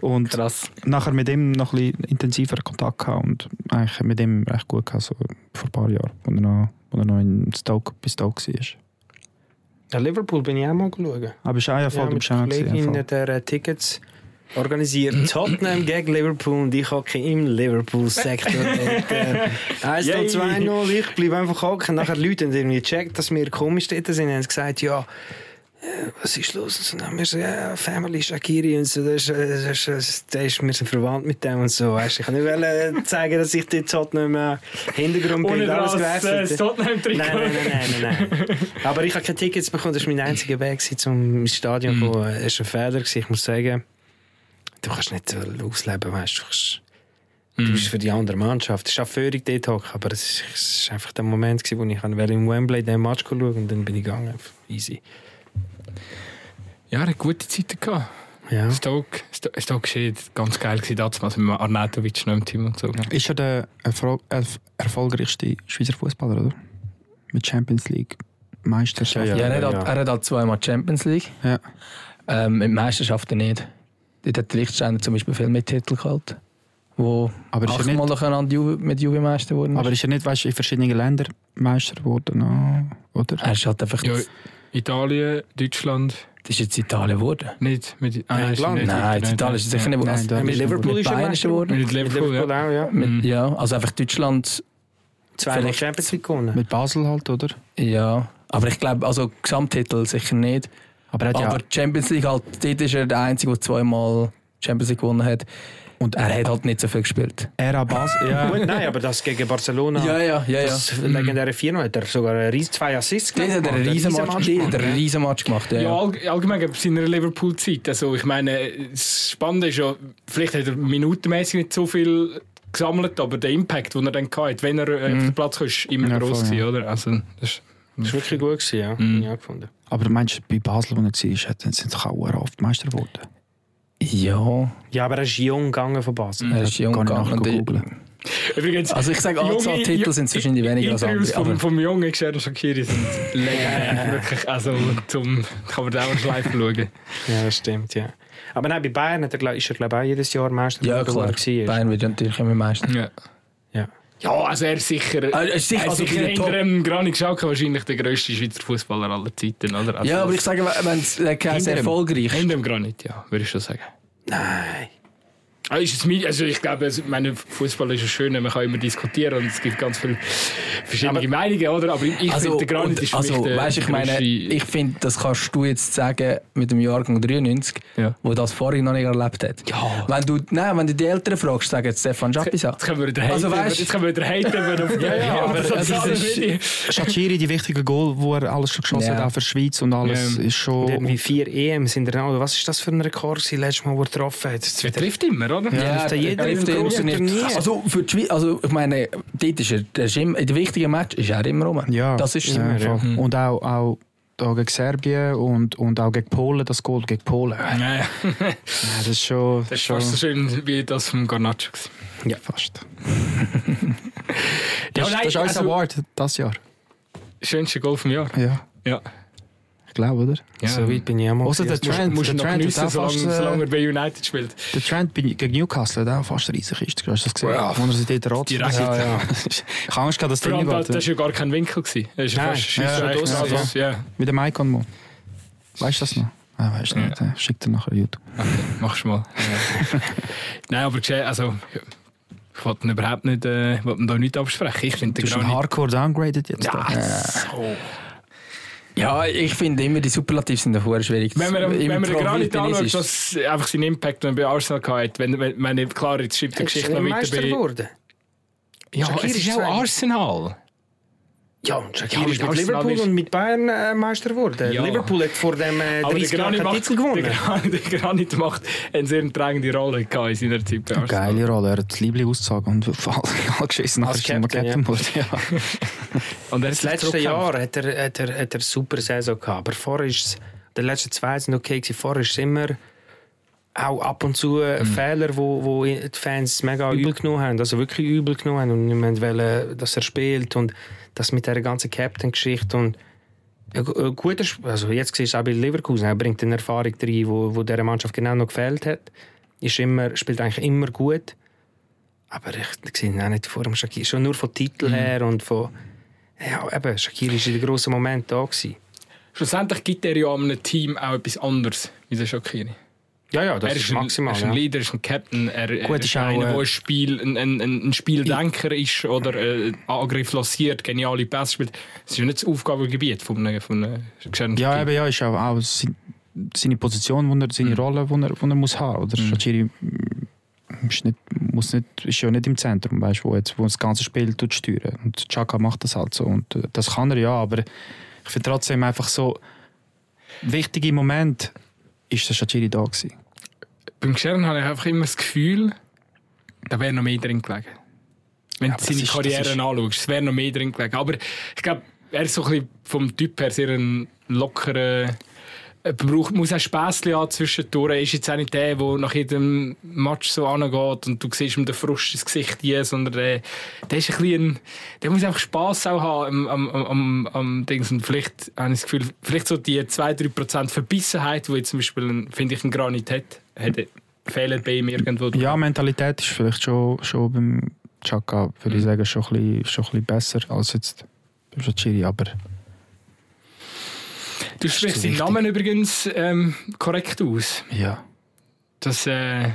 Und Krass. nachher mit ihm noch ein bisschen intensiver Kontakt gehabt und eigentlich mit ihm recht gut gehabt, so vor ein paar Jahren, als er noch, er noch in Stoke, bei Stoke war. Ja, Liverpool bin ich auch mal geschaut. Aber ich auch ja, voll, ja, mit Kollegin der Tickets organisiert Tottenham gegen Liverpool und ich hocke im Liverpool-Sektor. 1 0 2 0 ich bleibe einfach hocken. Nachher Leute haben irgendwie gecheckt, dass wir komisch dort sind und haben gesagt, ja, was ist los? Und dann haben wir so, ja, Family Shakiri und so, das ist, das ist, das ist, wir sind verwandt mit dem und so. Weißt, ich kann nicht wollen zeigen, dass ich dort Tottenham äh, Hintergrundbild alles gewechselt äh, Tottenham nein, nein, nein, nein, nein. Aber ich habe keine Tickets bekommen, das war mein einziger Weg zum Stadion zu kommen. Es war ein Fehler, ich muss sagen du kannst nicht so ausleben, weißt du. Kannst, mm. Du bist für die andere Mannschaft. Es ist auch völlig dort aber es war einfach der Moment, wo ich im Wembley den Match schauen und dann bin ich gegangen. Easy. Ja, er hat gute Zeiten gehabt. Ja. Stoke, Stoke war ganz geil damals mit Arnautovic noch im Team und so. Ist er der erfol erfolgreichste Schweizer Fußballer, oder? Mit Champions League Meisterschaft. Ja, ja, er, hat, er hat halt zweimal Champions League. Ja. Ähm, mit Meisterschaften nicht. Dort hat der Lichtsteiner zum Beispiel viel mehr Titel gehabt. Wo aber ist achtmal nacheinander mit Juve Meister geworden Aber ist er nicht weißt, in verschiedenen Ländern Meister geworden? oder? Er ist halt einfach... Ja, Italien, Deutschland, Das ist jetzt Italien geworden. Nicht mit ah, Nein, ist England. nicht Nein, Italien, Italien ist sicher nicht Nein, also, mit Liverpool ist er Meister geworden. Mit Liverpool, ja. auch, ja. Mit, Mhm. ja, also einfach Deutschland, Zweimal Champions League gewonnen. Mit Basel halt, oder? ja. Aber ich glaube, also Gesamttitel sicher nicht. Aber er hat Aber ja, Champions League halt, dort ist er der Einzige, der zweimal Champions League gewonnen hat. Und er hat halt nicht so viel gespielt. er an Basel. Ja. Gut, nein, aber das gegen Barcelona. Ja, ja, ja, ja. Das legendäre 4 hat er sogar Ries- zwei Assists Dort hat er einen riesen Match, dort hat er einen riesen Match gemacht. Ja, Ja, ja. all, allgemein bei seiner Liverpool-Zeit. Also, ich meine, das Spannende ist ja, vielleicht hat er minutenmäßig nicht so viel gesammelt, aber der Impact, den er dann hatte, wenn er äh, auf den Platz kam, ist immer Ja, groß voll, ja. gewesen, oder? Also, das ist, Das war wirklich gut, gewesen, ja. Mhm. ja gefunden. Aber meinst du, bei Basel, wo er war, hat- sind sie auch oft Meister geworden? ja, Ja, aber er ist jung gegangen von Basel. er ist jung ich gegangen. ich-. Übrigens, Also ich sage, Anzahl junge- Titel sind es wahrscheinlich weniger als Interviews andere. vom, Aber vom jungen Xherdan Shaqiri sind legendär. Wirklich, also, zum, kann man da auch schleifen schauen. Ja, das stimmt, ja. Aber nein, bei Bayern hat er, ist er, glaube ich, auch jedes Jahr Meister ja, klar. er. Bayern wird natürlich immer Meister. Ja. Ja. Also er ist sicher, Ah, er ist sicher- er ist also sicher hinter dem Granit Xhaka wahrscheinlich der grösste Schweizer Fußballer aller Zeiten, oder? Also, Ja, aber ich sage, wenn es äh, erfolgreich Hinter dem Granit, ja, würde ich schon sagen. Nein. Ah, ist es mein- Also ich glaube, also, meine Fußball ist ja schön, man kann immer diskutieren und es gibt ganz viele verschiedene Aber- Meinungen, oder? Aber ich Also, finde, der Granit und, ist für also mich der weißt, ich meine, ich finde, das kannst du jetzt sagen mit dem Jahrgang 93, Ja. wo das vorhin noch nicht erlebt hat. Ja. Wenn du, nein, wenn du die Eltern fragst, sagen jetzt Stefan Schapisa. Jetzt können wir wieder haten, Also, weißt- jetzt können wir wieder haten, ja, ja, aber das ist das alles Shaqiri, die wichtigen Goal, wo er alles schon geschossen Ja. hat, auch für die Schweiz und alles, Ja. ist schon... Irgendwie vier EM sind er oder Was ist das für ein Rekord gewesen, letztes Mal, wo er getroffen hat? Er trifft immer, oder? Ja, trifft er jeder im grossen nicht. Turnier. Also, für die Schweiz, also ich meine, dort ist er, der ist immer, in den wichtigen Match ist er immer rum. Ja, Das ist ja, Ja. voll. Und auch, auch da gegen Serbien und, und auch gegen Polen, das Goal gegen Polen. Ja, Nein, das ist schon... das ist schon fast so schön wie das vom Garnacho. ja, fast. Ja, Das, nein, das ist unser also- Award das Jahr. Schönste Goal vom Jahr. Ja, Ja. Ich glaube, oder? ja. So weit bin ich auch mal. Außer der. Trent, Musst du der noch geniessen, solange, solange er bei United spielt. Der Trent gegen Newcastle auch fast eine riesige Kiste. Hast du das gesehen? Ja. Wo er sich dort rot Direkt. Ja, ja. Ich habe Angst gehabt, dass der nicht das, war ja gar kein Winkel. Gewesen. Das ist ja Nein, fast ja, Also, das, ja, Mit dem Icon Mo. Weißt du das noch? Ah, weißt du nicht. Ja. Schickt er nachher YouTube. machst du mal. Ja. Nein, aber geschehen, also, ja, ich wollte ihn überhaupt nicht, äh, wollte ihn da nicht absprechen. Ich finde Du den bist ein. Hardcore downgraded jetzt. Ja, da. so. Ja, ich finde immer, die Superlative sind davor schwierig. Wenn man, wenn man den Granit Profi-Tennis anschaut, was einfach seinen Impact den bei Arsenal hatte, wenn, wenn, wenn klar, jetzt schreibt die Geschichte noch weiter Meister bei... geworden? Ja, Shaqiri es ist auch Arsenal. Ja, und Shaqiri Ja, ist mit Liverpool ist- und mit Bayern äh, Meister geworden. Ja. Liverpool hat vor dem äh, Aber 30 Jahren keinen Titel der, gewonnen. Granit, der Granit macht eine sehr tragende Rolle gehabt in seiner Zeit bei Arsenal. Geile Rolle, er hat das Liebling ausgezogen und alle geschissen. Nachher Als er Captain, geworden. Ja. Und er Das letzte. Jahr hat er, hat er, hat er eine super Saison gehabt. Aber vorher ist es, die letzten zwei sind okay gewesen. Vorher ist es immer auch ab und zu Mhm. Fehler, wo, wo die Fans mega übel genommen haben. Also wirklich übel genommen haben. Und niemand wollen, dass er spielt. Und das mit der ganzen Captain-Geschichte. Und ein gu- ein guter, Sp- also jetzt siehst du auch bei Leverkusen, er bringt eine Erfahrung rein, wo, wo dieser Mannschaft genau noch gefehlt hat. Ist immer, spielt eigentlich immer gut. Aber ich sehe ihn auch nicht vor dem Shakiri. Schon nur von Titel her und von... Ja, eben, Shakiri war in den grossen Moment da. Gewesen. Schlussendlich gibt er ja einem Team auch etwas anderes wie der Shaqiri. Ja, ja, das er ist, ein, maximal. Er ist ein. Leader, er ist ein Captain, er, Gut, ist ist einer, äh, der ein, Spiel, ein, ein, ein Spieldenker ist oder äh, Angriff lanciert, geniale Pässe spielt. Das ist ja nicht das Aufgabengebiet von einem, von einem ja, eben, ja, ist auch, auch sein- seine Position, wo er, seine Mhm. Rolle, die er, wo er muss haben. Oder Mhm. Mm, ist, nicht, muss nicht, ist ja nicht im Zentrum, weißt, wo, jetzt, wo das ganze Spiel tut steuern. Und Chaka macht das halt so. Und äh, das kann er ja, aber ich finde trotzdem einfach so wichtige Moment ist der Shaqiri da gewesen. Beim Geschern habe ich einfach immer das Gefühl, da wäre noch mehr drin gelegen. Wenn Ja, du seine ist- Karriere ist- anschaust, es wäre noch mehr drin gelegen. Aber ich glaube, er ist so ein bisschen vom Typ her sehr ein lockerer. Er braucht, muss auch Späßchen haben zwischendurch. Er ist jetzt auch nicht der, der nach jedem Match so angeht und du siehst ihm den Frust ins Gesicht hier, sondern der, der ist ein bisschen, der muss einfach Spass auch haben am, am, am, am Dings. Und vielleicht habe ich das Gefühl, vielleicht so die 2-3% Verbissenheit, die jetzt zum Beispiel, finde ich, ein Granit hat, hat fehlen bei ihm irgendwo. Ja, Mentalität ist vielleicht schon, schon beim Chaka, würde ich Mhm. sagen, schon ein, bisschen, schon ein bisschen besser als jetzt beim Shaqiri. Aber Du sprichst wichtig. Namen übrigens ähm, korrekt aus. Ja. Das äh,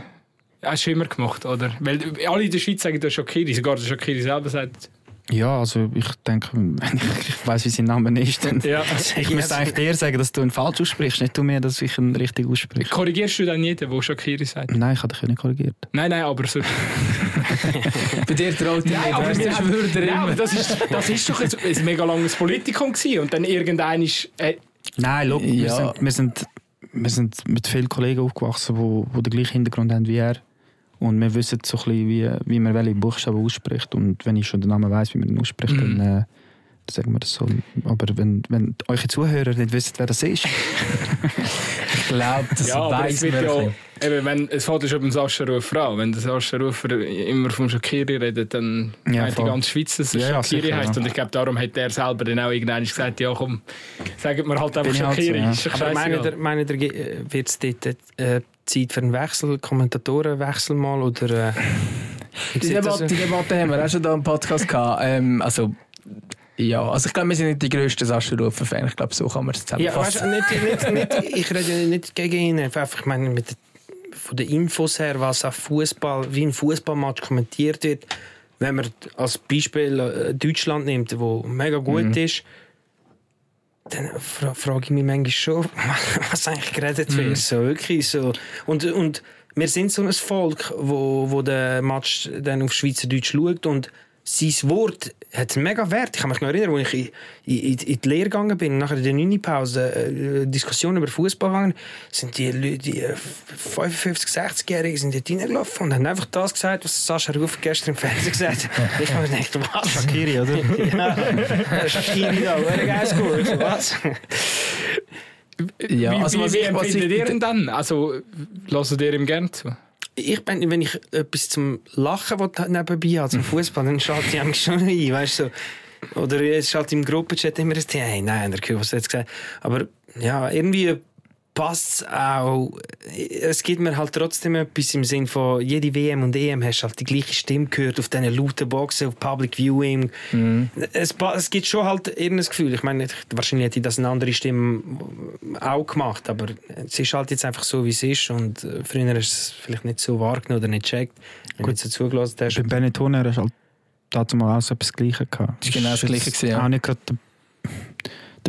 hast du immer gemacht, oder? Weil alle in der Schweiz sagen, du hast Shakiri. Sogar der Shakiri selber sagt, Ja, also ich denke, wenn ich, ich weiß, wie sein Name ist, dann ja. ich müsste eigentlich dir sagen, dass du ihn falsch aussprichst, nicht du mir, dass ich ihn richtig ausspreche. Korrigierst du dann jeden, der Shakiri sagt? Nein, ich habe dich nicht korrigiert. Nein, nein, aber so. Bei dir traut ich Nein, aber, nicht, wir haben- würde er nein, aber immer. das, ist, das ist doch ein, ein mega langes Politikum gewesen. Und dann irgendein ist. Äh, Nein, look, wir, Ja. sind, wir, sind, wir sind mit vielen Kollegen aufgewachsen, die, die den gleichen Hintergrund haben wie er. Und wir wissen so ein bisschen, wie, wie man welche Buchstaben ausspricht. Und wenn ich schon den Namen weiß, wie man ihn ausspricht, Mhm. dann, äh, dann sagen wir das so. Aber wenn, wenn eure Zuhörer nicht wissen, wer das ist, Ich glaube, das ja, es wird man. ja. ein bisschen. Eben, wenn, es fällt schon beim Sascha Rufer an. Wenn der Sascha Rufer immer vom Shakiri redet, dann Ja, meint die ganze Schweiz, dass er Ja, ja, Shakiri sicher, heisst. ja. Und ich glaube, darum hat er selber dann auch irgendwann gesagt: Ja, komm, sagt mir halt einfach ich halt so, ja. Aber scheißegal. ihr, meint ihr äh, wird es dort äh, Zeit für einen Wechsel, Kommentatorenwechsel mal? Oder, äh, Die Debatte, die Debatte haben wir auch schon da im Podcast gehabt. Ähm, also, ja, also ich glaube, wir sind nicht die grössten Sascha-Rufer-Fans. Ich glaube, so kann man es Ja, weißt, zusammenfassen. nicht, nicht, nicht, ich rede nicht gegen ihn. Einfach, ich meine, mit von den Infos her, was auf Fußball, wie ein Fußballmatch kommentiert wird, wenn man als Beispiel äh, Deutschland nimmt, wo mega gut ist, dann fra frage ich mich manchmal schon, was eigentlich geredet wird. So, wirklich so. Und, und wir sind so ein Volk, wo, wo der Match dann auf Schweizerdeutsch schaut und sein Wort hat mega Wert. Ich kann mich noch erinnern, als ich in, in, in die Lehre gegangen bin, in der 9. Pause äh, Diskussionen über Fußball gegangen, sind die Leute, die äh, 55-, 60-Jährigen sind dort reingelaufen und haben einfach das gesagt, was Sascha Rufer gestern im Fernsehen gesagt hat. Ich habe mir gedacht, was? Shakiri, oder? ja, Shakiri da, geil scored, was? Ja, wie, also wie, was wie ich- was empfindet ich- ihr ihn dann? Also, lasst ihr ihm gerne zu? Ich bin, wenn ich etwas zum Lachen will, nebenbei habe, zum Fußball, dann schalte ich eigentlich schon ein, weißt du. So. Oder jetzt schalte ich im Gruppenchat immer das Thema, hey, nein, der gehört, was er jetzt gesagt Aber ja, irgendwie passt es auch. Es gibt mir halt trotzdem etwas im Sinn von, jede WM und EM hast halt die gleiche Stimme gehört auf diesen lauten Boxen, auf Public Viewing. Es, pa- es gibt schon halt irgendein Gefühl. Ich meine, wahrscheinlich hätte das eine andere Stimme auch gemacht, aber es ist halt jetzt einfach so, wie es ist und äh, früher hast du es vielleicht nicht so wahrgenommen oder nicht gecheckt. Wenn du so zugelassen hast. Bei Benetton hast du halt dazu mal auch so etwas Gleiches gehabt. Das ist genau das Gleiche gewesen, ja. Auch nicht gerade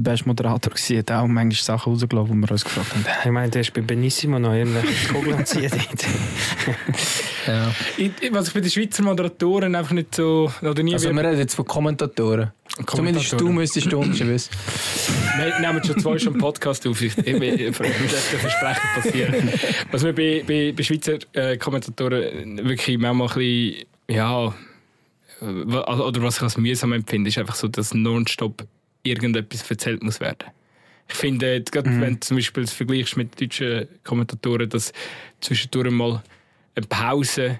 der, der beste Moderator gewesen. Er hat auch manchmal Sachen rausgelassen, die wir uns gefragt haben. Ich meine, du hast bei Benissimo noch irgendwelche Kugeln Ziehen. Ja. Ich, was ich bei den Schweizer Moderatoren einfach nicht so. Oder nie Also wir reden jetzt von Kommentatoren. Zumindest du müsstest du wissen. Wir nehmen schon zwei schon einen Podcast auf. Ich, ich, ich, ich das Versprechen passieren. Was mir bei, bei, bei Schweizer äh, Kommentatoren wirklich manchmal ein bisschen, ja, äh, also- oder was ich als mühsam empfinde, ist einfach so, dass nonstop irgendetwas erzählt muss werden. Ich finde, gerade wenn du zum Beispiel das vergleichst mit deutschen Kommentatoren, dass zwischendurch mal eine Pause,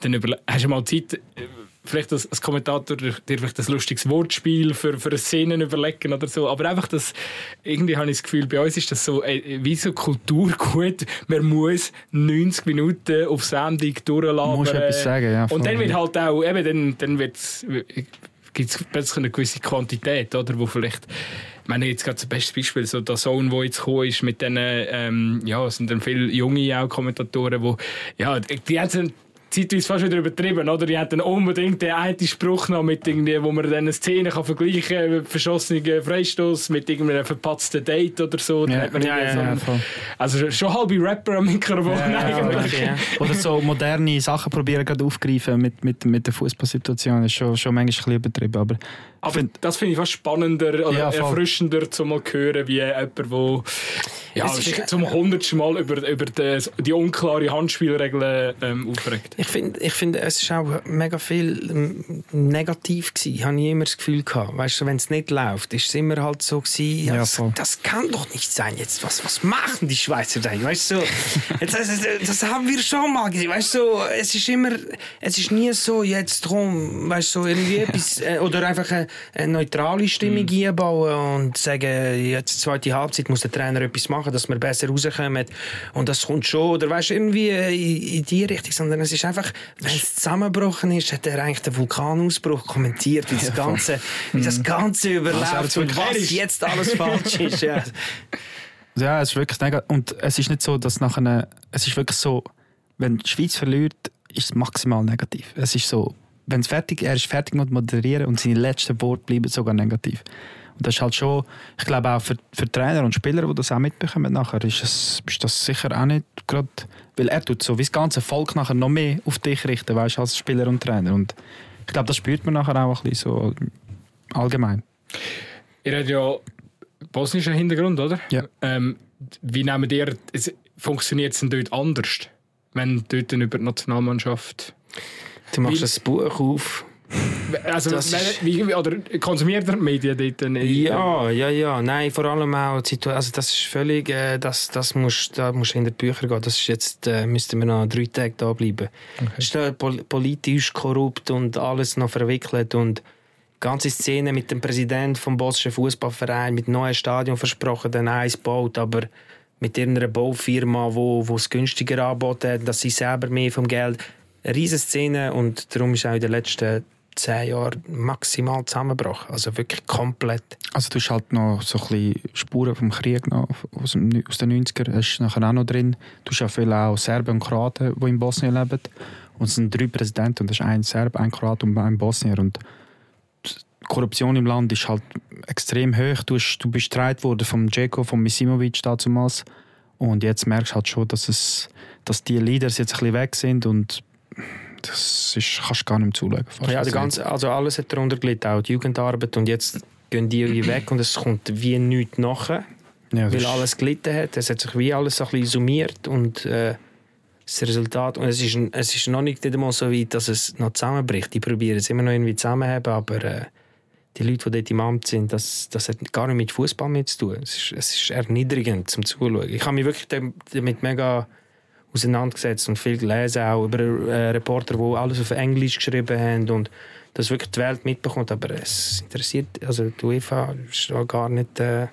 dann überle- hast du mal Zeit, äh, vielleicht als, als Kommentator dir vielleicht ein lustiges Wortspiel für, für eine Szene überlegen oder so. Aber einfach das, irgendwie habe ich das Gefühl, bei uns ist das so, äh, wie so Kulturgut. Man muss 90 Minuten auf Sendung durchlabern. Musst du etwas sagen, ja. Und dann wird halt auch, eben, dann, dann wird's, gibt es plötzlich eine gewisse Quantität, oder, wo vielleicht ich meine, jetzt gerade das beste Beispiel, so der Sohn, der jetzt gekommen ist, mit diesen, ähm, ja, es sind dann viele junge auch Kommentatoren, die, ja, die haben zeitweise fast wieder übertrieben, oder? Die dann unbedingt den einen Spruch noch mit irgendwie, wo man dann eine Szene kann vergleichen kann, verschossenen Freistoß mit irgendeinem verpatzten Date oder so. Dann Ja, hat man ja, ja, ja, einen- voll. also schon halbe Rapper am Mikrofon Ja, eigentlich. Okay, ja. Oder so moderne Sachen probieren gerade aufgreifen mit, mit, mit der Fußballsituation. Das ist schon, schon manchmal ein bisschen übertrieben. Aber Aber find- das finde ich fast spannender oder Ja, erfrischender zu mal hören, wie jemand, der ja, zum hundertsten Mal über, über die, die unklare Handspielregeln ähm, aufregt. Ich finde, ich finde, es ist auch mega viel ähm, negativ gewesen. Habe ich immer das Gefühl gehabt. Weißt du, wenn es nicht läuft, ist es immer halt so gewesen, ja, das, das kann doch nicht sein. Jetzt, was, was machen die Schweizer da? Weißt du, so, das, das haben wir schon mal gesehen. Weißt du, so, es ist immer, es ist nie so, jetzt drum, weißt du, so irgendwie etwas, äh, oder einfach eine, eine neutrale Stimmung einbauen und sagen, jetzt zweite Halbzeit muss der Trainer etwas machen. dass wir besser rauskommen. Und das kommt schon, oder weißt irgendwie äh, in, in die Richtung, sondern es ist einfach, wenn es zusammengebrochen ist, hat er eigentlich den Vulkanausbruch kommentiert, wie das Ganze, wie das Ganze überläuft und was jetzt alles falsch ist. Ja. Ja, es ist wirklich negativ. Und es ist nicht so, dass nachher, es ist wirklich so, wenn die Schweiz verliert, ist es maximal negativ. Es ist so, wenn es fertig, er ist fertig mit moderieren und seine letzten Worte bleiben sogar negativ. Und das ist halt schon, ich glaube auch für, für Trainer und Spieler, die das auch mitbekommen nachher, ist, es, ist das sicher auch nicht gerade, weil er tut so wie das ganze Volk nachher noch mehr auf dich richten, weißt als Spieler und Trainer. Und ich glaube, das spürt man nachher auch ein bisschen so allgemein. Ihr habt ja bosnischen Hintergrund, oder? Ja. Ähm, wie nehmen ihr, funktioniert es denn dort anders, wenn dort über die Nationalmannschaft... Du machst ein Buch auf. Also, wie, oder konsumiert die Medien dort nicht? Ja, ja, ja. Nein, vor allem auch die Situation. Also das ist völlig, äh, das, das musst, da musst du in die Bücher gehen. Das ist jetzt, äh, müssten wir noch drei Tage da bleiben. Es ist da pol politisch korrupt und alles noch verwickelt und die ganze Szene mit dem Präsidenten vom bosnischen Fußballverein mit neuem Stadion versprochen, dann eins baut, aber mit irgendeiner Baufirma, wo, wo es günstiger angeboten hat, dass sie selber mehr vom Geld. Eine riesige Szene und darum ist auch in den letzten zehn Jahren maximal zusammengebrochen. Also wirklich komplett. Also du hast halt noch so ein bisschen Spuren vom Krieg noch aus, aus den 90er, hast du nachher auch noch drin. Du hast ja viele auch Serben und Kroaten, die in Bosnien leben. Und es sind drei Präsidenten und das ist ein Serb, ein Kroat und ein Bosnier. Und die Korruption im Land ist halt extrem hoch. Du, hast, du bist getragen worden vom Djeko, von Misimovic damals. Und jetzt merkst du halt schon, dass, es, dass die Leaders jetzt ein bisschen weg sind und das ist, kannst du gar nicht fast. Ja, der ganze, also alles hat darunter gelitten, auch die Jugendarbeit. Und jetzt gehen die irgendwie weg und es kommt wie nichts nachher, ja, weil alles gelitten hat. Es hat sich wie alles so ein bisschen summiert und äh, das Resultat. Und es ist, es ist noch nicht einmal so weit, dass es noch zusammenbricht. Die probieren es immer noch irgendwie zusammenzuhaben, aber äh, die Leute, die dort im Amt sind, das, das hat gar nicht mit Fußball mehr zu tun. Es ist, es ist erniedrigend zum Zuschauen. Ich habe mich wirklich damit mega auseinandergesetzt und viel gelesen, auch über äh, Reporter, die alles auf Englisch geschrieben haben und das wirklich die Welt mitbekommt. Aber es interessiert, also die UEFA ist da gar nicht, äh,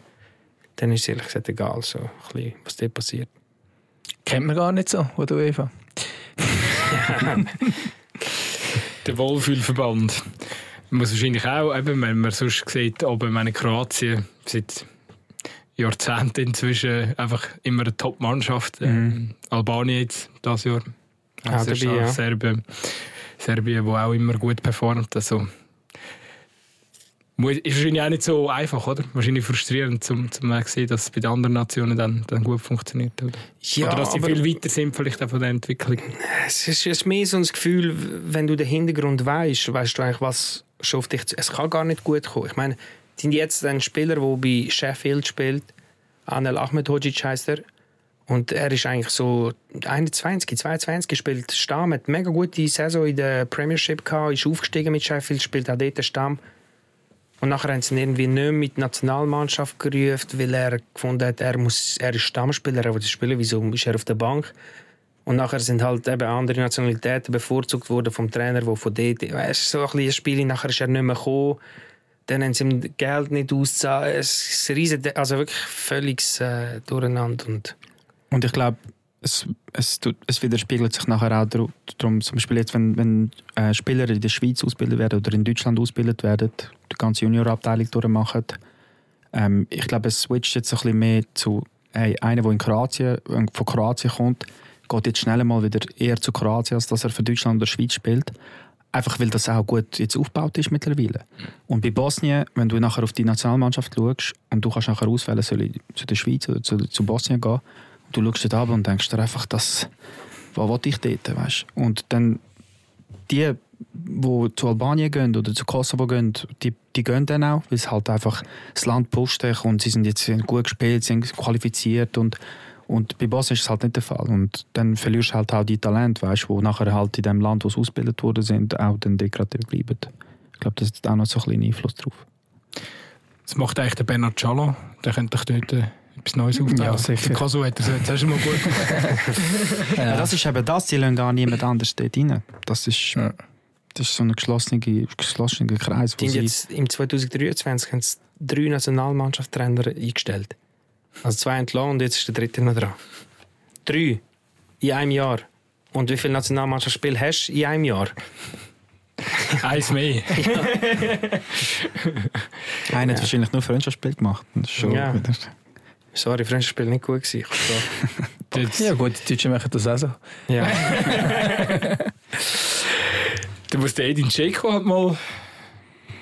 dann ist es ehrlich gesagt egal, so, ein bisschen, was dort passiert. Kennt man gar nicht so, wo du Eva. Der Wohlfühlverband. Man muss wahrscheinlich auch, eben, wenn man sonst sieht, oben meine Kroatien seit Jahrzehnten inzwischen einfach immer eine Top-Mannschaft. Ähm, Albanien jetzt dieses Jahr. Auch Also dabei, ja. Serbien, Serbien, wo auch immer gut performt. Also, ist wahrscheinlich auch nicht so einfach, oder? Wahrscheinlich frustrierend, zum, zu sehen, dass es bei den anderen Nationen dann, dann gut funktioniert. Oder, Ja, oder dass sie viel weiter sind vielleicht auch von der Entwicklung. Es ist, es ist mehr so ein Gefühl, wenn du den Hintergrund weißt, weißt du eigentlich, was schon auf dich zu. Es kann gar nicht gut kommen. Ich meine, sind jetzt ein Spieler, der bei Sheffield spielt, Anel Ahmedhodzic heißt er. Und er ist eigentlich so 21, 22 gespielt Stamm, hat mega gute Saison in der Premiership gehabt, ist aufgestiegen mit Sheffield, spielt auch dort Stamm. Und nachher haben sie ihn irgendwie nicht mehr mit der Nationalmannschaft gerufen, weil er gefunden hat, er, muss, er ist Stammspieler, er will spielen, wieso ist er auf der Bank? Und nachher sind halt eben andere Nationalitäten bevorzugt worden vom Trainer, der von dort... Es ist so ein bisschen ein Spiel, nachher ist er nicht mehr gekommen. Dann haben sie ihm Geld nicht ausgezahlt. Es ist riesen, also wirklich völliges äh, Durcheinander. Und Und ich glaube, es, es, es widerspiegelt sich nachher auch dar- darum, zum Beispiel jetzt, wenn, wenn äh, Spieler in der Schweiz ausgebildet werden oder in Deutschland ausgebildet werden, die ganze Juniorabteilung durchmachen, ähm, ich glaube, es switcht jetzt ein bisschen mehr zu hey, einer, der in Kroatien, äh, von Kroatien kommt, geht jetzt schnell mal wieder eher zu Kroatien, als dass er für Deutschland oder Schweiz spielt. Einfach weil das auch gut jetzt aufgebaut ist mittlerweile. Und bei Bosnien, wenn du nachher auf die Nationalmannschaft schaust und du kannst nachher auswählen, soll ich zu der Schweiz oder zu, zu Bosnien gehen, du schaust dort ab und denkst dir einfach, das, was will ich dort, weißt? Und dann die, die zu Albanien gehen oder zu Kosovo gehen, die, die gehen dann auch, weil es halt einfach das Land pusht und sie sind jetzt gut gespielt, sind qualifiziert und und bei Bosnien ist es halt nicht der Fall. Und dann verlierst du halt auch die Talente, weißt, die nachher halt in dem Land, wo sie ausgebildet worden sind, auch dann degradiert bleiben. Ich glaube, das hat auch noch so ein bisschen Einfluss drauf. Das macht eigentlich der Bernard Cialo. Der könnte doch dort äh, etwas Neues aufbauen. Ja, sicher. Der Kosovo hat das jetzt erst mal gut gemacht. Ja. das ist eben das, die lassen gar niemand anders dort rein. Das ist, Ja. das ist so ein geschlossener, geschlossener Kreis. Jetzt im 2023 haben sie drei Nationalmannschaftstrainer eingestellt. Also zwei entlassen und jetzt ist der dritte noch dran. Drei in einem Jahr. Und wie viele Nationalmannschaftsspiele hast du in einem Jahr? Eins mehr. Einer hat wahrscheinlich nur Freundschaftsspiel gemacht. Das ist schon Ja. wieder. Sorry, Freundschaftsspiel nicht gut gewesen. Ja gut, die Deutschen machen das auch so. ja. Du musst Edin Dzeko halt mal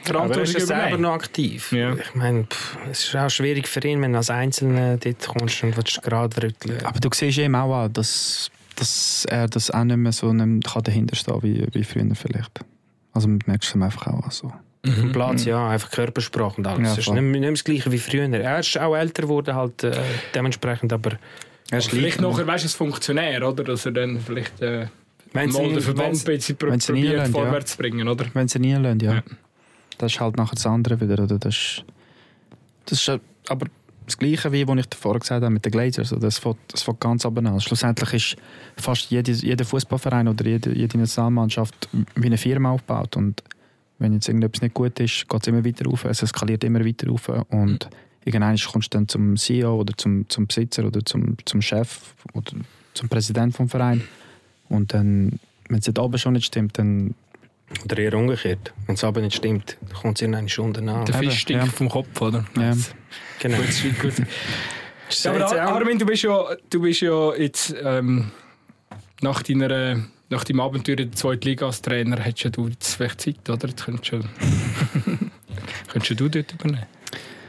Aber er Verantwortung ist ja selber noch aktiv. Ja. Ich meine, pff, es ist auch schwierig für ihn, wenn du als Einzelner dort kommst und willst gerade rütteln. Aber du siehst eben auch, an, dass, dass er das auch nicht mehr so nicht kann dahinter stehen wie, wie früher vielleicht. Also man merkt es ihm einfach auch so. Auf dem Platz, ja, einfach Körpersprache und alles. Ja, ist nicht, nicht mehr das Gleiche wie früher. Er ist auch älter geworden, halt, äh, dementsprechend, aber Er ist Vielleicht gleich- nachher, weißt du, als Funktionär, oder? Dass er dann vielleicht äh, wenn mal den Verband ein wenn's- bisschen ihn probiert vorwärts zu bringen, oder? Wenn sie nie lassen, ja. Ja. Das ist halt nachher das andere wieder. Oder? Das, ist, das ist äh, aber das Gleiche, wie was ich davor gesagt habe mit den Glazers. Das fängt, das fängt ganz ab an. Schlussendlich ist fast jede, jeder Fußballverein oder jede, jede Nationalmannschaft wie eine Firma aufgebaut. Und wenn jetzt irgendetwas nicht gut ist, geht es immer weiter auf. Es eskaliert immer weiter auf. Und irgendwann kommst du dann zum CEO oder zum, zum Besitzer oder zum, zum Chef oder zum Präsident vom Verein. Und dann, wenn es dort oben schon nicht stimmt, dann Oder eher umgekehrt. Wenn es aber nicht stimmt, kommt es irgendeine Stunde nach. Der Fisch stinkt ja. vom Kopf, oder? Ja. Genau. Gut, gut. Ja, aber Armin, du bist ja, du bist ja jetzt ähm, nach, deiner, nach deinem Abenteuer in der zweiten Liga als Trainer, hättest ja du jetzt vielleicht Zeit, oder? Jetzt könntest du, könntest du dort übernehmen.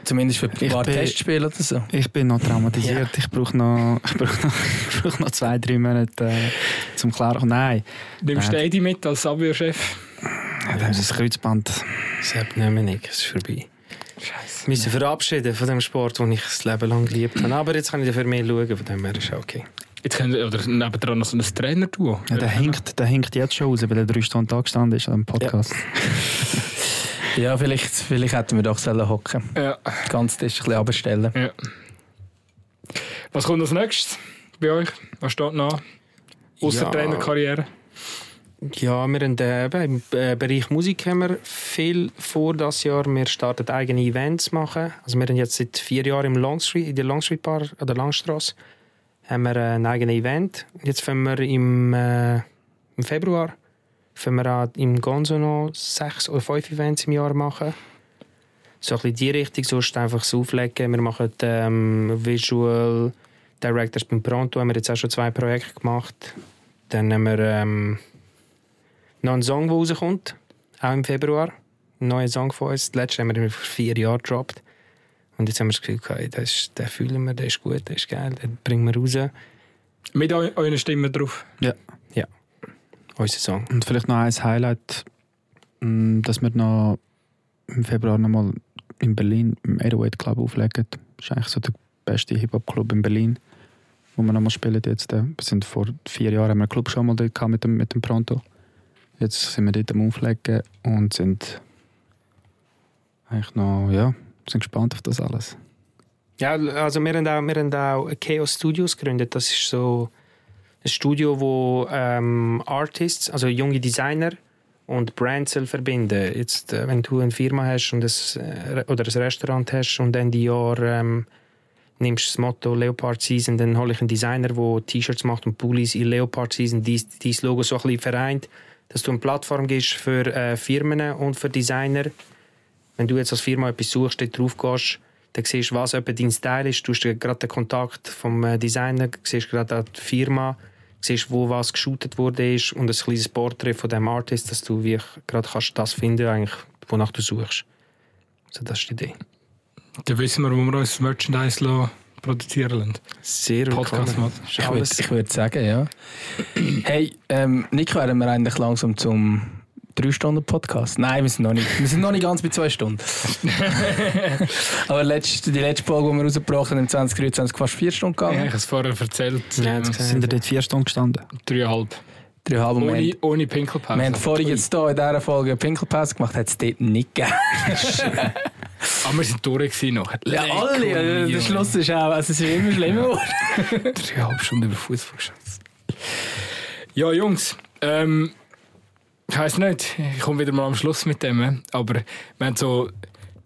Zumindest für ein paar Testspiele oder so. Ich bin noch traumatisiert. Ich brauche noch, ich brauche noch, ich brauche noch zwei, drei Monate äh, zum Klarkommen. Nein, Nimmst du. Edi mit als Abwehrchef? Ja, das ist das Kreuzband. Sepp nehmen wir nicht, es ist vorbei. Scheiße. müssen verabschieden von dem Sport, den ich das Leben lang geliebt habe. Aber jetzt kann ich dafür mehr schauen, von dem her ist auch okay. Jetzt können, oder nebendran noch so ein Trainer-Duo. Ja, der, hinkt, der hinkt jetzt schon raus, weil er drei Stunden da gestanden ist am Podcast. Ja, vielleicht, vielleicht hätten wir doch sollen hocken. Ja. Ganz Tisch ein bisschen abstellen. Ja. Was kommt als nächstes bei euch? Was steht noch? Außer Ja. Trainerkarriere? Ja, wir haben äh, eben, im äh, Bereich Musik haben wir viel vor das Jahr. Wir starten eigene Events machen. Also wir haben jetzt seit vier Jahren im Longstreet, in der Longstreet Bar an der Langstrasse haben wir äh, ein eigenes Event. Jetzt fangen wir im, äh, im Februar wir an, im Gonzo noch sechs oder fünf Events im Jahr machen. So ein bisschen die Richtung, sonst einfach so auflegen. Wir machen ähm, Visual Directors beim Pronto, haben wir jetzt auch schon zwei Projekte gemacht. Dann haben wir ähm, noch einen Song, der rauskommt, auch im Februar. Ein neuer Song von uns. Den letzten haben wir vor vier Jahren gedroppt. Und jetzt haben wir das Gefühl, okay, das ist, den fühlen wir, der ist gut, der ist geil, den bringen wir raus. Mit eu euren Stimmen drauf? Unser Song. Und vielleicht noch ein Highlight, mh, dass wir noch im Februar nochmal in Berlin im 808 Club auflegen. Das ist eigentlich so der beste Hip-Hop-Club in Berlin, wo wir nochmal spielen jetzt. äh. Wir sind vor vier Jahren haben wir einen Club schon mal dort mit dem, mit dem Pronto. Jetzt sind wir dort am Auflegen und sind eigentlich noch, ja, sind gespannt auf das alles. Ja, also wir haben auch, wir haben auch Chaos Studios gegründet. Das ist so ein Studio, wo ähm, Artists, also junge Designer und Brands soll verbinden. Jetzt, äh, wenn du eine Firma hast und das, äh, oder ein Restaurant hast und Ende Jahr ähm, nimmst das Motto Leopard Season, dann hole ich einen Designer, der T-Shirts macht und Pullis in Leopard Season, dies, dies Logo so ein bisschen vereint, dass du eine Plattform gibst für äh, Firmen und für Designer. Wenn du jetzt als Firma etwas suchst, dort drauf gehst, dann siehst du, was dein Style ist. Du hast gerade den Kontakt vom äh, Designer, siehst gerade die Firma, siehst, wo was geshootet wurde ist und ein kleines Porträt von dem Artist, dass du wie gerade kannst das finden, eigentlich, wonach du suchst. Also das ist die Idee. Dann wissen wir, wo wir uns Merchandise lassen, produzieren lassen. Sehr Podcast willkommen. Ich würde ich würd sagen, ja. Hey, ähm, Nico, wären wir eigentlich langsam zum 3-Stunden-Podcast? Nein, wir sind, noch nicht, wir sind noch nicht ganz bei 2 Stunden. Aber letzte, die letzte Folge, die wir rausgebracht haben, im 2023 fast 4 Stunden Ja, ich gegangen. habe es vorher erzählt. Ja, äh, gesehen. Sind wir dort vier Stunden gestanden? dreieinhalb. Dreieinhalb Ohne, Moment. ohne Pinkelpause. Wir haben vorhin jetzt hier in dieser Folge eine Pinkelpause gemacht, hat es dort nicht gegeben. Aber wir sind durch nachher. Ja, alle, äh, der Schluss ist auch, also es ist immer schlimmer geworden. Dreieinhalb Stunden über Fußball geschätzt. Ja, Jungs, ähm, ich weiß nicht, ich komme wieder mal am Schluss mit dem, äh, aber wir haben so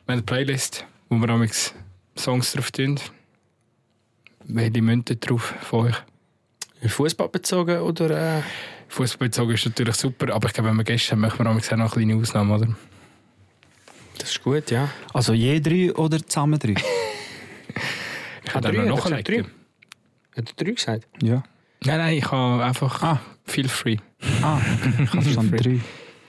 wir haben eine Playlist, wo wir amigs Songs drauf tun. welche Münze drauf von euch? Fußball bezogen oder. Äh, Fußball bezogen ist natürlich super, aber ich glaube, wenn wir Gäste haben, machen wir auch noch eine kleine Ausnahme, oder? Das ist gut, ja. Also je drei oder zusammen drei? Ich kann drei, noch hat nachlegen. Hat er drei gesagt? Ja. Nein, nein, ich habe einfach Ah. feel free. Ah, ich habe verstanden, drei.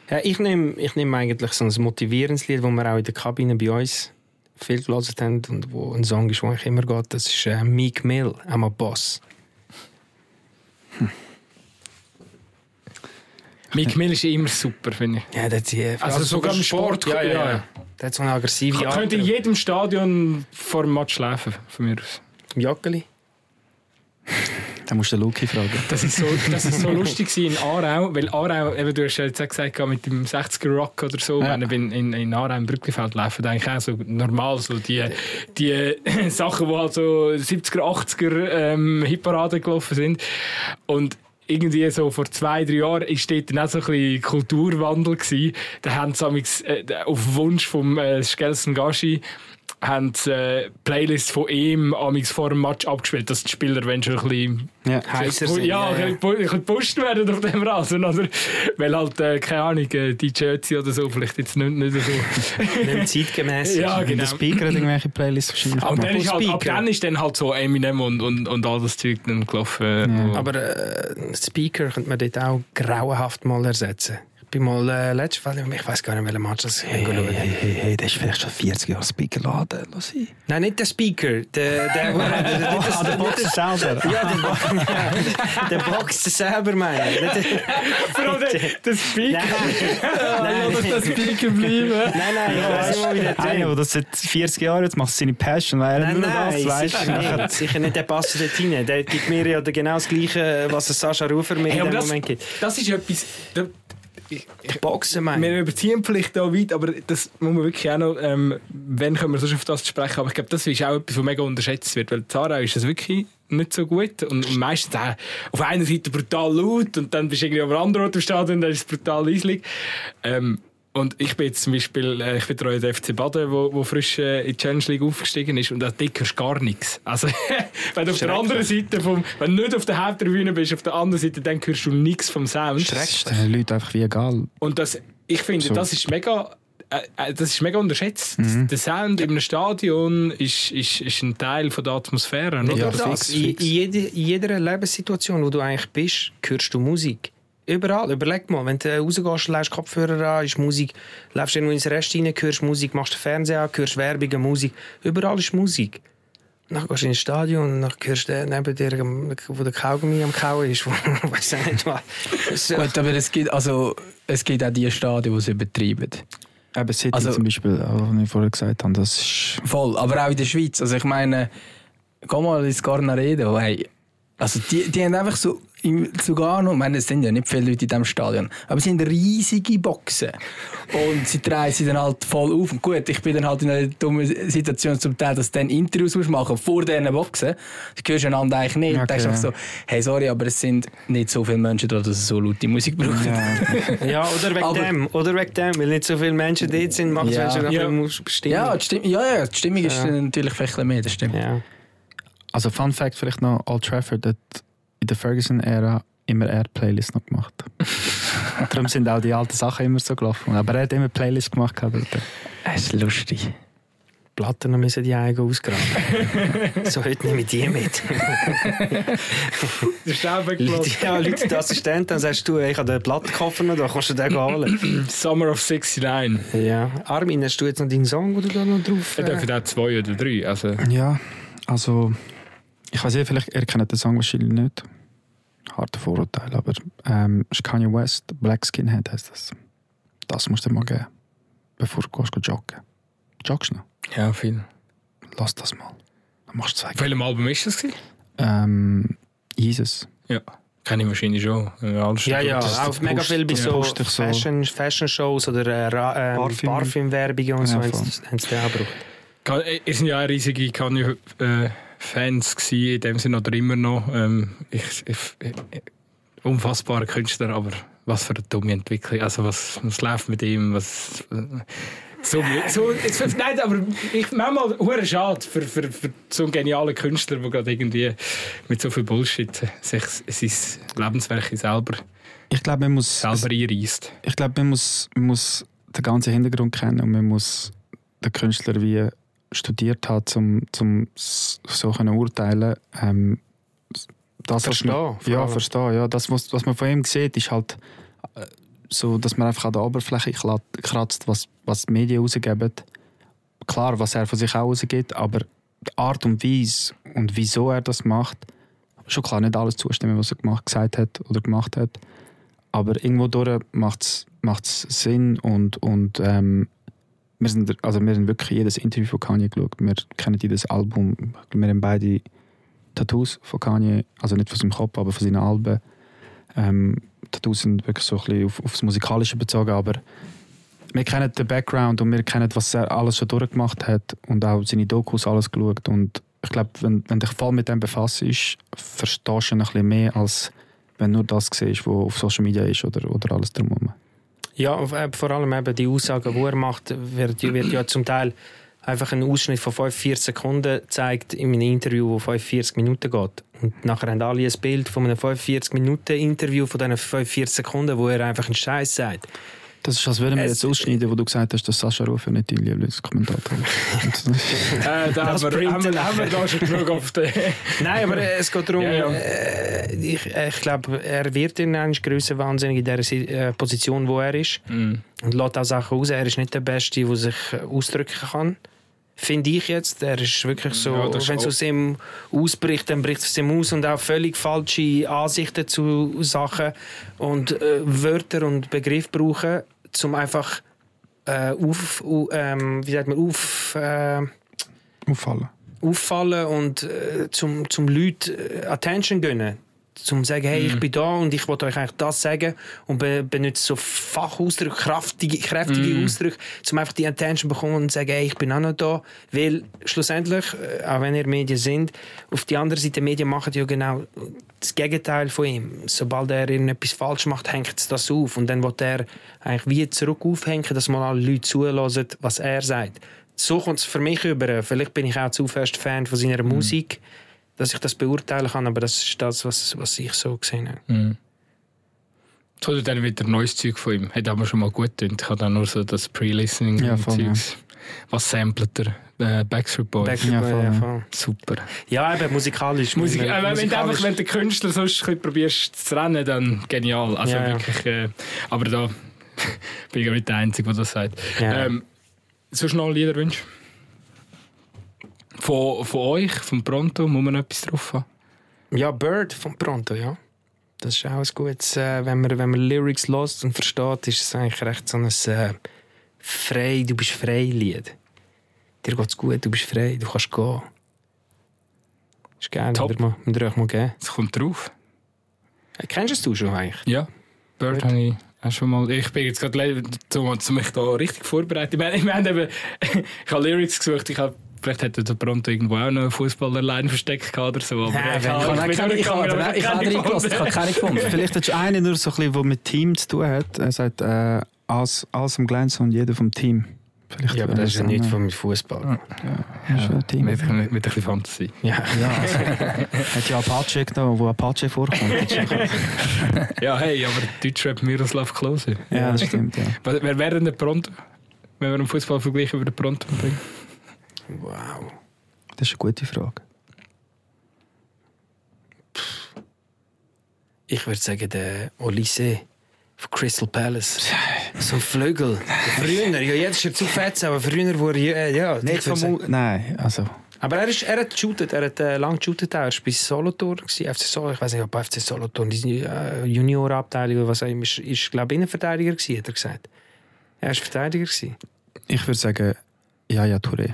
Ja, ich nehme ich nehm eigentlich so ein motivierendes Lied, das wir auch in der Kabine bei uns viel gelesen haben und wo ein Song ist, der eigentlich immer geht. Das ist äh, Meek Mill, I'm a Boss. Mick Mill ist immer super, finde ich. Ja, das ist, äh, Also sogar im Sport, ja, ja, ja. ja. Der hat so eine aggressive Ich könnte in jedem Stadion vor dem Match laufen, von mir aus. Joggeli. Dann musst du den Luki fragen. Das ist so, das ist so lustig in Aarau, weil Aarau, eben, du hast ja jetzt auch gesagt, mit dem 60er Rock oder so, Ja. wenn ich in, in, Aarau im Brückenfeld laufen, eigentlich auch so normal, so die, die Sachen, die halt so 70er, 80er ähm, Hitparaden gelaufen sind. Und irgendwie so vor zwei, drei Jahren ist dort dann auch so ein bisschen Kulturwandel gewesen. Da haben sie äh, auf Wunsch vom äh, Skelsen Gashi haben sie, äh, Playlists von ihm amigs vor dem Match abgespielt, dass die Spieler wenn schon ein bisschen Ja. Heißer ja, sind. ja, ein bisschen gepusht werden auf dem Rasen, oder? Weil halt, äh, keine Ahnung, äh, DJ Ötzi oder so, vielleicht jetzt nicht, nicht so. Nicht zeitgemäß. Ja, genau. der Speaker hat irgendwelche Playlists wahrscheinlich Aber dann ist halt, ab dann ist dann halt so Eminem und, und, und all das Zeug dann gelaufen. Ja. Aber äh, Speaker könnte man dort auch grauenhaft mal ersetzen. Ich bin mal äh, letztes Mal, ich weiß gar nicht, welchen Match das hey, hey, Hey, hey, hey, das ist vielleicht schon 40 Jahre Speaker laden. Lass sein. Nein, nicht der Speaker. Der, der, der, der, Ah, der Boxer selber. Ja, der, Bo ja, der Boxer selber, meine ich. Der- Vor allem der, der Speaker. Nein, Lass das Speaker bleiben. nein, nein, ich weiß nicht mal, wie der Einer, der das seit 40 Jahren jetzt macht, seine Passion, weil er Nein, nur das nein, weiss. sicher nicht. Sicher nicht, der passt dort rein. Der gibt mir ja genau das Gleiche, was der Sascha Rufer mir Hey, in dem das, Moment gibt. das ist etwas. Da, Der Boxen, meine ich. wir überziehen vielleicht da weit, aber das muss man wirklich auch noch. Ähm, wenn können wir sonst auf das sprechen? Aber ich glaube, das ist auch etwas, was mega unterschätzt wird. Weil Zara ist das wirklich nicht so gut. Und, meistens auch auf einer Seite brutal laut und dann bist du irgendwie am anderen Ort im Stadion und dann ist es brutal leislich. Ähm, und ich bin jetzt zum Beispiel, äh, ich betreue den FC Baden, wo, wo frisch äh, in die Challenge League aufgestiegen ist und da du gar nichts. Also, wenn du auf der anderen Seite vom, wenn du nicht auf der Haupttribüne bist, auf der anderen Seite, dann hörst du nichts vom Sound. Das ist den Leuten einfach wie egal. Und das, ich finde, So. das ist mega. Äh, das ist mega unterschätzt. Der Sound in einem Stadion ist, ist, ist ein Teil von der Atmosphäre. Oder? nur das. fix, In, fix. in, jede, in jeder Lebenssituation, wo du eigentlich bist, hörst du Musik. Überall. Überleg mal, wenn du rausgehst, lässt Kopfhörer an, ist Musik. Läufst irgendwo ins Rest rein, hörst Musik, machst den Fernseher an, hörst Werbung, Musik. Überall ist Musik. Dann gehst du ins Stadion und dann hörst du den neben dir, wo der Kaugummi am Kauen ist. Weiß nicht was. So. Gut, aber es gibt, also, es gibt auch die Stadien, die es übertreiben. Eben City Also- zum Beispiel, was ich vorher gesagt habe, das ist... Voll, aber auch in der Schweiz. Also ich meine, geh mal ins Garnaredo. Hey. Also die, die haben einfach so im Lugano, ich meine, es sind ja nicht viele Leute in diesem Stadion, aber es sind riesige Boxen. Und sie drehen sie dann halt voll auf. Und gut, ich bin dann halt in einer dummen Situation zum Teil, dass du dann Interviews musst machen vor diesen Boxen. Du hörst einander eigentlich nicht. Okay, du denkst einfach so, hey, sorry, aber es sind nicht so viele Menschen da, dass es so laute Musik braucht. Ja, Ja, oder wegen Aber- dem. Oder wegen dem. Weil nicht so viele Menschen dort sind, macht es, Ja. Ja. musst bestimmen. Ja, die Stimmung, ja, ja, die Stimmung ist Ja. natürlich vielleicht mehr, das stimmt. ja. also Fun Fact vielleicht noch, Old Trafford in der Ferguson-Ära immer er Playlist noch gemacht. Darum sind auch die alten Sachen immer so gelaufen. Aber er hat immer Playlist gemacht. Das ist lustig. Platten müssen die eigen ausgraben. so, heute nehme ich die mit. Der Staub Leute, weggelassen. ja, Leute, der Assistent, dann sagst du, ich habe den Plattenkoffer noch, da kannst du den holen. Summer of 69. ja. Armin, hast du jetzt noch deinen Song, den du da noch drauf Ich darf da zwei oder drei. Also, Ja, also ich weiß nicht, vielleicht ihr kennt den Song wahrscheinlich nicht. Harter Vorurteil, aber ähm, ist Kanye West, Black Skinhead heißt das. Das musst du dir mal geben, bevor du gehst joggen. Joggst du noch? ja, viel. Lass das mal. Dann machst du zwei. Auf welchem Album ist das? gewesen? Ähm, Jesus. Ja. Kenne ich wahrscheinlich schon. Ja, alles Ja, ja, Das- auch mega viel bei so dich so. Fashion, Fashion Shows oder äh, ähm, Parfüm. Parfümwerbungen und so Ja, sie haben sie den auch gebraucht. Ihr seid ja auch riesige Kanye-Fans gewesen, in dem Sinne oder immer noch. Ähm, ich, ich, ich, unfassbarer Künstler, aber was für eine dumme Entwicklung. Also was, was läuft mit ihm? Was, So, so, jetzt, nein, aber ich manchmal hure schade für, für, für so einen genialen Künstler, der gerade irgendwie mit so viel Bullshit sich sein Lebenswerk selber, Ich glaube, man muss, selber einreißt. ich glaube, man muss, man muss den ganzen Hintergrund kennen und man muss den Künstler wie studiert haben, um zum so können urteilen. Ähm, das, was Verstehen, man, ja, verstehen. Ja, das, was, was man von ihm sieht, ist halt äh, so, dass man einfach an der Oberfläche kratzt, was, was die Medien rausgeben. Klar, was er von sich auch rausgibt, aber die Art und Weise und wieso er das macht, schon klar nicht alles zustimmen, was er gemacht, gesagt hat oder gemacht hat. Aber irgendwo durch macht es Sinn und, und ähm, wir, sind, also wir haben wirklich jedes Interview von Kanye geschaut. Wir kennen jedes Album. Wir haben beide Tattoos von Kanye, also nicht von seinem Kopf, aber von seinen Alben. Ähm, Tattoos sind wirklich so ein bisschen auf, aufs Musikalische bezogen, aber wir kennen den Background und wir kennen, was er alles schon durchgemacht hat und auch seine Dokus alles geschaut. Und ich glaube, wenn, wenn dich voll mit dem befasst, verstehst du ihn ein bisschen mehr, als wenn nur das siehst, was auf Social Media ist oder, oder alles drumherum. Ja, äh, vor allem eben die Aussagen, die er macht, wird, wird ja zum Teil einfach ein Ausschnitt von 45 Sekunden gezeigt in einem Interview, das 45 Minuten geht. Und nachher haben alle ein Bild von einem 45 Minuten Interview von diesen 45 Sekunden, wo er einfach einen Scheiß sagt. Das ist, als würden wir Es- jetzt ausschneiden, wo du gesagt hast, dass Sascha Rufer nicht dein Lieblingskommentator ist. Äh, da Das haben, wir, haben, wir, haben wir da schon genug auf den. Nein, aber äh, es geht darum, Ja, ja. Äh, ich, äh, ich glaube, er wird in einer Größe wahnsinnig in der äh, Position, wo er ist. Mm. und lässt auch Sachen raus. Er ist nicht der Beste, der sich ausdrücken kann. Finde ich jetzt. Er ist wirklich so, Ja, wenn es aus ihm ausbricht, dann bricht es aus ihm aus und auch völlig falsche Ansichten zu Sachen und äh, Wörter und Begriffe brauchen, um einfach äh, auf, u- ähm, wie sagt man, auf, äh, Auffallen. auffallen und äh, zum, zum Leuten äh, Attention gönnen. Zum sagen, hey, ich bin da und ich wollte euch eigentlich das sagen und be benutze so Fachausdrücke, kraftige, kräftige Ausdrücke, um einfach die Attention zu bekommen und zu sagen, hey, ich bin auch noch da. Weil schlussendlich, äh, auch wenn ihr Medien sind, auf die andere Seite, Medien machen ja genau das Gegenteil von ihm. Sobald er irgendetwas falsch macht, hängt es das auf und dann will er eigentlich wie zurück aufhängen, dass mal alle Leute zulassen, was er sagt. So kommt es für mich über. Vielleicht bin ich auch zu fest Fan von seiner Musik, dass ich das beurteilen kann, aber das ist das, was, was ich so gesehen habe. So, oder dann wieder neues Zeug von ihm. Hat aber schon mal gut getönt. Ich habe dann nur so das Pre-Listening Ja, voll. Was samplet er? Äh, Backstreet Boys. Backstreet Ja, voll, ja, voll. Super. Ja, eben musikalisch. Musik, äh, wenn, wenn, du musikalisch- einfach, wenn der Künstler sonst ein bisschen probierst zu trennen, dann genial. Also Ja, ja. wirklich. Äh, aber da bin ich ja nicht der Einzige, der das sagt. Ja. Ähm, sonst noch Liederwünsche? Von, von euch, vom Pronto, muss man etwas drauf haben? Ja, Bird von Pronto, ja. Das ist auch ein gutes, äh, wenn, man, wenn man Lyrics lost und versteht, ist es eigentlich recht so ein äh, frei, du bist frei Lied. Dir geht's gut, du bist frei, du kannst gehen. Ist geil, Top. mal- ihr euch mal geben. Es kommt drauf. Äh, Kennst du es schon eigentlich? Ja. Bird habe ich auch schon mal. Ich bin jetzt gerade zu mich da richtig vorbereitet. Ich meine, ich, meine ich habe Lyrics gesucht. Ich habe, vielleicht hätte der Pronto irgendwo auch noch einen Fußballer allein versteckt gehabt oder so. Aber Ja, ich Ich keine- ich ich habe reingelassen, ich habe keine gefunden. Vielleicht hast du einen nur so ein bisschen, der mit Team zu tun hat. Er sagt, äh, alles, alles am Glänzen und jeder vom Team. Vielleicht Ja, aber das ist ja nicht von Fußball. Ja, ist ein Team. Mit, mit, mit ein bisschen Fantasie. Ja. Ja, also, hat ja Apache genommen, wo Apache vorkommt. Ja, hey, aber Deutschrap Miroslav Klose. ja, das stimmt. Ja. Wer wäre denn der Pronto? Wenn wir einen Fußballvergleich über den Pronto bringen? Wow. Das ist eine gute Frage. Ich würde sagen, der Olysee von Crystal Palace. So ein Flügel. Früher, ja, jetzt ist er zu fett, aber früher wurde er, ja. ich Nicht vom Nein, also. Aber er, ist, er hat geshootet, er hat äh, lang geshootet. Er war bei Solothurn, FC Solothurn. Ich weiß nicht, ob bei FC Solothurn, die äh, Juniorabteilung oder was auch immer, ist, ist glaube ich, Innenverteidiger gewesen, hat er gesagt. Er war Verteidiger. Gewesen. Ich würde sagen, ja, ja, Touré.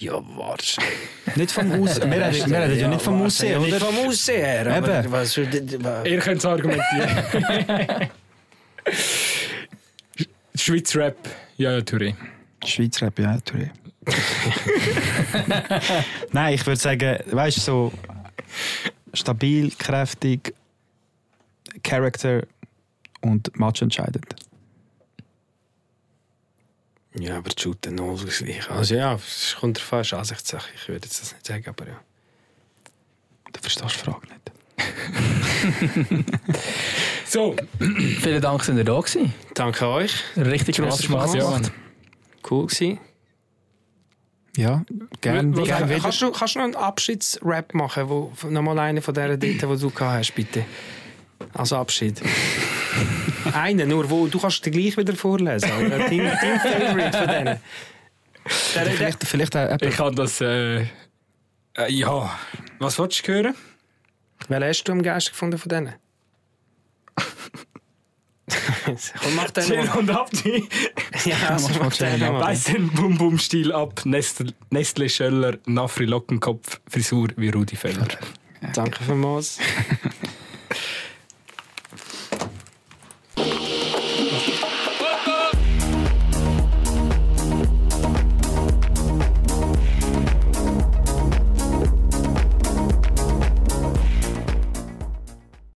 Ja, warte. Nicht vom Aus. Wir reden, reden ja nicht vom Aussehen, Nicht vom Aussehen Eben. Was, was, Ihr könnt es argumentieren. Schweiz Rap, ja, ja, Touré. Schweiz Rap, ja, Touré. Nein, ich würde sagen, weißt du, so stabil, kräftig, Charakter und Match entscheidend. Ja, aber die Shooter null ausgleichen. Also ja, es kommt drauf an, es ist Ansichtssache. Ich würde jetzt das nicht sagen, aber ja. Du verstehst die Frage nicht. So, Vielen Dank, dass ihr da gewesen. Danke euch. Richtig Merci Spaß gemacht. Cool gewesen. Ja, gerne Wie- gern wieder. kannst, du, kannst du noch einen Abschiedsrap machen? Wo, nochmal einen von dieser Date, die du gehabt hast, bitte. Als Abschied. einen nur, wo du kannst den gleich wieder vorlesen. Dein, dein Favorite von denen. Der, der, Vielleicht, vielleicht auch ich kann das. Äh, äh, ja, was wolltest du hören? welchen hast du am geilsten gefunden von denen? Komm, mach den Chill und Abdi. Ja, also, mach mach den den Bum-Bum-Stil ab. Nestle, Nestle Schöller, Nafri Lockenkopf, Frisur wie Rudi Feller. Danke vielmals.